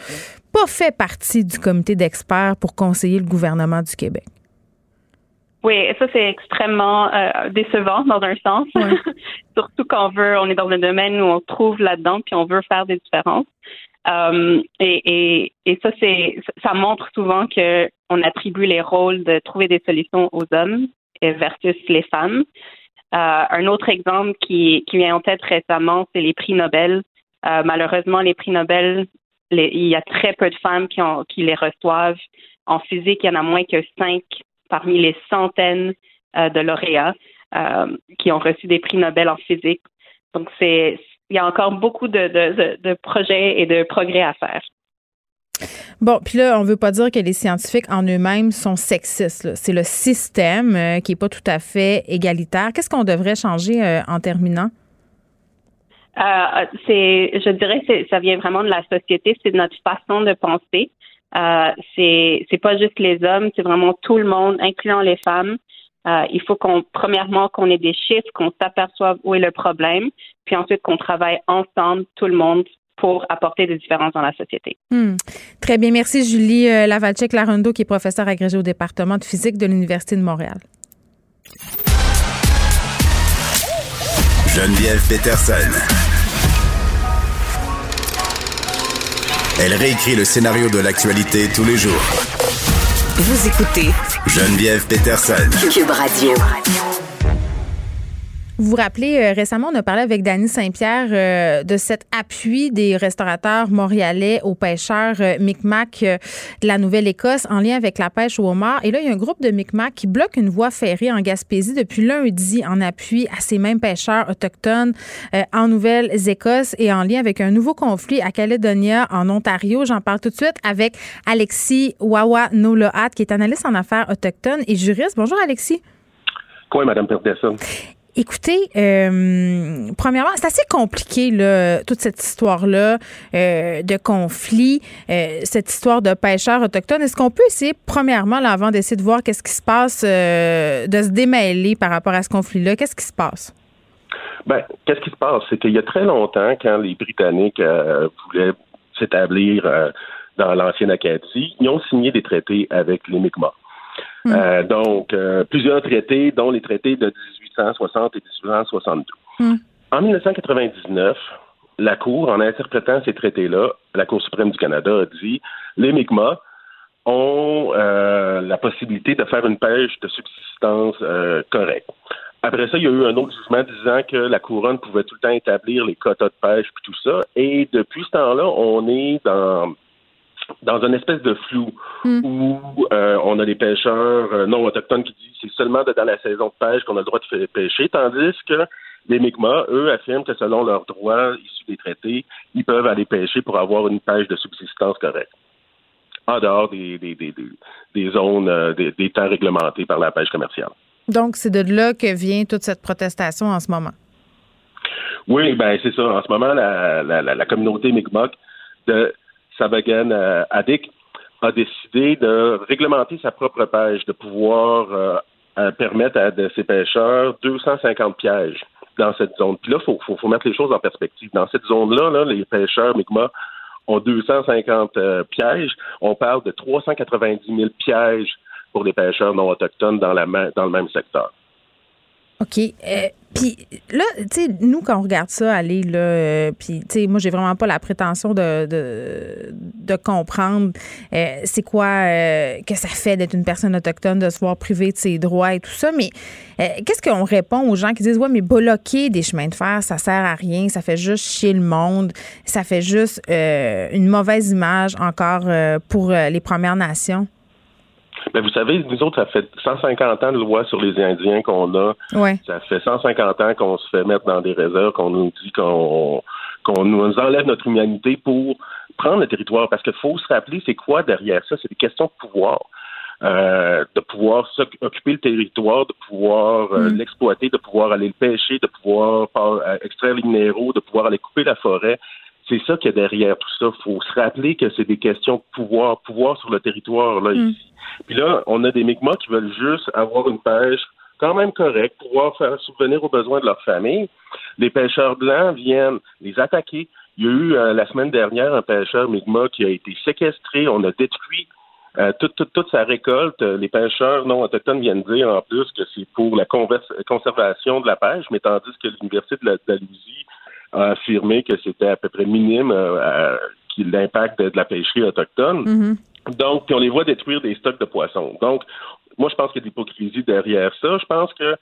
pas fait partie du comité d'experts pour conseiller le gouvernement du Québec. Oui, ça c'est extrêmement euh, décevant dans un sens, surtout quand on veut, on est dans un domaine où on trouve là-dedans puis on veut faire des différences. Euh, et, et, ça c'est, ça montre souvent que on attribue les rôles de trouver des solutions aux hommes versus les femmes. Euh, un autre exemple qui, qui vient en tête récemment, c'est les prix Nobel. Euh, malheureusement, les prix Nobel, il y a très peu de femmes qui, ont, qui les reçoivent. En physique, il y en a moins que cinq parmi les centaines euh, de lauréats qui ont reçu des prix Nobel en physique. Donc, c'est il y a encore beaucoup de, de, de projets et de progrès à faire. Bon, puis là, on veut pas dire que les scientifiques en eux-mêmes sont sexistes. C'est le système euh, qui est pas tout à fait égalitaire. Qu'est-ce qu'on devrait changer euh, en terminant? Euh, je dirais, que ça vient vraiment de la société, c'est notre façon de penser. C'est, c'est pas juste les hommes, c'est vraiment tout le monde, incluant les femmes. il faut qu'on, premièrement, qu'on ait des chiffres, qu'on s'aperçoive où est le problème, puis ensuite qu'on travaille ensemble, tout le monde, pour apporter des différences dans la société. Hmm. Très bien. Merci, Julie euh, Lavalchek-Larundo, qui est professeure agrégée au département de physique de l'Université de Montréal. Geneviève Peterson. Elle réécrit le scénario de l'actualité tous les jours. Vous écoutez Geneviève Peterson. Cube Radio. Vous vous rappelez, euh, récemment, on a parlé avec Danny Saint-Pierre euh, de cet appui des restaurateurs montréalais aux pêcheurs euh, Micmac de la Nouvelle-Écosse en lien avec la pêche au homard. Et là, il y a un groupe de Micmac qui bloque une voie ferrée en Gaspésie depuis lundi en appui à ces mêmes pêcheurs autochtones en Nouvelle-Écosse et en lien avec un nouveau conflit à Caledonia, en Ontario. J'en parle tout de suite avec Alexis Wawa Nolohat, qui est analyste en affaires autochtones et juriste. Bonjour, Alexis. Quoi, Madame Peterson? Écoutez, euh, premièrement, c'est assez compliqué là, toute cette histoire-là euh, de conflit, euh, cette histoire de pêcheurs autochtones. Est-ce qu'on peut essayer, premièrement, là, avant d'essayer de voir qu'est-ce qui se passe, de se démêler par rapport à ce conflit-là, qu'est-ce qui se passe? Ben, qu'est-ce qui se passe? C'est qu'il y a très longtemps, quand les Britanniques voulaient s'établir dans l'ancienne Acadie, ils ont signé des traités avec les Mi'kmaq. Hmm. donc, plusieurs traités, dont les traités de 1860 et 1862. Hmm. En 1999, la Cour, en interprétant ces traités-là, la Cour suprême du Canada a dit les Mi'kmaq ont euh, la possibilité de faire une pêche de subsistance euh, correcte. Après ça, il y a eu un autre jugement disant que la couronne pouvait tout le temps établir les quotas de pêche et tout ça. Et depuis ce temps-là, on est dans dans une espèce de flou hmm. où euh, on a des pêcheurs euh, non autochtones qui disent c'est seulement dans la saison de pêche qu'on a le droit de pêcher, tandis que les Mi'kmaq, eux, affirment que selon leurs droits issus des traités, ils peuvent aller pêcher pour avoir une pêche de subsistance correcte, en dehors des, des, des, des zones, euh, des, des temps réglementés par la pêche commerciale. Donc, c'est de là que vient toute cette protestation en ce moment. Oui, ben c'est ça. En ce moment, la, la, la, la communauté Mi'kmaq de Sabagan euh, Adik a décidé de réglementer sa propre pêche, de pouvoir euh, permettre à de ses pêcheurs 250 pièges dans cette zone. Puis là, il faut, mettre les choses en perspective. Dans cette zone-là, là, les pêcheurs Mi'kmaq ont 250 euh, pièges. On parle de 390 000 pièges pour les pêcheurs non autochtones dans, la, dans le même secteur. OK. Euh, puis là, tu sais, nous, quand on regarde ça aller, là, euh, puis, tu sais, moi, j'ai vraiment pas la prétention de, de, comprendre euh, c'est quoi que ça fait d'être une personne autochtone, de se voir privé de ses droits et tout ça. Mais qu'est-ce qu'on répond aux gens qui disent, ouais, mais bloquer des chemins de fer, ça sert à rien, ça fait juste chier le monde, ça fait juste une mauvaise image encore pour les Premières Nations? Mais vous savez, nous autres, ça fait 150 ans de loi sur les Indiens qu'on a. Ça fait 150 ans qu'on se fait mettre dans des réserves, qu'on nous dit qu'on qu'on nous enlève notre humanité pour prendre le territoire. Parce qu'il faut se rappeler, c'est quoi derrière ça? C'est des questions de pouvoir. Euh, de pouvoir occuper le territoire, de pouvoir euh, mm. l'exploiter, de pouvoir aller le pêcher, de pouvoir euh, extraire les minéraux, de pouvoir aller couper la forêt. C'est ça qu'il y a derrière tout ça. Il faut se rappeler que c'est des questions de pouvoir, pouvoir sur le territoire là mm. ici. Puis là, on a des Mi'kmaq qui veulent juste avoir une pêche quand même correcte, pouvoir faire subvenir aux besoins de leur famille. Les pêcheurs blancs viennent les attaquer. Il y a eu euh, la semaine dernière un pêcheur Mi'kmaq qui a été séquestré. On a détruit euh, toute, toute, toute, sa récolte. Les pêcheurs non autochtones viennent dire en plus que c'est pour la conservation de la pêche, mais tandis que l'Université de la a affirmé que c'était à peu près minime euh, l'impact de, la pêcherie autochtone. Mm-hmm. Donc, on les voit détruire des stocks de poissons. Donc, moi, je pense qu'il y a de l'hypocrisie derrière ça. Je pense que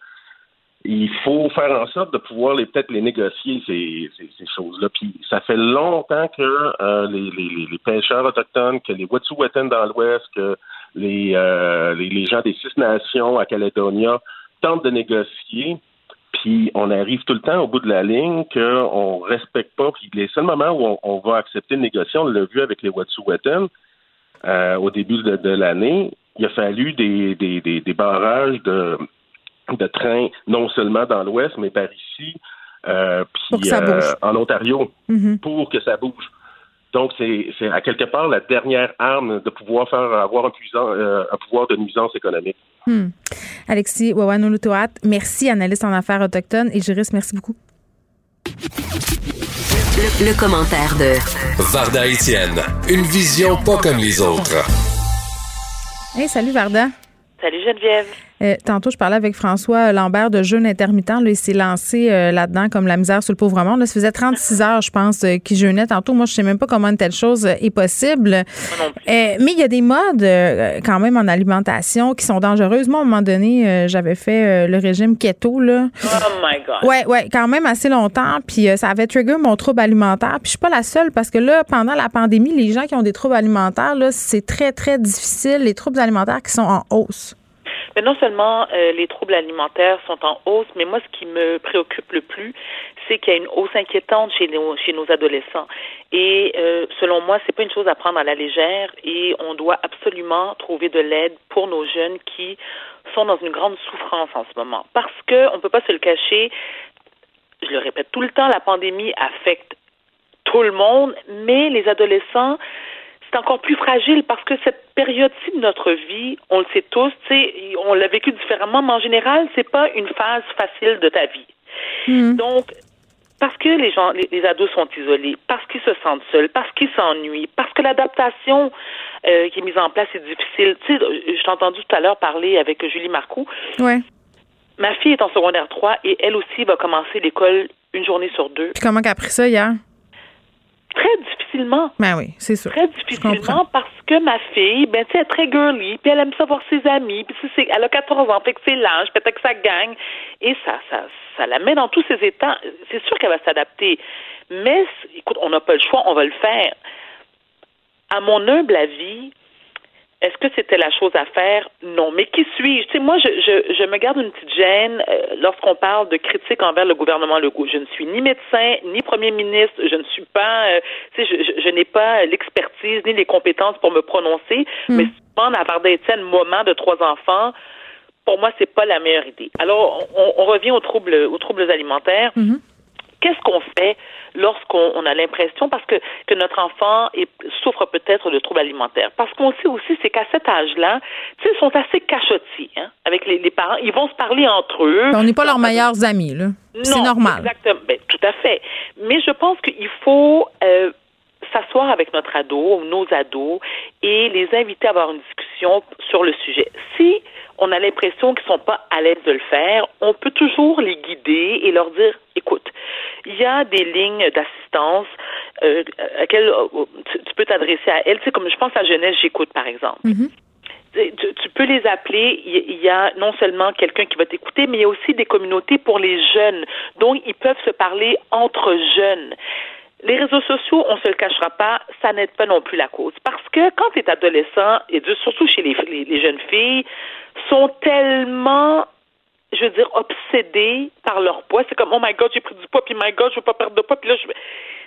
il faut faire en sorte de pouvoir les peut-être les négocier ces, ces, choses-là. Puis ça fait longtemps que euh, les, les, les, pêcheurs autochtones, que les Wet'suwet'en dans l'Ouest, que les, euh, les, les gens des six nations à Caledonia tentent de négocier. Puis on arrive tout le temps au bout de la ligne qu'on respecte pas. Puis les seuls moments où on, va accepter une négociation, on l'a vu avec les Wet'suwet'en euh, au début de, de l'année, il a fallu des, des, des, des barrages de de trains, non seulement dans l'Ouest, mais par ici, euh, puis euh, en Ontario, mm-hmm. pour que ça bouge. Donc, c'est à quelque part la dernière arme de pouvoir faire avoir un, euh, un pouvoir de nuisance économique. Hmm. Alexis Wawanolutoat, merci, analyste en affaires autochtones et juriste, merci beaucoup. Le, commentaire de Varda Etienne, une vision pas comme les autres. Hey, salut Varda. Salut Geneviève. Euh, tantôt, je parlais avec François Lambert de jeûne intermittent. Là, il s'est lancé euh, là-dedans comme la misère sur le pauvre monde. Là, ça faisait 36 heures, je pense, euh, qu'il jeûnait. Tantôt, moi, je sais même pas comment une telle chose est possible. mais il y a des modes quand même en alimentation qui sont dangereuses. Moi, à un moment donné, j'avais fait le régime keto. Là. Oh my God. Ouais, ouais, quand même assez longtemps. Puis ça avait trigger mon trouble alimentaire. Puis je suis pas la seule parce que là, pendant la pandémie, les gens qui ont des troubles alimentaires, là, c'est très, très difficile. Les troubles alimentaires qui sont en hausse. Non seulement euh, les troubles alimentaires sont en hausse, mais moi, ce qui me préoccupe le plus, c'est qu'il y a une hausse inquiétante chez nos, chez nos adolescents. Et euh, selon moi, c'est pas une chose à prendre à la légère et on doit absolument trouver de l'aide pour nos jeunes qui sont dans une grande souffrance en ce moment. Parce que on peut pas se le cacher, je le répète tout le temps, la pandémie affecte tout le monde, mais les adolescents, c'est encore plus fragile parce que cette période-ci de notre vie, on le sait tous, on l'a vécu différemment, mais en général, c'est pas une phase facile de ta vie. Hmm. Donc, parce que les gens, les, ados sont isolés, parce qu'ils se sentent seuls, parce qu'ils s'ennuient, parce que l'adaptation euh, qui est mise en place est difficile. Tu sais, je t'ai entendu tout à l'heure parler avec Julie Marcoux. Ouais. Ma fille est en secondaire 3 et elle aussi va commencer l'école une journée sur deux. Puis comment qu'elle a pris ça hier? Très difficilement. Ben oui, c'est sûr. Très difficilement parce que ma fille, ben, tu sais, elle est très girly, puis elle aime savoir ses amis, puis c'est, elle a 14 ans, fait que c'est l'âge, peut-être que ça gagne, et ça, ça, ça la met dans tous ses états. C'est sûr qu'elle va s'adapter. Mais, écoute, on n'a pas le choix, on va le faire. À mon humble avis, est-ce que c'était la chose à faire? Non. Mais qui suis-je? Tu sais, moi, je, je, je, me garde une petite gêne euh, lorsqu'on parle de critiques envers le gouvernement Legault. Je ne suis ni médecin, ni premier ministre. Je ne suis pas, euh, tu sais, je, je, n'ai pas l'expertise ni les compétences pour me prononcer. Hmm. Mais souvent, avoir un moment de trois enfants, pour moi, c'est pas la meilleure idée. Alors, on, on revient aux troubles, aux troubles alimentaires. Mm-hmm. Qu'est-ce qu'on fait lorsqu'on a l'impression, parce que, que notre enfant est, souffre peut-être de troubles alimentaires? Parce qu'on sait aussi, c'est qu'à cet âge-là, tu sais, ils sont assez cachotis hein, avec les, les, parents. Ils vont se parler entre eux. On n'est pas leurs meilleurs amis, là. C'est normal. Exactement. Ben, tout à fait. Mais je pense qu'il faut euh, s'asseoir avec notre ado, nos ados, et les inviter à avoir une discussion sur le sujet. Si on a l'impression qu'ils sont pas à l'aise de le faire, on peut toujours les guider et leur dire, écoute, il y a des lignes d'assistance euh, à laquelle euh, tu, peux t'adresser à elles. Tu sais, comme je pense à Jeunesse, j'écoute, par exemple. Mm-hmm. Tu, tu, peux les appeler. Il y a non seulement quelqu'un qui va t'écouter, mais il y a aussi des communautés pour les jeunes. Donc, ils peuvent se parler entre jeunes. Les réseaux sociaux, on se le cachera pas, ça n'aide pas non plus la cause. Parce que quand tu es adolescent, et surtout chez les, les, jeunes filles, sont tellement je veux dire, obsédés par leur poids. C'est comme, oh my God, j'ai pris du poids, puis my God, je veux pas perdre de poids, puis là, je...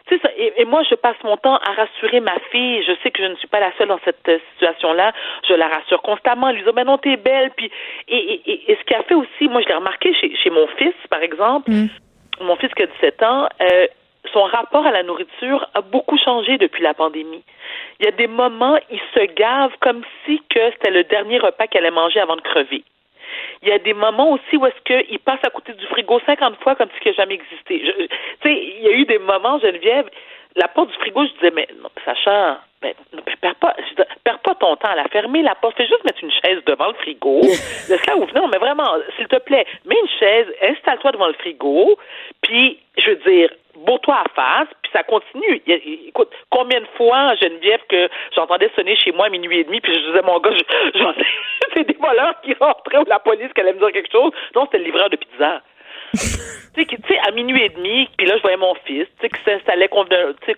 Tu sais, ça, et, moi, je passe mon temps à rassurer ma fille. Je sais que je ne suis pas la seule dans cette euh, situation-là. Je la rassure constamment, lui disant, mais non, t'es belle. Puis, et, et, et, ce qui a fait aussi, moi, je l'ai remarqué chez, chez mon fils, par exemple, mon fils qui a 17 ans, euh, son rapport à la nourriture a beaucoup changé depuis la pandémie. Il y a des moments, il se gave comme si que c'était le dernier repas qu'elle allait manger avant de crever. Il y a des moments aussi où est-ce qu'il passe à côté du frigo 50 fois comme si il n'a jamais existé. Tu sais, il y a eu des moments, Geneviève, la porte du frigo, je disais, mais non, Sacha, ben, perds pas, perds pas ton temps à la fermer, la porte. Fais juste mettre une chaise devant le frigo. Laisse-la ouvrir. Non, mais vraiment, s'il te plaît, mets une chaise, installe-toi devant le frigo, puis, je veux dire, beau-toi à face, puis ça continue. Écoute, combien de fois, Geneviève, que j'entendais sonner chez moi à minuit et demi, puis je disais, mon gars, j'en c'est des voleurs qui rentraient ou la police qui allait me dire quelque chose. Non, c'était le livreur de pizza. tu sais, à minuit et demi, puis là, je voyais mon fils, tu sais, qui s'installait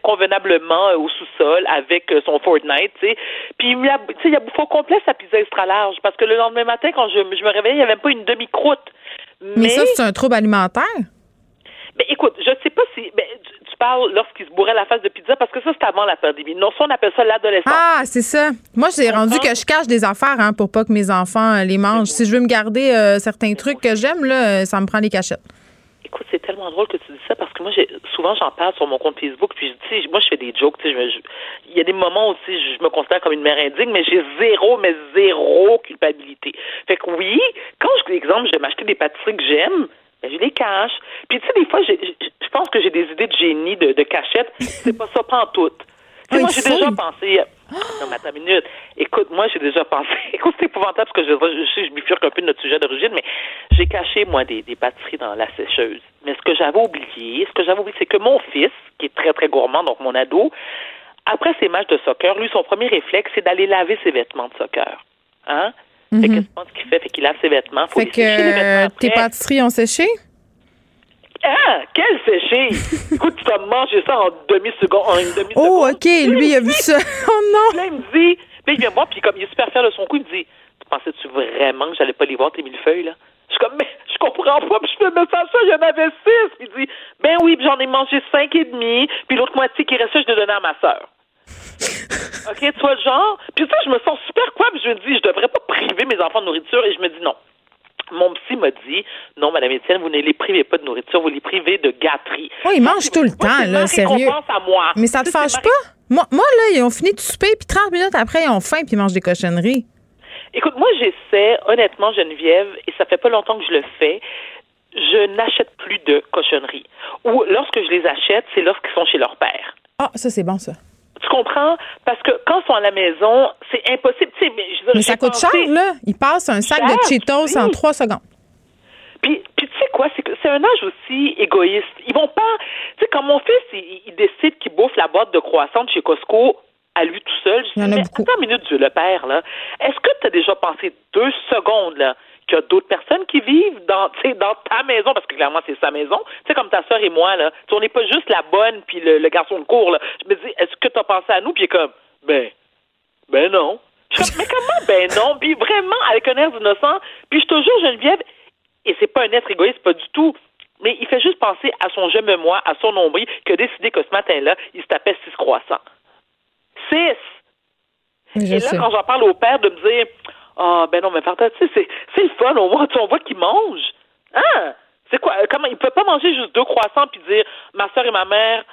convenablement euh, au sous-sol avec euh, son Fortnite, tu sais. Puis, il a, il a bouffé au complet sa pizza extra large, parce que le lendemain matin, quand je, je me réveillais, il n'y avait même pas une demi-croûte. Mais, ça, c'est un trouble alimentaire? Ben, écoute, je. Parles lorsqu'il se bourrait la face de pizza parce que ça, c'est avant la pandémie. Non, ça, on appelle ça l'adolescence. Ah, c'est ça. Moi, j'ai rendu que je cache des affaires hein, pour pas que mes enfants euh, les mangent. Si je veux me garder certains trucs que j'aime, là, ça me prend des cachettes. Écoute, c'est tellement drôle que tu dis ça parce que moi, j'ai souvent j'en parle sur mon compte Facebook, puis tu sais, moi je fais des jokes, tu sais, il y a des moments où tu sais, je me considère comme une mère indigne, mais j'ai zéro, mais zéro culpabilité. Fait que oui, quand je, par exemple, je vais m'acheter des pâtisseries que j'aime, ben, je les cache. Puis tu sais, des fois, je pense que j'ai des idées de génie, de, de cachette. C'est pas ça, pas en tout moi, j'ai déjà pensé. Non, mais attends une minute. Écoute, moi, j'ai déjà pensé. Écoute, c'est épouvantable parce que je, je sais, je bifurque un peu de notre sujet d'origine, mais j'ai caché, moi, des, des batteries dans la sécheuse. Mais ce que j'avais oublié, ce que j'avais oublié, c'est que mon fils, qui est très, très gourmand, donc mon ado, après ses matchs de soccer, lui, son premier réflexe, c'est d'aller laver ses vêtements de soccer. Hein? Fait que, mm-hmm. ce qu'il fait? Fait qu'il lave ses vêtements. Faut fait que tes pâtisseries ont séché? Ah, quel séché! Écoute, tu vas manger ça en demi-seconde, en une demi-seconde. Oh, OK, lui, il a vu ça. Oh non! Là, il me dit, puis il vient voir, puis comme il est super fier de son coup, il me dit, pensais-tu vraiment que j'allais pas les voir tes millefeuilles, là? Je suis comme, mais je comprends pas, puis je fais le message ça, il y en avait six. Puis il dit, ben oui, j'en ai mangé cinq et demi, puis l'autre moitié qui restait, je l'ai donné à ma sœur. OK, tu vois le genre? Puis ça, je me sens super quoi, je me dis, je devrais pas priver mes enfants de nourriture, et je me dis non mon psy m'a dit non, Madame Étienne, vous ne les privez pas de nourriture, vous les privez de gâterie. Oui, ils mangent tout le temps, là, sérieux. À moi. Mais ça te fâche pas? Moi, moi, là, ils ont fini de souper, puis 30 minutes après, ils ont faim, puis ils mangent des cochonneries. Écoute, moi, j'essaie, honnêtement, Geneviève, et ça fait pas longtemps que je le fais, je n'achète plus de cochonneries. Ou lorsque je les achète, c'est lorsqu'ils sont chez leur père. Ah, ça, c'est bon, ça. Tu comprends? Parce que quand ils sont à la maison, c'est impossible. mais, mais ça coûte cher, là. Ils passent un sac de Cheetos en trois secondes. Puis, puis tu sais quoi, c'est un âge aussi égoïste. Ils vont pas. Tu sais, quand mon fils, il, décide qu'il bouffe la boîte de croissants chez Costco à lui tout seul, je dis, mais attends une minute, Dieu le Père, là. Est-ce que tu as déjà pensé deux secondes, là, qu'il y a d'autres personnes qui vivent dans, dans ta maison, parce que clairement, c'est sa maison. Tu sais, comme ta soeur et moi, là. on n'est pas juste la bonne puis le, garçon de cours, là. Je me dis, est-ce que tu as pensé à nous? Puis il est comme, ben, ben non. Je mais comment, ben non? Puis vraiment, avec un air innocent. Puis je te jure, Geneviève, et c'est pas un être égoïste, pas du tout. Mais il fait juste penser à son je me moi, à son nombril, qui a décidé que ce matin-là, il se tapait six croissants. Six! et là, quand j'en parle au père, de me dire Ah, ben non, mais pardon, tu sais, c'est le fun, au moins, on voit qu'il mange. Hein? C'est quoi? Comment? Il peut pas manger juste deux croissants puis dire Ma soeur et ma mère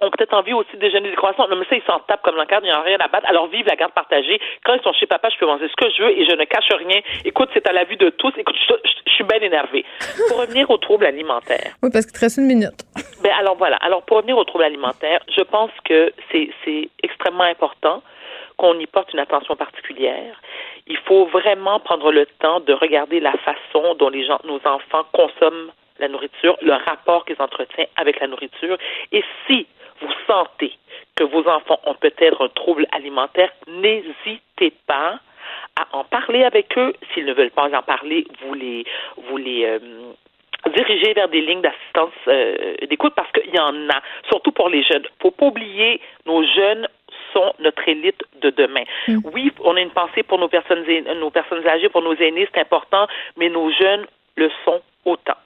ont peut-être envie aussi de déjeuner des croissants. Non, mais ça, ils s'en tapent comme l'encadre, il n'y a rien à battre. Alors, vive la garde partagée. Quand ils sont chez papa, je peux manger ce que je veux et je ne cache rien. Écoute, c'est à la vue de tous. Écoute, je, suis bien énervée. Pour revenir aux troubles alimentaires. Oui, parce qu'il te reste une minute. Ben, alors voilà. Alors, pour revenir aux troubles alimentaires, je pense que c'est extrêmement important qu'on y porte une attention particulière. Il faut vraiment prendre le temps de regarder la façon dont les gens, nos enfants consomment la nourriture, le rapport qu'ils entretiennent avec la nourriture. Et si vous sentez que vos enfants ont peut-être un trouble alimentaire, n'hésitez pas à en parler avec eux. S'ils ne veulent pas en parler, vous les, vous les euh, dirigez vers des lignes d'assistance euh, d'écoute parce qu'il y en a, surtout pour les jeunes. Il faut pas oublier, nos jeunes sont notre élite de demain. Mm. Oui, on a une pensée pour nos personnes, nos personnes âgées, pour nos aînés, c'est important, mais nos jeunes le sont autant.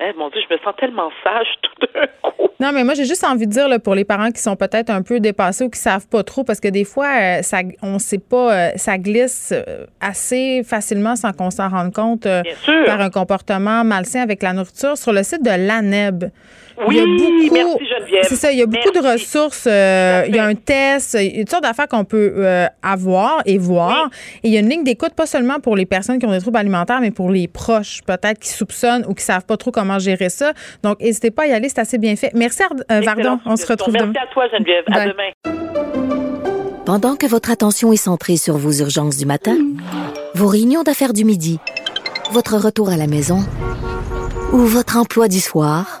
Eh, mon Dieu, je me sens tellement sage tout d'un coup. Non, mais moi, j'ai juste envie de dire là, pour les parents qui sont peut-être un peu dépassés ou qui savent pas trop, parce que des fois, euh, ça, on sait pas, euh, ça glisse euh, assez facilement sans qu'on s'en rende compte par un comportement malsain avec la nourriture. Sur le site de l'ANEB, oui, merci Geneviève. C'est ça, il y a beaucoup de ressources. Euh, il y a un test, il y a toutes sortes d'affaires qu'on peut euh, avoir et voir. Et il y a une ligne d'écoute pas seulement pour les personnes qui ont des troubles alimentaires, mais pour les proches, peut-être qui soupçonnent ou qui savent pas trop comment gérer ça. Donc, n'hésitez pas à y aller, c'est assez bien fait. Merci, euh, Vardon. On se retrouve demain. Merci à toi, Geneviève. À demain. Pendant que votre attention est centrée sur vos urgences du matin, vos réunions d'affaires du midi, votre retour à la maison ou votre emploi du soir,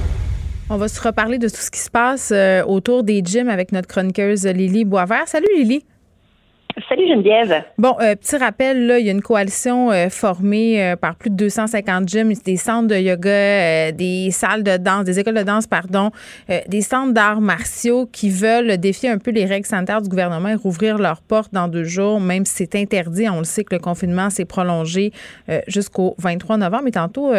On va se reparler de tout ce qui se passe euh, autour des gyms avec notre chroniqueuse Lily Boisvert. Salut Lily. Salut Geneviève. Bon, euh, petit rappel, là, il y a une coalition euh, formée euh, par plus de 250 gyms, des centres de yoga, des salles de danse, des écoles de danse, pardon, des centres d'arts martiaux qui veulent défier un peu les règles sanitaires du gouvernement et rouvrir leurs portes dans deux jours, même si c'est interdit. On le sait que le confinement s'est prolongé jusqu'au 23 novembre. Mais tantôt,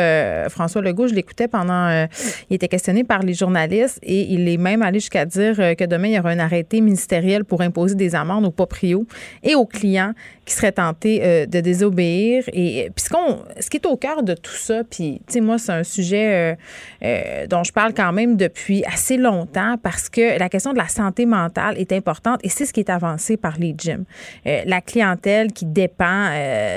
François Legault, je l'écoutais pendant, il était questionné par les journalistes et il est même allé jusqu'à dire que demain, il y aura un arrêté ministériel pour imposer des amendes aux proprios et aux clients qui seraient tentés euh, de désobéir. Et puis ce, qui est au cœur de tout ça, puis tu sais, moi, c'est un sujet euh, euh, dont je parle quand même depuis assez longtemps parce que la question de la santé mentale est importante et c'est ce qui est avancé par les gyms. la clientèle qui dépend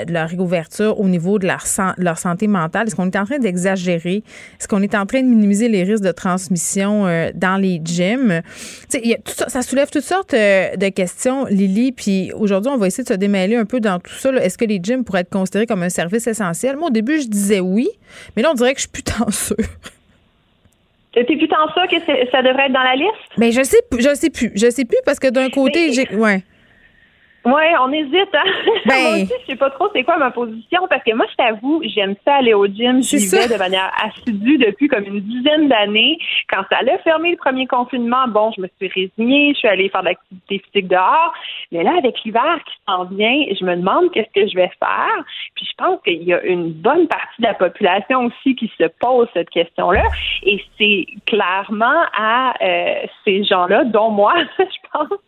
de leur réouverture au niveau de leur, leur santé mentale, est-ce qu'on est en train d'exagérer? Est-ce qu'on est en train de minimiser les risques de transmission dans les gyms? Tu sais, ça, ça, soulève toutes sortes de questions, Lily, puis aujourd'hui, on va essayer de se démêler un peu dans tout ça. Est-ce que les gyms pourraient être considérés comme un service essentiel? Moi, au début, je disais oui, mais là, on dirait que je suis plus tant sûre. T'es plus tant que ça devrait être dans la liste? Mais ben, je sais, je sais plus. Je sais plus parce que d'un côté, j'ai. Ouais. Oui, on hésite. Hein? Ben... moi aussi, je sais pas trop c'est quoi ma position parce que moi, je t'avoue, j'aime ça aller au gym. J'y vais de manière assidue depuis comme une dizaine d'années. Quand ça allait fermer le premier confinement, bon, je me suis résignée, je suis allée faire de l'activité physique dehors. Mais là, avec l'hiver qui s'en vient, je me demande qu'est-ce que je vais faire. Puis je pense qu'il y a une bonne partie de la population aussi qui se pose cette question-là. Et c'est clairement à euh, ces gens-là, dont moi, je pense,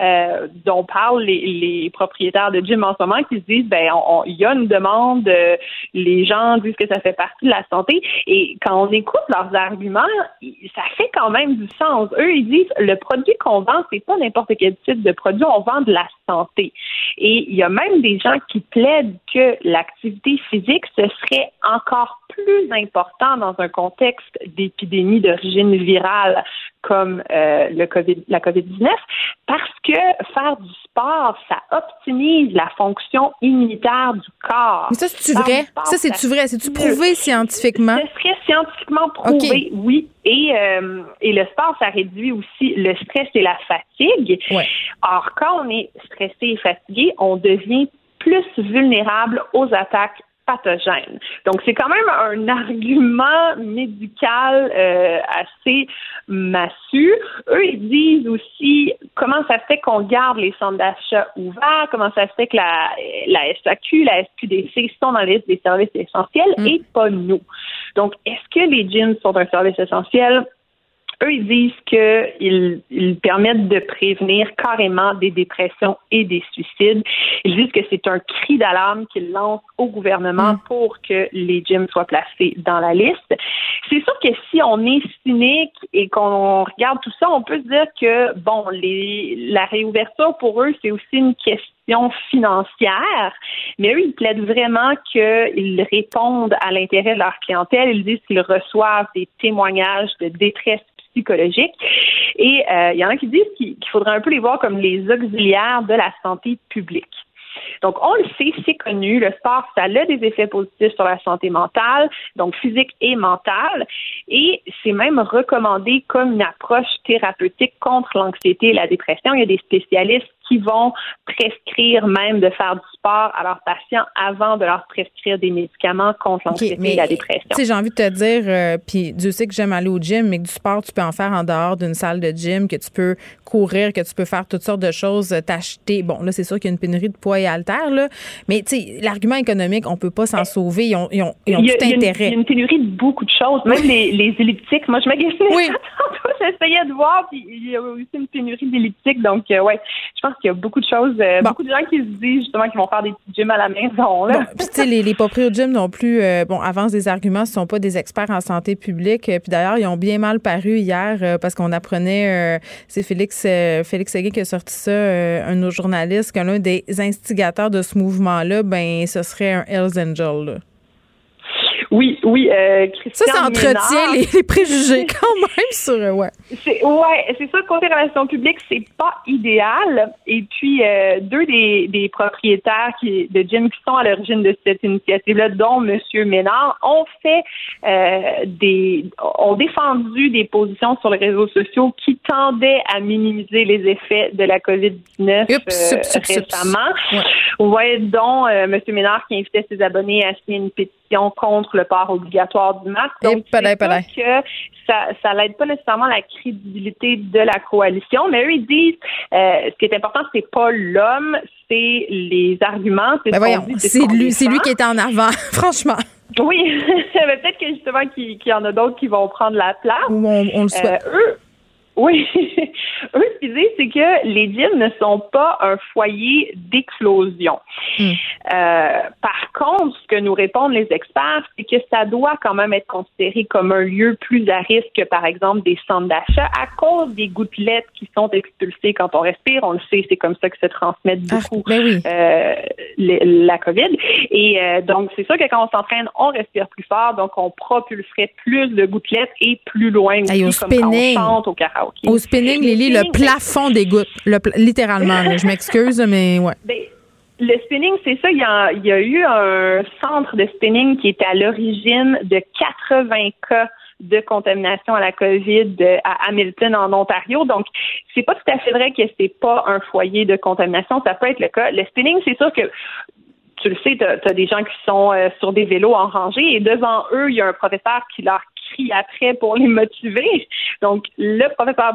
euh, dont parlent les propriétaires de gym en ce moment qui se disent ben il y a une demande, euh, les gens disent que ça fait partie de la santé et quand on écoute leurs arguments, ça fait quand même du sens. Eux ils disent le produit qu'on vend c'est pas n'importe quel type de produit, on vend de la santé. Et il y a même des gens qui plaident que l'activité physique ce serait encore plus important dans un contexte d'épidémie d'origine virale comme euh, le COVID, la COVID-19 parce que faire du sport, ça optimise la fonction immunitaire du corps. Mais ça, c'est-tu vrai? ça, c'est-tu vrai? C'est-tu prouvé scientifiquement? Ce serait scientifiquement prouvé, oui. Et, euh, et le sport, ça réduit aussi le stress et la fatigue. Or, quand on est stressé et fatigué, on devient plus vulnérable aux attaques donc, c'est quand même un argument médical euh, assez massu. Eux, ils disent aussi comment ça se fait qu'on garde les centres d'achat ouverts, comment ça se fait que la, la SAQ, la SQDC sont dans la liste des services essentiels mm. et pas nous. Donc, est-ce que les gyms sont un service essentiel? Eux, ils disent qu'ils ils permettent de prévenir carrément des dépressions et des suicides. Ils disent que c'est un cri d'alarme qu'ils lancent au gouvernement mm. pour que les gyms soient placés dans la liste. C'est sûr que si on est cynique et qu'on regarde tout ça, on peut se dire que, bon, les, la réouverture pour eux, c'est aussi une question financière, mais eux, ils plaident vraiment qu'ils répondent à l'intérêt de leur clientèle. Ils disent qu'ils reçoivent des témoignages de détresse psychologique. Et euh, il y en a qui disent qu'il faudrait un peu les voir comme les auxiliaires de la santé publique. Donc, on le sait, c'est connu, le sport, ça a des effets positifs sur la santé mentale, donc physique et mentale, et c'est même recommandé comme une approche thérapeutique contre l'anxiété et la dépression. Il y a des spécialistes qui vont prescrire même de faire du sport à leurs patients avant de leur prescrire des médicaments contre l'anxiété et la dépression. Tu sais, j'ai envie de te dire, euh, puis Dieu sait que j'aime aller au gym, mais que du sport, tu peux en faire en dehors d'une salle de gym, que tu peux courir, que tu peux faire toutes sortes de choses, euh, t'acheter. Bon, là, c'est sûr qu'il y a une pénurie de poids et haltères, là, mais tu sais, l'argument économique, on peut pas s'en sauver. Ils ont, ils ont, tout intérêt. Il y a une pénurie de beaucoup de choses, même les, les, elliptiques. Moi, je magasinais oui. j'essayais de voir, puis il y a aussi une pénurie d'elliptiques, donc, euh, ouais, je pense qu'il y a beaucoup de choses, euh, beaucoup de gens qui se disent justement qu'ils vont faire des petits gyms à la maison. Là. puis tu sais, les, les proprios de gym non plus, euh, bon, avancent des arguments, ce sont pas des experts en santé publique. Puis d'ailleurs, ils ont bien mal paru hier parce qu'on apprenait, c'est Félix Félix Seguin qui a sorti ça, un de nos journalistes, que l'un des instigateurs de ce mouvement-là, ben, ce serait un Hells Angel. Là. Oui, oui, euh, Christian Ça, ça entretient les, préjugés quand même sur... Euh, ouais. C'est, ouais, c'est ça, côté relations publiques, c'est pas idéal. Et puis, euh, deux des, des propriétaires qui, de gym qui sont à l'origine de cette initiative-là, dont M. Ménard, ont fait euh, des... ont défendu des positions sur les réseaux sociaux qui tendaient à minimiser les effets de la COVID-19 euh, récemment. Ouais. dont M. Ménard qui invitait ses abonnés à signer une pétition contre le port obligatoire du masque. Donc, c'est que ça, ça l'aide pas nécessairement la crédibilité de la coalition, mais eux, ils disent, euh, ce qui est important, c'est pas l'homme, c'est les arguments. C'est ben lui, c'est lui qui est en avant, franchement. Oui, peut-être que justement qu'il y en a d'autres qui vont prendre la place. on, on le souhaite. Euh, eux, oui. Eux, ce qu'ils disent, c'est que les gyms ne sont pas un foyer d'éclosion. Hmm. Euh, par contre, ce que nous répondent les experts, c'est que ça doit quand même être considéré comme un lieu plus à risque que, par exemple, des centres d'achat à cause des gouttelettes qui sont expulsées quand on respire. On le sait, c'est comme ça que se transmet ah, beaucoup ben euh, la COVID. Et euh, donc, c'est sûr que quand on s'entraîne, on respire plus fort, donc on propulserait plus de gouttelettes et plus loin aussi, comme quand on chante au Au spinning, Lily, le plafond des gouttes, littéralement. je m'excuse, mais ouais. Ben, le spinning, c'est ça. Il y, a, il y, a, eu un centre de spinning qui était à l'origine de 80 cas de contamination à la COVID à Hamilton, en Ontario. Donc, c'est pas tout à fait vrai que c'est pas un foyer de contamination. Ça peut être le cas. Le spinning, c'est sûr que tu le sais, tu as, des gens qui sont euh, sur des vélos en rangée et devant eux, il y a un professeur qui leur crie après pour les motiver. Donc, le professeur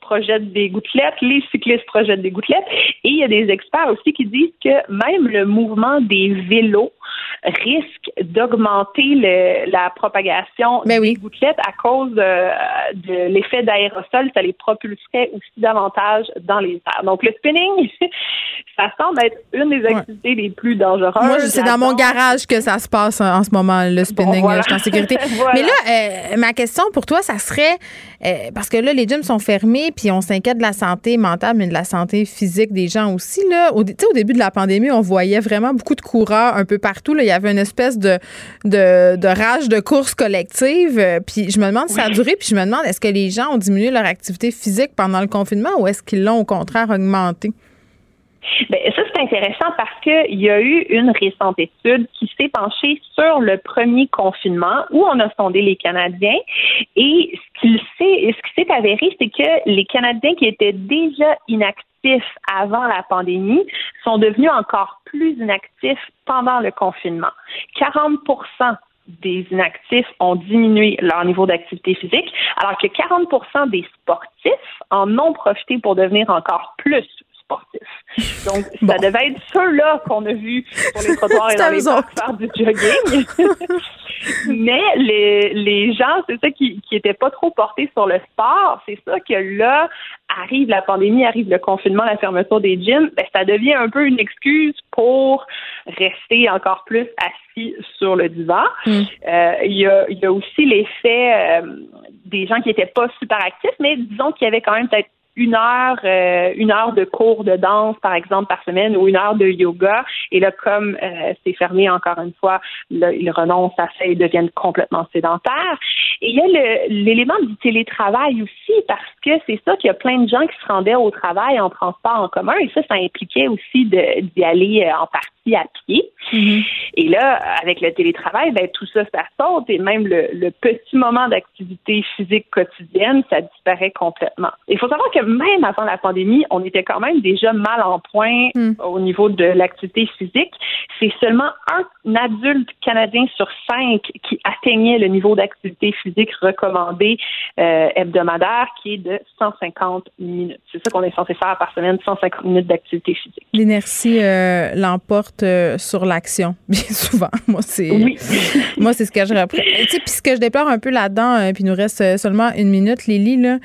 projette des gouttelettes, les cyclistes projettent des gouttelettes et il y a des experts aussi qui disent que même le mouvement des vélos risque d'augmenter la propagation ben des gouttelettes à cause de, l'effet d'aérosol. Ça les propulserait aussi davantage dans les airs. Donc, le spinning, ça semble être une des activités les plus dangereuses. Moi, c'est dans mon garage que ça se passe en, ce moment, le spinning. Je suis en sécurité. Mais là, euh, ma question pour toi, ça serait, euh, parce que là, les gyms sont fermés, puis on s'inquiète de la santé mentale, mais de la santé physique des gens aussi. Là. Au, au début de la pandémie, on voyait vraiment beaucoup de coureurs un peu partout. Là. Il y avait une espèce de, de, rage de course collective. Euh, puis je me demande si ça a duré, puis je me demande, est-ce que les gens ont diminué leur activité physique pendant le confinement ou est-ce qu'ils l'ont au contraire augmenté? Bien, ça, c'est intéressant parce qu'il y a eu une récente étude qui s'est penchée sur le premier confinement où on a sondé les Canadiens. Et ce qui s'est avéré, c'est que les Canadiens qui étaient déjà inactifs avant la pandémie sont devenus encore plus inactifs pendant le confinement. 40% des inactifs ont diminué leur niveau d'activité physique, alors que 40% des sportifs en ont profité pour devenir encore plus donc, ça devait être ceux-là qu'on a vus sur les trottoirs et dans les parcs faire du jogging. Mais les, les gens, c'est ça qui n'étaient pas trop portés sur le sport. C'est ça que là, arrive la pandémie, arrive le confinement, la fermeture des gyms, ben, ça devient un peu une excuse pour rester encore plus assis sur le divan. Mm. Euh, il y, a, y, a, aussi l'effet euh, des gens qui n'étaient pas super actifs, mais disons qu'il y avait quand même peut-être une heure, euh, une heure de cours de danse, par exemple, par semaine, ou une heure de yoga. Et là, comme euh, c'est fermé encore une fois, là, ils renoncent à ça et deviennent complètement sédentaires. Et il y a l'élément du télétravail aussi, parce que c'est ça qu'il y a plein de gens qui se rendaient au travail en transport en commun, et ça, ça impliquait aussi d'y aller euh, en partie à pied. Mm-hmm. Et là, avec le télétravail, ben, tout ça, ça saute et même le, petit moment d'activité physique quotidienne, ça disparaît complètement. Il faut savoir que même avant la pandémie, on était quand même déjà mal en point mm. au niveau de l'activité physique. C'est seulement un adulte canadien sur cinq qui atteignait le niveau d'activité physique recommandé euh, hebdomadaire, qui est de 150 minutes. C'est ça qu'on est censé faire par semaine, 150 minutes d'activité physique. L'inertie euh, l'emporte euh, sur l'action, bien souvent. Moi, c'est moi c'est ce que je reprends. Tu sais, puis ce que je déplore un peu là-dedans, puis il nous reste seulement une minute, Lily, là,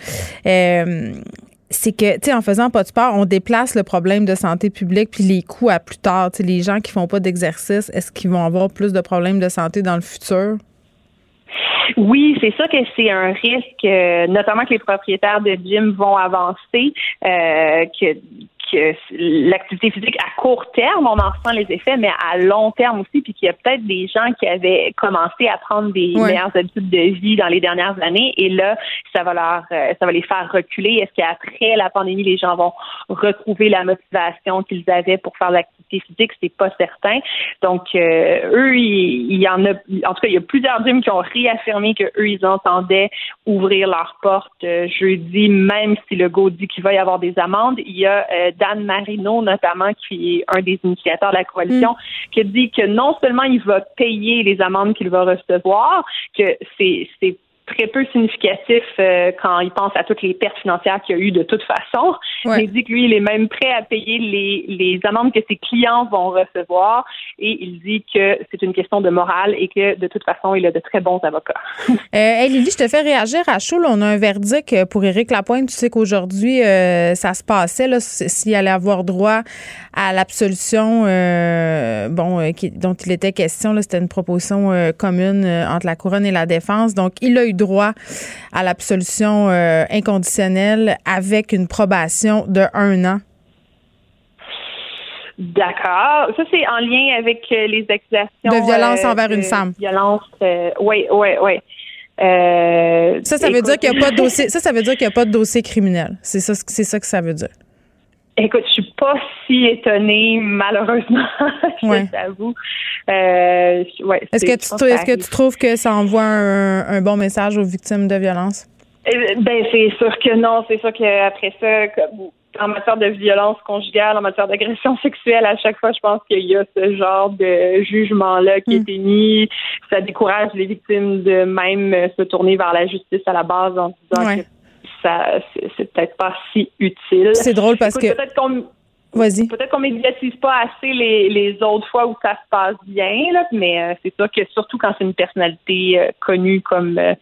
c'est que, tu sais, en faisant pas de sport, on déplace le problème de santé publique puis les coûts à plus tard. Tu sais, les gens qui font pas d'exercice, est-ce qu'ils vont avoir plus de problèmes de santé dans le futur? Oui, c'est sûr que c'est un risque, euh, notamment que les propriétaires de gym vont avancer, euh, que l'activité physique à court terme, on en ressent les effets, mais à long terme aussi, puis qu'il y a peut-être des gens qui avaient commencé à prendre des meilleures habitudes de vie dans les dernières années, et là, ça va leur, euh, ça va les faire reculer. Est-ce qu'après la pandémie, les gens vont retrouver la motivation qu'ils avaient pour faire l'activité physique? C'est pas certain. Donc, euh, eux, il, y en a, en tout cas, il y a plusieurs gyms qui ont réaffirmé que eux, ils entendaient ouvrir leurs portes euh, jeudi, même si le go dit qu'il va y avoir des amendes. Il y a Dan Marino, notamment, qui est un des initiateurs de la coalition, mm. qui dit que non seulement il va payer les amendes qu'il va recevoir, que c'est très peu significatif euh, quand il pense à toutes les pertes financières qu'il y a eu de toute façon. Il dit que lui, il est même prêt à payer les, les amendes que ses clients vont recevoir et il dit que c'est une question de morale et que de toute façon, il a de très bons avocats. euh, Lily, je te fais réagir à chaud. on a un verdict pour Éric Lapointe. Tu sais qu'aujourd'hui, euh, ça se passait s'il allait avoir droit à l'absolution euh, bon, dont il était question. C'était une proposition commune entre la couronne et la défense. Donc, il a eu droit à l'absolution euh, inconditionnelle avec une probation de un an. D'accord. Ça, c'est en lien avec euh, les accusations. De violence euh, envers une femme. Violence, oui, oui, oui. ça, ça veut dire qu'il n'y a pas de dossier. Ça, ça veut dire qu'il n'y a pas de dossier criminel. C'est ça, c'est ça que ça veut dire. Écoute, je suis pas si étonnée, malheureusement, je t'avoue. Euh, est-ce que, tu, est-ce que tu trouves que ça envoie un, bon message aux victimes de violence? Eh, ben, c'est sûr que non. C'est sûr qu'après ça, en matière de violence conjugale, en matière d'agression sexuelle, à chaque fois, je pense qu'il y a ce genre de jugement-là qui est hmm. émis. Ça décourage les victimes de même se tourner vers la justice à la base en disant que ça c'est peut-être pas si utile. C'est drôle parce que peut-être qu'on Peut-être qu'on médiatise pas assez les, les, autres fois où ça se passe bien, là, mais euh, c'est sûr que surtout quand c'est une personnalité euh, connue comme, euh,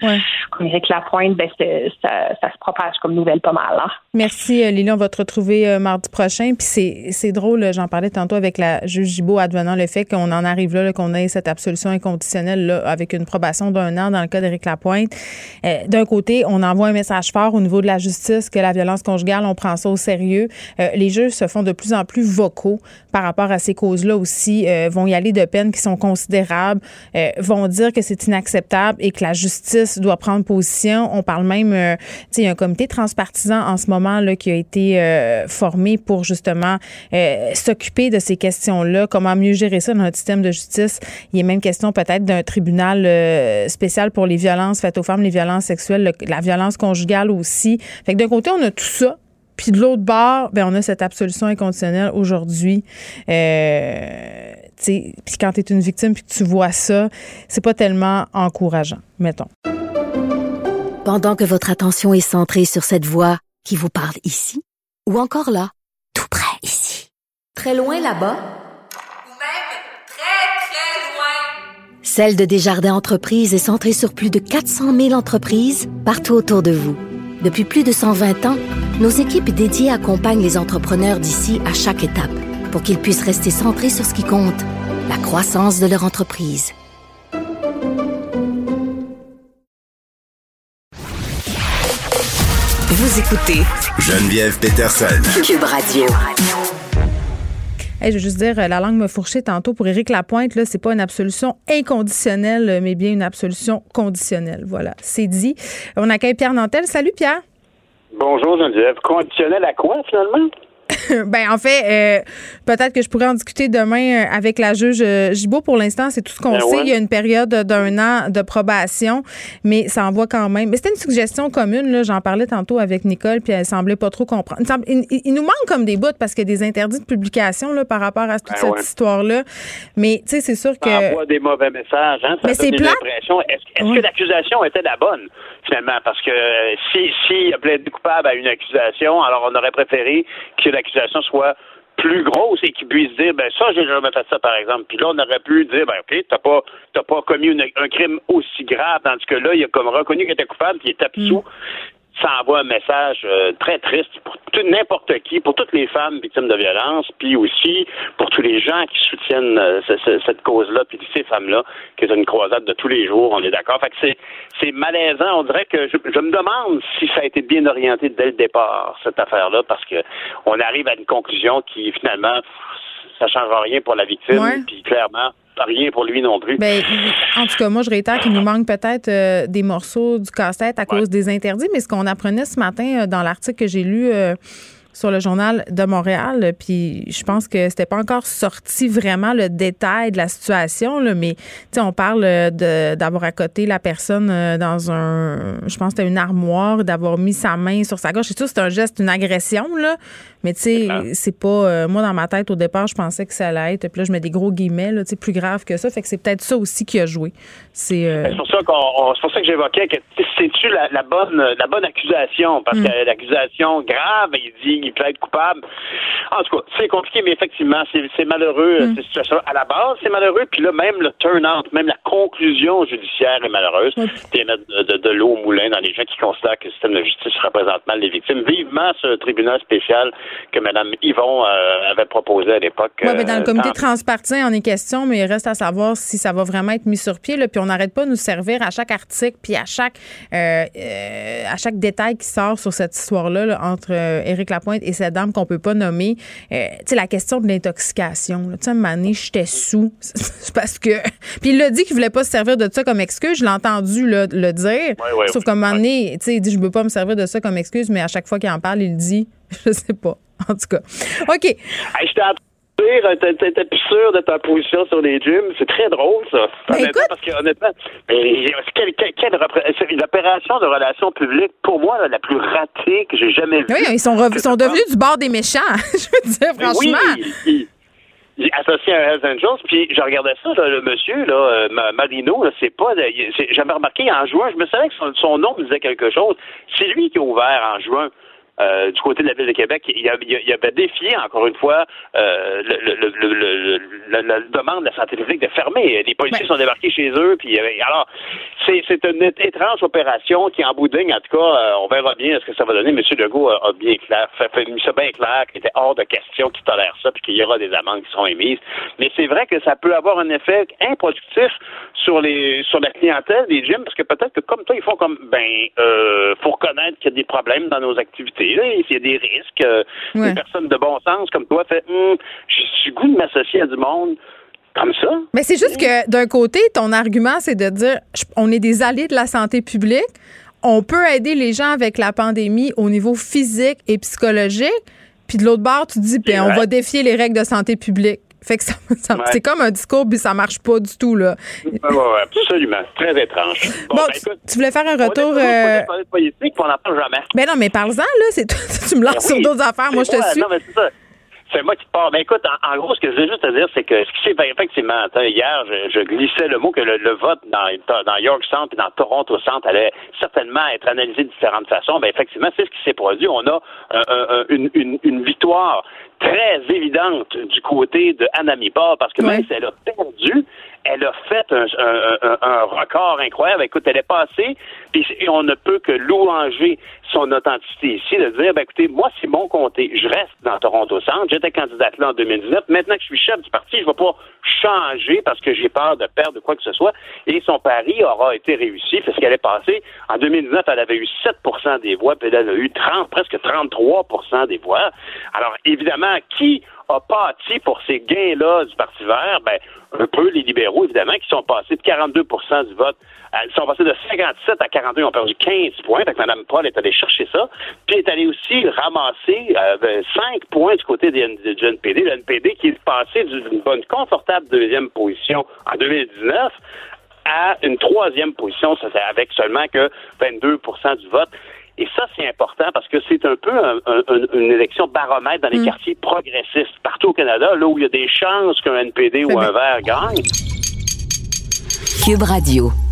comme Éric Lapointe, ben ça, ça, se propage comme nouvelle pas mal. Hein. Merci Lily, on va te retrouver mardi prochain. Puis c'est drôle, j'en parlais tantôt avec la juge Gibault advenant le fait qu'on en arrive là, qu'on ait cette absolution inconditionnelle là, avec une probation d'un an dans le cas d'Éric Lapointe. D'un côté, on envoie un message fort au niveau de la justice que la violence conjugale, on prend ça au sérieux. les juges se font de plus en plus vocaux par rapport à ces causes-là aussi, euh, vont y aller de peines qui sont considérables, euh, vont dire que c'est inacceptable et que la justice doit prendre position. On parle même, euh, tu sais, il y a un comité transpartisan en ce moment là qui a été formé pour justement s'occuper de ces questions-là, comment mieux gérer ça dans notre système de justice? Il a même question peut-être d'un tribunal spécial pour les violences faites aux femmes, les violences sexuelles, la violence conjugale aussi. Fait que d'un côté, on a tout ça, puis de l'autre bord, ben, on a cette absolution inconditionnelle aujourd'hui. Euh, puis quand tu es une victime puis que tu vois ça, c'est pas tellement encourageant, mettons. Pendant que votre attention est centrée sur cette voix qui vous parle ici, ou encore là, tout près ici, très loin là-bas, ou même très, très loin, Celle de Desjardins Entreprises est centrée sur plus de 400 000 entreprises partout autour de vous. Depuis plus de 120 ans, nos équipes dédiées accompagnent les entrepreneurs d'ici à chaque étape pour qu'ils puissent rester centrés sur ce qui compte, la croissance de leur entreprise. Vous écoutez Geneviève Peterson. Cube Radio. Je veux juste dire, la langue me fourchait tantôt pour Éric Lapointe. Là, c'est pas une absolution inconditionnelle, mais bien une absolution conditionnelle. Voilà, c'est dit. On accueille Pierre Nantel. Salut Pierre. Bonjour Geneviève. Conditionnel à quoi finalement? ben en fait, euh, peut-être que je pourrais en discuter demain euh, avec la juge euh, Gibault. Pour l'instant, c'est tout ce qu'on ben sait. Il y a une période d'un an de probation, mais ça envoie quand même. Mais c'était une suggestion commune. Là, j'en parlais tantôt avec Nicole, puis elle semblait pas trop comprendre. Il, nous manque comme des bouts parce qu'il y a des interdits de publication là, par rapport à toute ben cette histoire-là. Mais tu sais, c'est sûr que. Ça envoie des mauvais messages. Hein? Ça mais c'est plat. Est-ce que l'accusation était la bonne? Finalement Parce que si s'il a plaidé coupable à une accusation, alors on aurait préféré que l'accusation soit plus grosse et qu'il puisse dire ben ça j'ai jamais fait ça par exemple. Puis là on aurait pu dire ben ok t'as pas t'as pas commis un crime aussi grave tandis que là il a comme reconnu qu'il était coupable puis il est absous ça envoie un message euh, très triste pour n'importe qui, pour toutes les femmes victimes de violence, puis aussi pour tous les gens qui soutiennent euh, cette cause-là, puis ces femmes-là, qui est une croisade de tous les jours, on est d'accord. Fait que c'est, c'est malaisant. On dirait que je, me demande si ça a été bien orienté dès le départ, cette affaire-là, parce que on arrive à une conclusion qui, finalement, ça change rien pour la victime, puis clairement, rien pour lui non plus. Ben, en tout cas, moi, je réitère qu'il nous manque peut-être euh, des morceaux du casse-tête à cause des interdits, mais ce qu'on apprenait ce matin euh, dans l'article que j'ai lu euh, sur le journal de Montréal, puis je pense que c'était pas encore sorti vraiment le détail de la situation, là, mais on parle d'avoir accoté la personne dans un, je pense que c'était une armoire, d'avoir mis sa main sur sa gorge. C'est sûr, c'est un geste, une agression, là, mais tu sais, c'est pas. Euh, moi, dans ma tête, au départ, je pensais que ça allait être. Puis là, je mets des gros guillemets, là, plus grave que ça. Fait que c'est peut-être ça aussi qui a joué. C'est euh, pour ça qu'on, c'est pour ça que j'évoquais que c'est-tu la, bonne, la bonne accusation? Parce que mm. l'accusation grave, il dit peut être coupable. En tout cas, c'est compliqué, mais effectivement, c'est, malheureux, mm. cette situation À la base, c'est malheureux. Puis là, même le turn-out, même la conclusion judiciaire est malheureuse. Mm. de, de, l'eau au moulin dans les gens qui considèrent que le système de justice représente mal les victimes. Vivement ce tribunal spécial que Mme Yvon euh, avait proposé à l'époque. Oui, mais dans le euh, comité transpartisan, on est question, mais il reste à savoir si ça va vraiment être mis sur pied. Là, puis on n'arrête pas de nous servir à chaque article, puis à chaque, euh, à chaque détail qui sort sur cette histoire-là entre Éric Lapointe et cette dame qu'on peut pas nommer. tu sais, la question de l'intoxication. Tu sais, j'étais sous. parce que. Puis il l'a dit qu'il voulait pas se servir de ça comme excuse. Je l'ai entendu le dire. Sauf qu'à un moment donné, tu sais, il dit Je ne veux pas me servir de ça comme excuse, mais à chaque fois qu'il en parle, il dit Je sais pas. En tout cas. OK. Hey, T'étais plus sûr de ta position sur les gyms. C'est très drôle, ça. Ben honnêtement, parce que, honnêtement, quelle, quelle, l'opération de relations publiques, pour moi, la plus ratée que j'ai jamais vue. Oui, ils sont, sont devenus du bord des méchants. je veux dire, franchement. Oui, associé à Hells Angels, puis je regardais ça, le monsieur, là, euh, Marino, c'est pas. J'avais remarqué en juin, je me savais que son, son nom me disait quelque chose. C'est lui qui a ouvert en juin euh, du côté de la ville de Québec, il, a, il avait défié encore une fois euh, le, la demande de la santé publique de fermer. Les policiers sont débarqués chez eux, puis euh, alors c'est, une étrange opération qui, en bout de ligne, en tout cas, on verra bien ce que ça va donner. M. Legault a, bien clair, fait, fait mis ça bien clair qu'il était hors de question qu'il tolère ça, puis qu'il y aura des amendes qui seront émises. Mais c'est vrai que ça peut avoir un effet improductif sur les sur la clientèle des gyms, parce que peut-être que comme toi, ils font comme ben euh, faut reconnaître qu'il y a des problèmes dans nos activités il y a des risques. Euh, des personnes de bon sens comme toi fait hum, j'ai goût de m'associer à du monde comme ça. Mais c'est juste que d'un côté, ton argument, c'est de dire on est des alliés de la santé publique. On peut aider les gens avec la pandémie au niveau physique et psychologique. Puis de l'autre bord, tu dis, ben, on va défier les règles de santé publique. Fait que ça, c'est comme un discours, puis ça marche pas du tout, là. Absolument. Très étrange. Bon, ben, tu, voulais faire un retour. On euh... de politique, on n'en parle jamais. Ben non, mais parle-en, là. C'est, tu me lances ben sur d'autres affaires. Moi, je te suis. Non, mais c'est ça c'est moi qui te parle. Mais écoute, en, gros, ce que je veux juste te dire, c'est que ce qui s'est effectivement, hier, je, glissais le mot que le, vote dans, dans York Centre et dans Toronto Centre allait certainement être analysé de différentes façons. Ben effectivement, c'est ce qui s'est produit. On a une, une, une, victoire très évidente du côté de Anna parce que même si elle a perdu, elle a fait un, un, un, record incroyable. Écoute, elle est passée, puis on ne peut que louanger son authenticité ici, de dire, ben, écoutez, moi, c'est mon comté. Je reste dans Toronto Centre. J'étais candidate là en 2019. Maintenant que je suis chef du parti, je ne vais pas changer parce que j'ai peur de perdre quoi que ce soit. Et son pari aura été réussi parce qu'elle est passée. En 2019, elle avait eu 7% des voix, puis elle a eu 30, presque 33% des voix. Alors, évidemment, qui a pâti pour ces gains-là du Parti vert? Ben, un peu les libéraux, évidemment, qui sont passés de 42% du vote. Ils sont passés de 57 à 42, ils ont perdu 15 points. Que Mme Paul est allée chercher ça. Puis est allée aussi ramasser 5 euh, points du côté du NPD. Le NPD qui est passé d'une bonne confortable deuxième position en 2019 à une troisième position, ça, avec seulement que 22% du vote. Et ça, c'est important parce que c'est un peu une élection baromètre dans les mm. quartiers progressistes partout au Canada, là où il y a des chances qu'un NPD ou un vert gagne. Cube Radio.